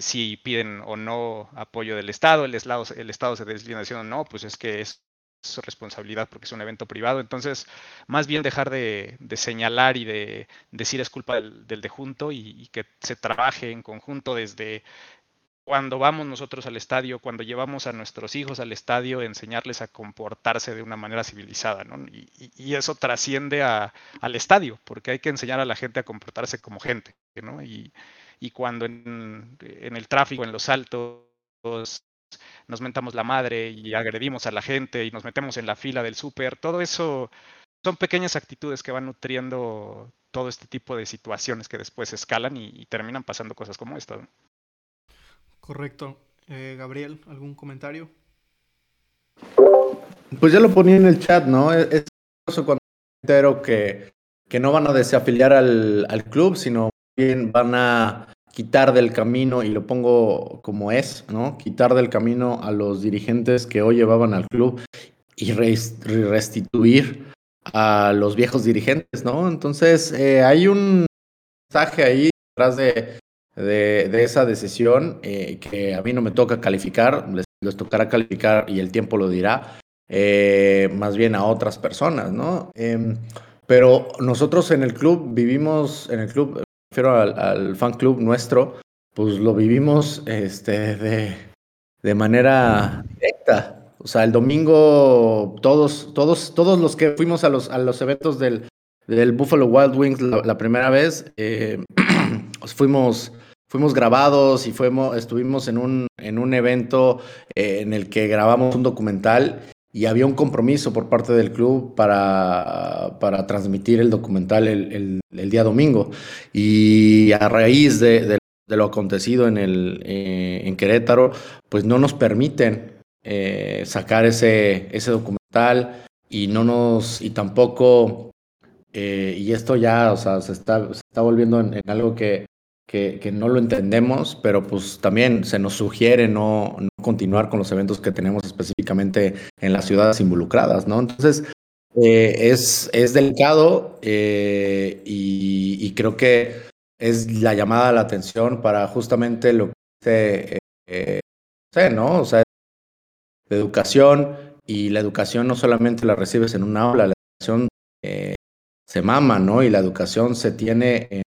si piden o no apoyo del Estado, el Estado, el Estado se deslinda diciendo no, pues es que es su responsabilidad porque es un evento privado. Entonces, más bien dejar de, señalar y de decir es culpa del, del de junto y, que se trabaje en conjunto desde cuando vamos nosotros al estadio, cuando llevamos a nuestros hijos al estadio, enseñarles a comportarse de una manera civilizada, ¿no? Y, eso trasciende al estadio, porque hay que enseñar a la gente a comportarse como gente, ¿no? Y, cuando en, el tráfico, en los saltos, nos mentamos la madre y agredimos a la gente y nos metemos en la fila del súper, todo eso son pequeñas actitudes que van nutriendo todo este tipo de situaciones que después escalan y, terminan pasando cosas como esta. Correcto. Eh, Gabriel, ¿algún comentario? Pues ya lo ponía en el chat, ¿no? Es cuando entero que, que no van a desafiliar al, al club, sino bien van a quitar del camino, y lo pongo como es, ¿no? Quitar del camino a los dirigentes que hoy llevaban al club y restituir a los viejos dirigentes, ¿no? Entonces, eh, hay un mensaje ahí detrás de, de, esa decisión eh, que a mí no me toca calificar, les, tocará calificar y el tiempo lo dirá, eh, más bien a otras personas, ¿no? Em, pero nosotros en el club vivimos, en el club, refiero al, fan club nuestro, pues lo vivimos este, de, de manera directa, o sea, el domingo todos, todos, todos los que fuimos a los, a los eventos del, del Buffalo Wild Wings la, primera vez, eh, fuimos, fuimos grabados y fuimos, estuvimos en un, en un evento eh, en el que grabamos un documental y había un compromiso por parte del club para, para transmitir el documental el, día domingo. Y a raíz de, de, lo acontecido en, el, eh, en Querétaro, pues no nos permiten eh, sacar ese, ese documental y no nos, y tampoco, eh, y esto ya, o sea, se está, se está volviendo en, algo que, que, no lo entendemos, pero pues también se nos sugiere no, no, continuar con los eventos que tenemos específicamente en las ciudades involucradas, ¿no? Entonces, eh, es, es delicado y, y, creo que es la llamada a la atención para justamente lo que se, ¿no? O sea, de educación y la educación no solamente la recibes en un aula, la educación eh, se mama, ¿no? Y la educación se tiene en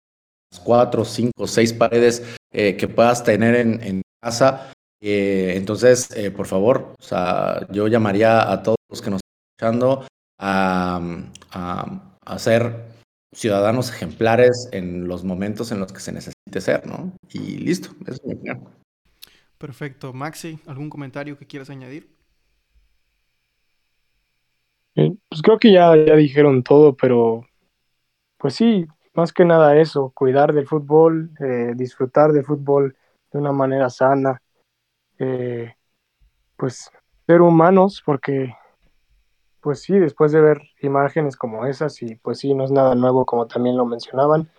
cuatro, cinco, seis paredes eh, que puedas tener en, casa. Eh, entonces, por favor, o sea, yo llamaría a todos los que nos están escuchando a, a, ser ciudadanos ejemplares en los momentos en los que se necesite ser, ¿no? Y listo, eso es mi opinión. Perfecto. Maxi, ¿algún comentario que quieras añadir? Eh, pues creo que ya, ya dijeron todo, pero pues sí, más que nada eso, cuidar del fútbol, eh, disfrutar del fútbol de una manera sana, eh, pues ser humanos, porque pues sí, después de ver imágenes como esas, y pues sí, no es nada nuevo como también lo mencionaban,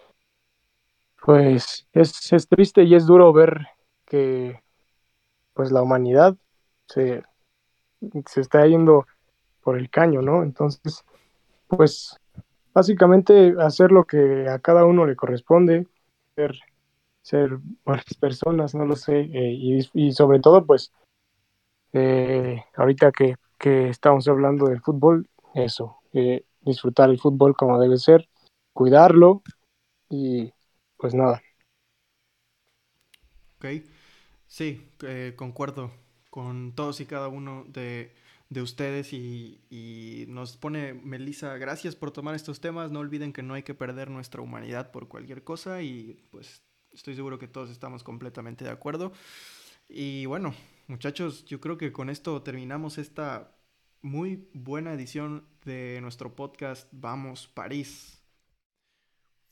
pues es, es triste y es duro ver que pues la humanidad se, se está yendo por el caño, ¿no? Entonces, pues básicamente hacer lo que a cada uno le corresponde, ser, ser buenas personas, no lo sé, eh, y, sobre todo, pues, eh, ahorita que, que, estamos hablando del fútbol, eso, eh, disfrutar el fútbol como debe ser, cuidarlo y pues nada. Ok, sí, concuerdo con todos y cada uno de de ustedes y, nos pone Melissa, gracias por tomar estos temas, no olviden que no hay que perder nuestra humanidad por cualquier cosa y pues estoy seguro que todos estamos completamente de acuerdo. Y bueno, muchachos, yo creo que con esto terminamos esta muy buena edición de nuestro podcast Vamos París.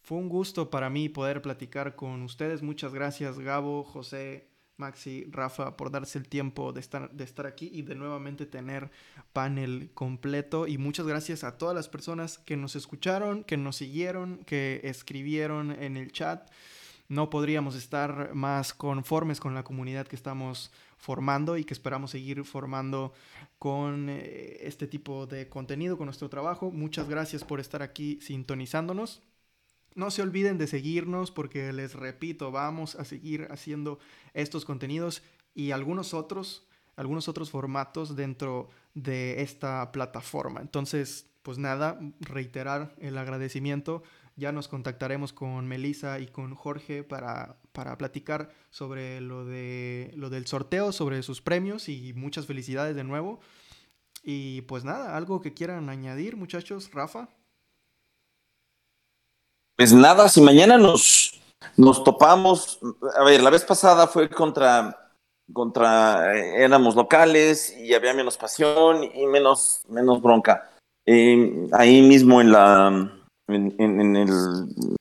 Fue un gusto para mí poder platicar con ustedes. Muchas gracias Gabo, José, Maxi, Rafa, por darse el tiempo de estar, de estar aquí y de nuevamente tener panel completo. Y muchas gracias a todas las personas que nos escucharon, que nos siguieron, que escribieron en el chat. No podríamos estar más conformes con la comunidad que estamos formando y que esperamos seguir formando con eh, este tipo de contenido, con nuestro trabajo. Muchas gracias por estar aquí sintonizándonos. No se olviden de seguirnos porque les repito, vamos a seguir haciendo estos contenidos y algunos otros, algunos otros formatos dentro de esta plataforma. Entonces, pues nada, reiterar el agradecimiento. Ya nos contactaremos con Melissa y con Jorge para, para platicar sobre lo, de, lo del sorteo, sobre sus premios y muchas felicidades de nuevo. Y pues nada, algo que quieran añadir, muchachos, Rafa. Pues nada, si mañana nos, nos topamos, a ver, la vez pasada fue contra contra eh, éramos locales y había menos pasión y menos, menos bronca. Eh, ahí mismo en la en, el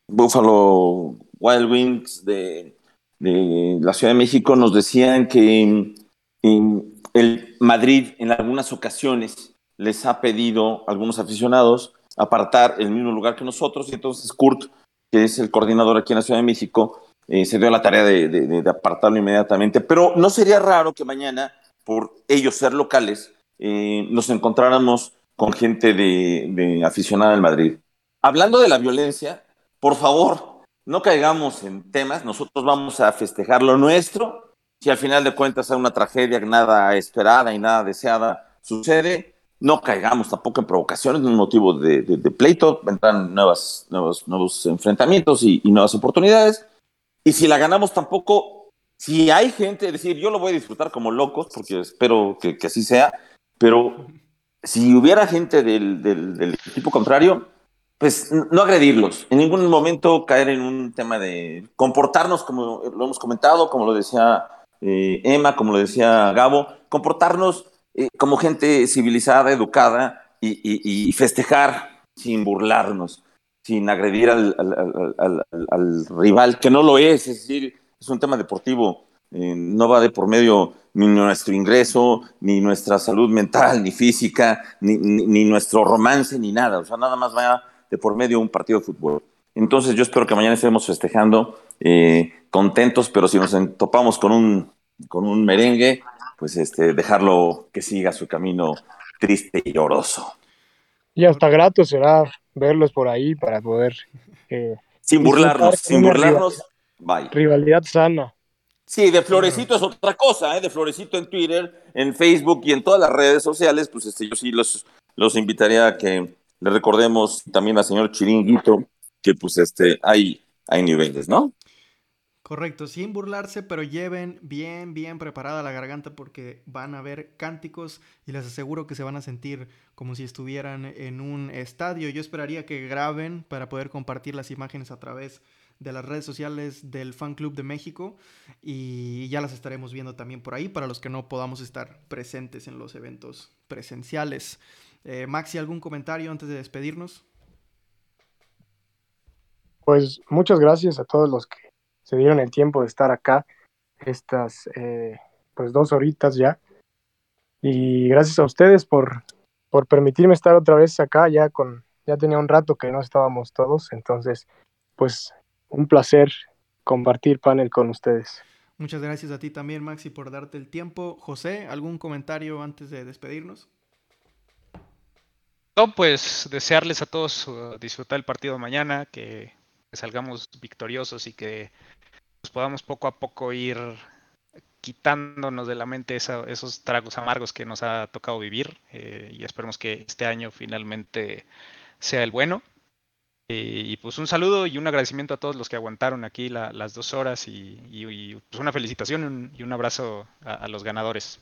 Buffalo Wild Wings de, la Ciudad de México nos decían que el Madrid en algunas ocasiones les ha pedido algunos aficionados apartar el mismo lugar que nosotros y entonces Kurt, que es el coordinador aquí en la Ciudad de México, eh, se dio la tarea de, apartarlo inmediatamente. Pero no sería raro que mañana, por ellos ser locales, eh, nos encontráramos con gente de, aficionada en Madrid. Hablando de la violencia, por favor, no caigamos en temas, nosotros vamos a festejar lo nuestro. Si al final de cuentas hay una tragedia nada esperada y nada deseada sucede, no caigamos tampoco en provocaciones, no es motivo de, pleito, vendrán nuevas, nuevos, nuevos enfrentamientos y, nuevas oportunidades. Y si la ganamos tampoco, si hay gente, es decir, yo lo voy a disfrutar como locos, porque espero que, así sea, pero si hubiera gente del, del, equipo contrario, pues no agredirlos, en ningún momento caer en un tema de comportarnos como lo hemos comentado, como lo decía eh, Emma, como lo decía Gabo, comportarnos eh, como gente civilizada, educada y, festejar sin burlarnos, sin agredir al, rival, que no lo es, es decir, es un tema deportivo, eh, no va de por medio ni nuestro ingreso, ni nuestra salud mental, ni física, ni, nuestro romance, ni nada, o sea, nada más va de por medio un partido de fútbol. Entonces yo espero que mañana estemos festejando, eh, contentos, pero si nos topamos con un, con un merengue, pues este, dejarlo que siga su camino triste y lloroso. Y hasta grato será verlos por ahí para poder... Eh, sin burlarnos, sin burlarnos, rivalidad, rivalidad sana. Sí, de Florecito es otra cosa, ¿eh? de Florecito en Twitter, en Facebook y en todas las redes sociales, pues este, yo sí los, los invitaría a que le recordemos también al señor Chiringuito que pues este, hay, hay niveles, ¿no? Correcto, sin burlarse, pero lleven bien, bien preparada la garganta porque van a ver cánticos y les aseguro que se van a sentir como si estuvieran en un estadio. Yo esperaría que graben para poder compartir las imágenes a través de las redes sociales del Fan Club de México y ya las estaremos viendo también por ahí para los que no podamos estar presentes en los eventos presenciales. Eh, Maxi, ¿algún comentario antes de despedirnos? Pues muchas gracias a todos los que se dieron el tiempo de estar acá estas eh, pues dos horitas ya. Y gracias a ustedes por, por permitirme estar otra vez acá, ya con, ya tenía un rato que no estábamos todos, entonces, pues un placer compartir panel con ustedes. Muchas gracias a ti también, Maxi, por darte el tiempo. José, ¿algún comentario antes de despedirnos? No, pues desearles a todos uh, disfrutar el partido mañana, que salgamos victoriosos y que pues, podamos poco a poco ir quitándonos de la mente esos tragos amargos que nos ha tocado vivir eh, y esperemos que este año finalmente sea el bueno. Eh, y pues un saludo y un agradecimiento a todos los que aguantaron aquí las dos horas y, pues una felicitación y un, abrazo a, los ganadores.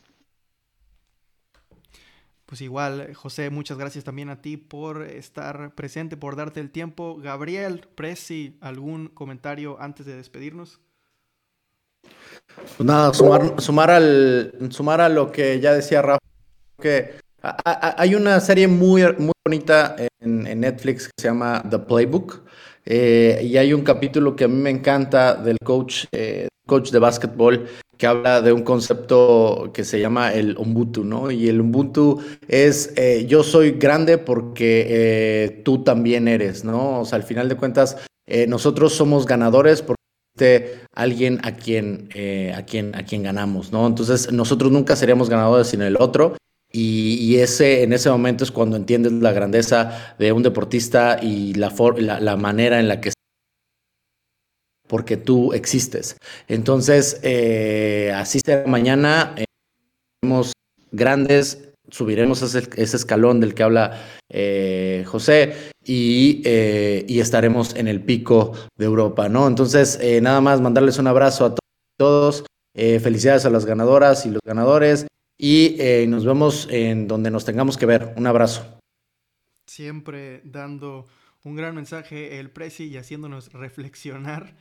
Pues igual, José, muchas gracias también a ti por estar presente, por darte el tiempo. Gabriel, Presi, ¿algún comentario antes de despedirnos? Pues nada, sumar, sumar, al, sumar a lo que ya decía Rafa, que hay una serie muy, muy bonita en, Netflix que se llama The Playbook. Eh, y hay un capítulo que a mí me encanta del coach, eh, coach de básquetbol que habla de un concepto que se llama el Ubuntu, ¿no? Y el Ubuntu es eh, yo soy grande porque tú también eres, ¿no? O sea, al final de cuentas, nosotros somos ganadores porque alguien a quien, eh, a quien, a quien ganamos, ¿no? Entonces, nosotros nunca seríamos ganadores sin el otro. Y, ese, en ese momento es cuando entiendes la grandeza de un deportista y la, la, manera en la que porque tú existes. Entonces, eh, así será mañana. Eh, grandes subiremos ese, escalón del que habla eh, José eh, y, estaremos en el pico de Europa, ¿no? Entonces, eh, nada más mandarles un abrazo a todos, felicidades a las ganadoras y los ganadores y nos vemos en donde nos tengamos que ver. Un abrazo. Siempre dando un gran mensaje el Prezi y haciéndonos reflexionar.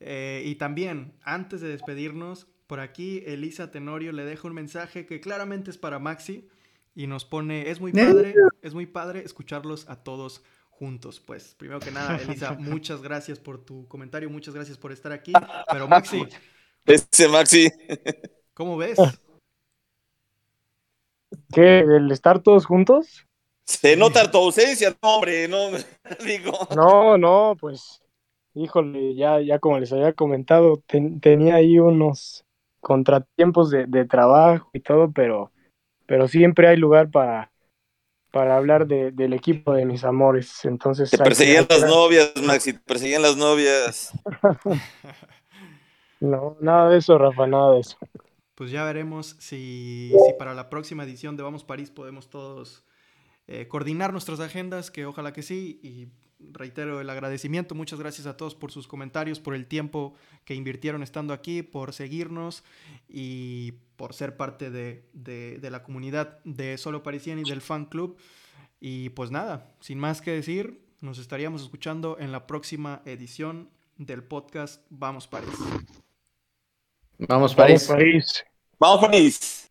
y también, antes de despedirnos, Por aquí Elisa Tenorio le deja un mensaje que claramente es para Maxi y nos pone, es muy padre, es muy padre escucharlos a todos juntos. Pues primero que nada, Elisa, muchas gracias por tu comentario, muchas gracias por estar aquí. Pero Maxi, Ese Maxi. ¿cómo ves? ¿Qué? ¿El estar todos juntos? Se nota tu ausencia, no, hombre, no, digo. No, no, pues, híjole, ya, ya como les había comentado, ten- tenía ahí unos contratiempos de, de trabajo y todo, pero, pero siempre hay lugar para, para hablar de- del equipo de mis amores. Entonces, Te perseguían que- las novias, Maxi, te perseguían las novias. No, nada de eso, Rafa, nada de eso. Pues ya veremos si, si para la próxima edición de Vamos París podemos todos eh, coordinar nuestras agendas, que ojalá que sí. Y reitero el agradecimiento. Muchas gracias a todos por sus comentarios, por el tiempo que invirtieron estando aquí, por seguirnos y por ser parte de, de- de la comunidad de Solo Parisien y del fan club. Y pues nada, sin más que decir, nos estaríamos escuchando en la próxima edición del podcast Vamos París. Vamos, París. Vamos, París. Vamos, París.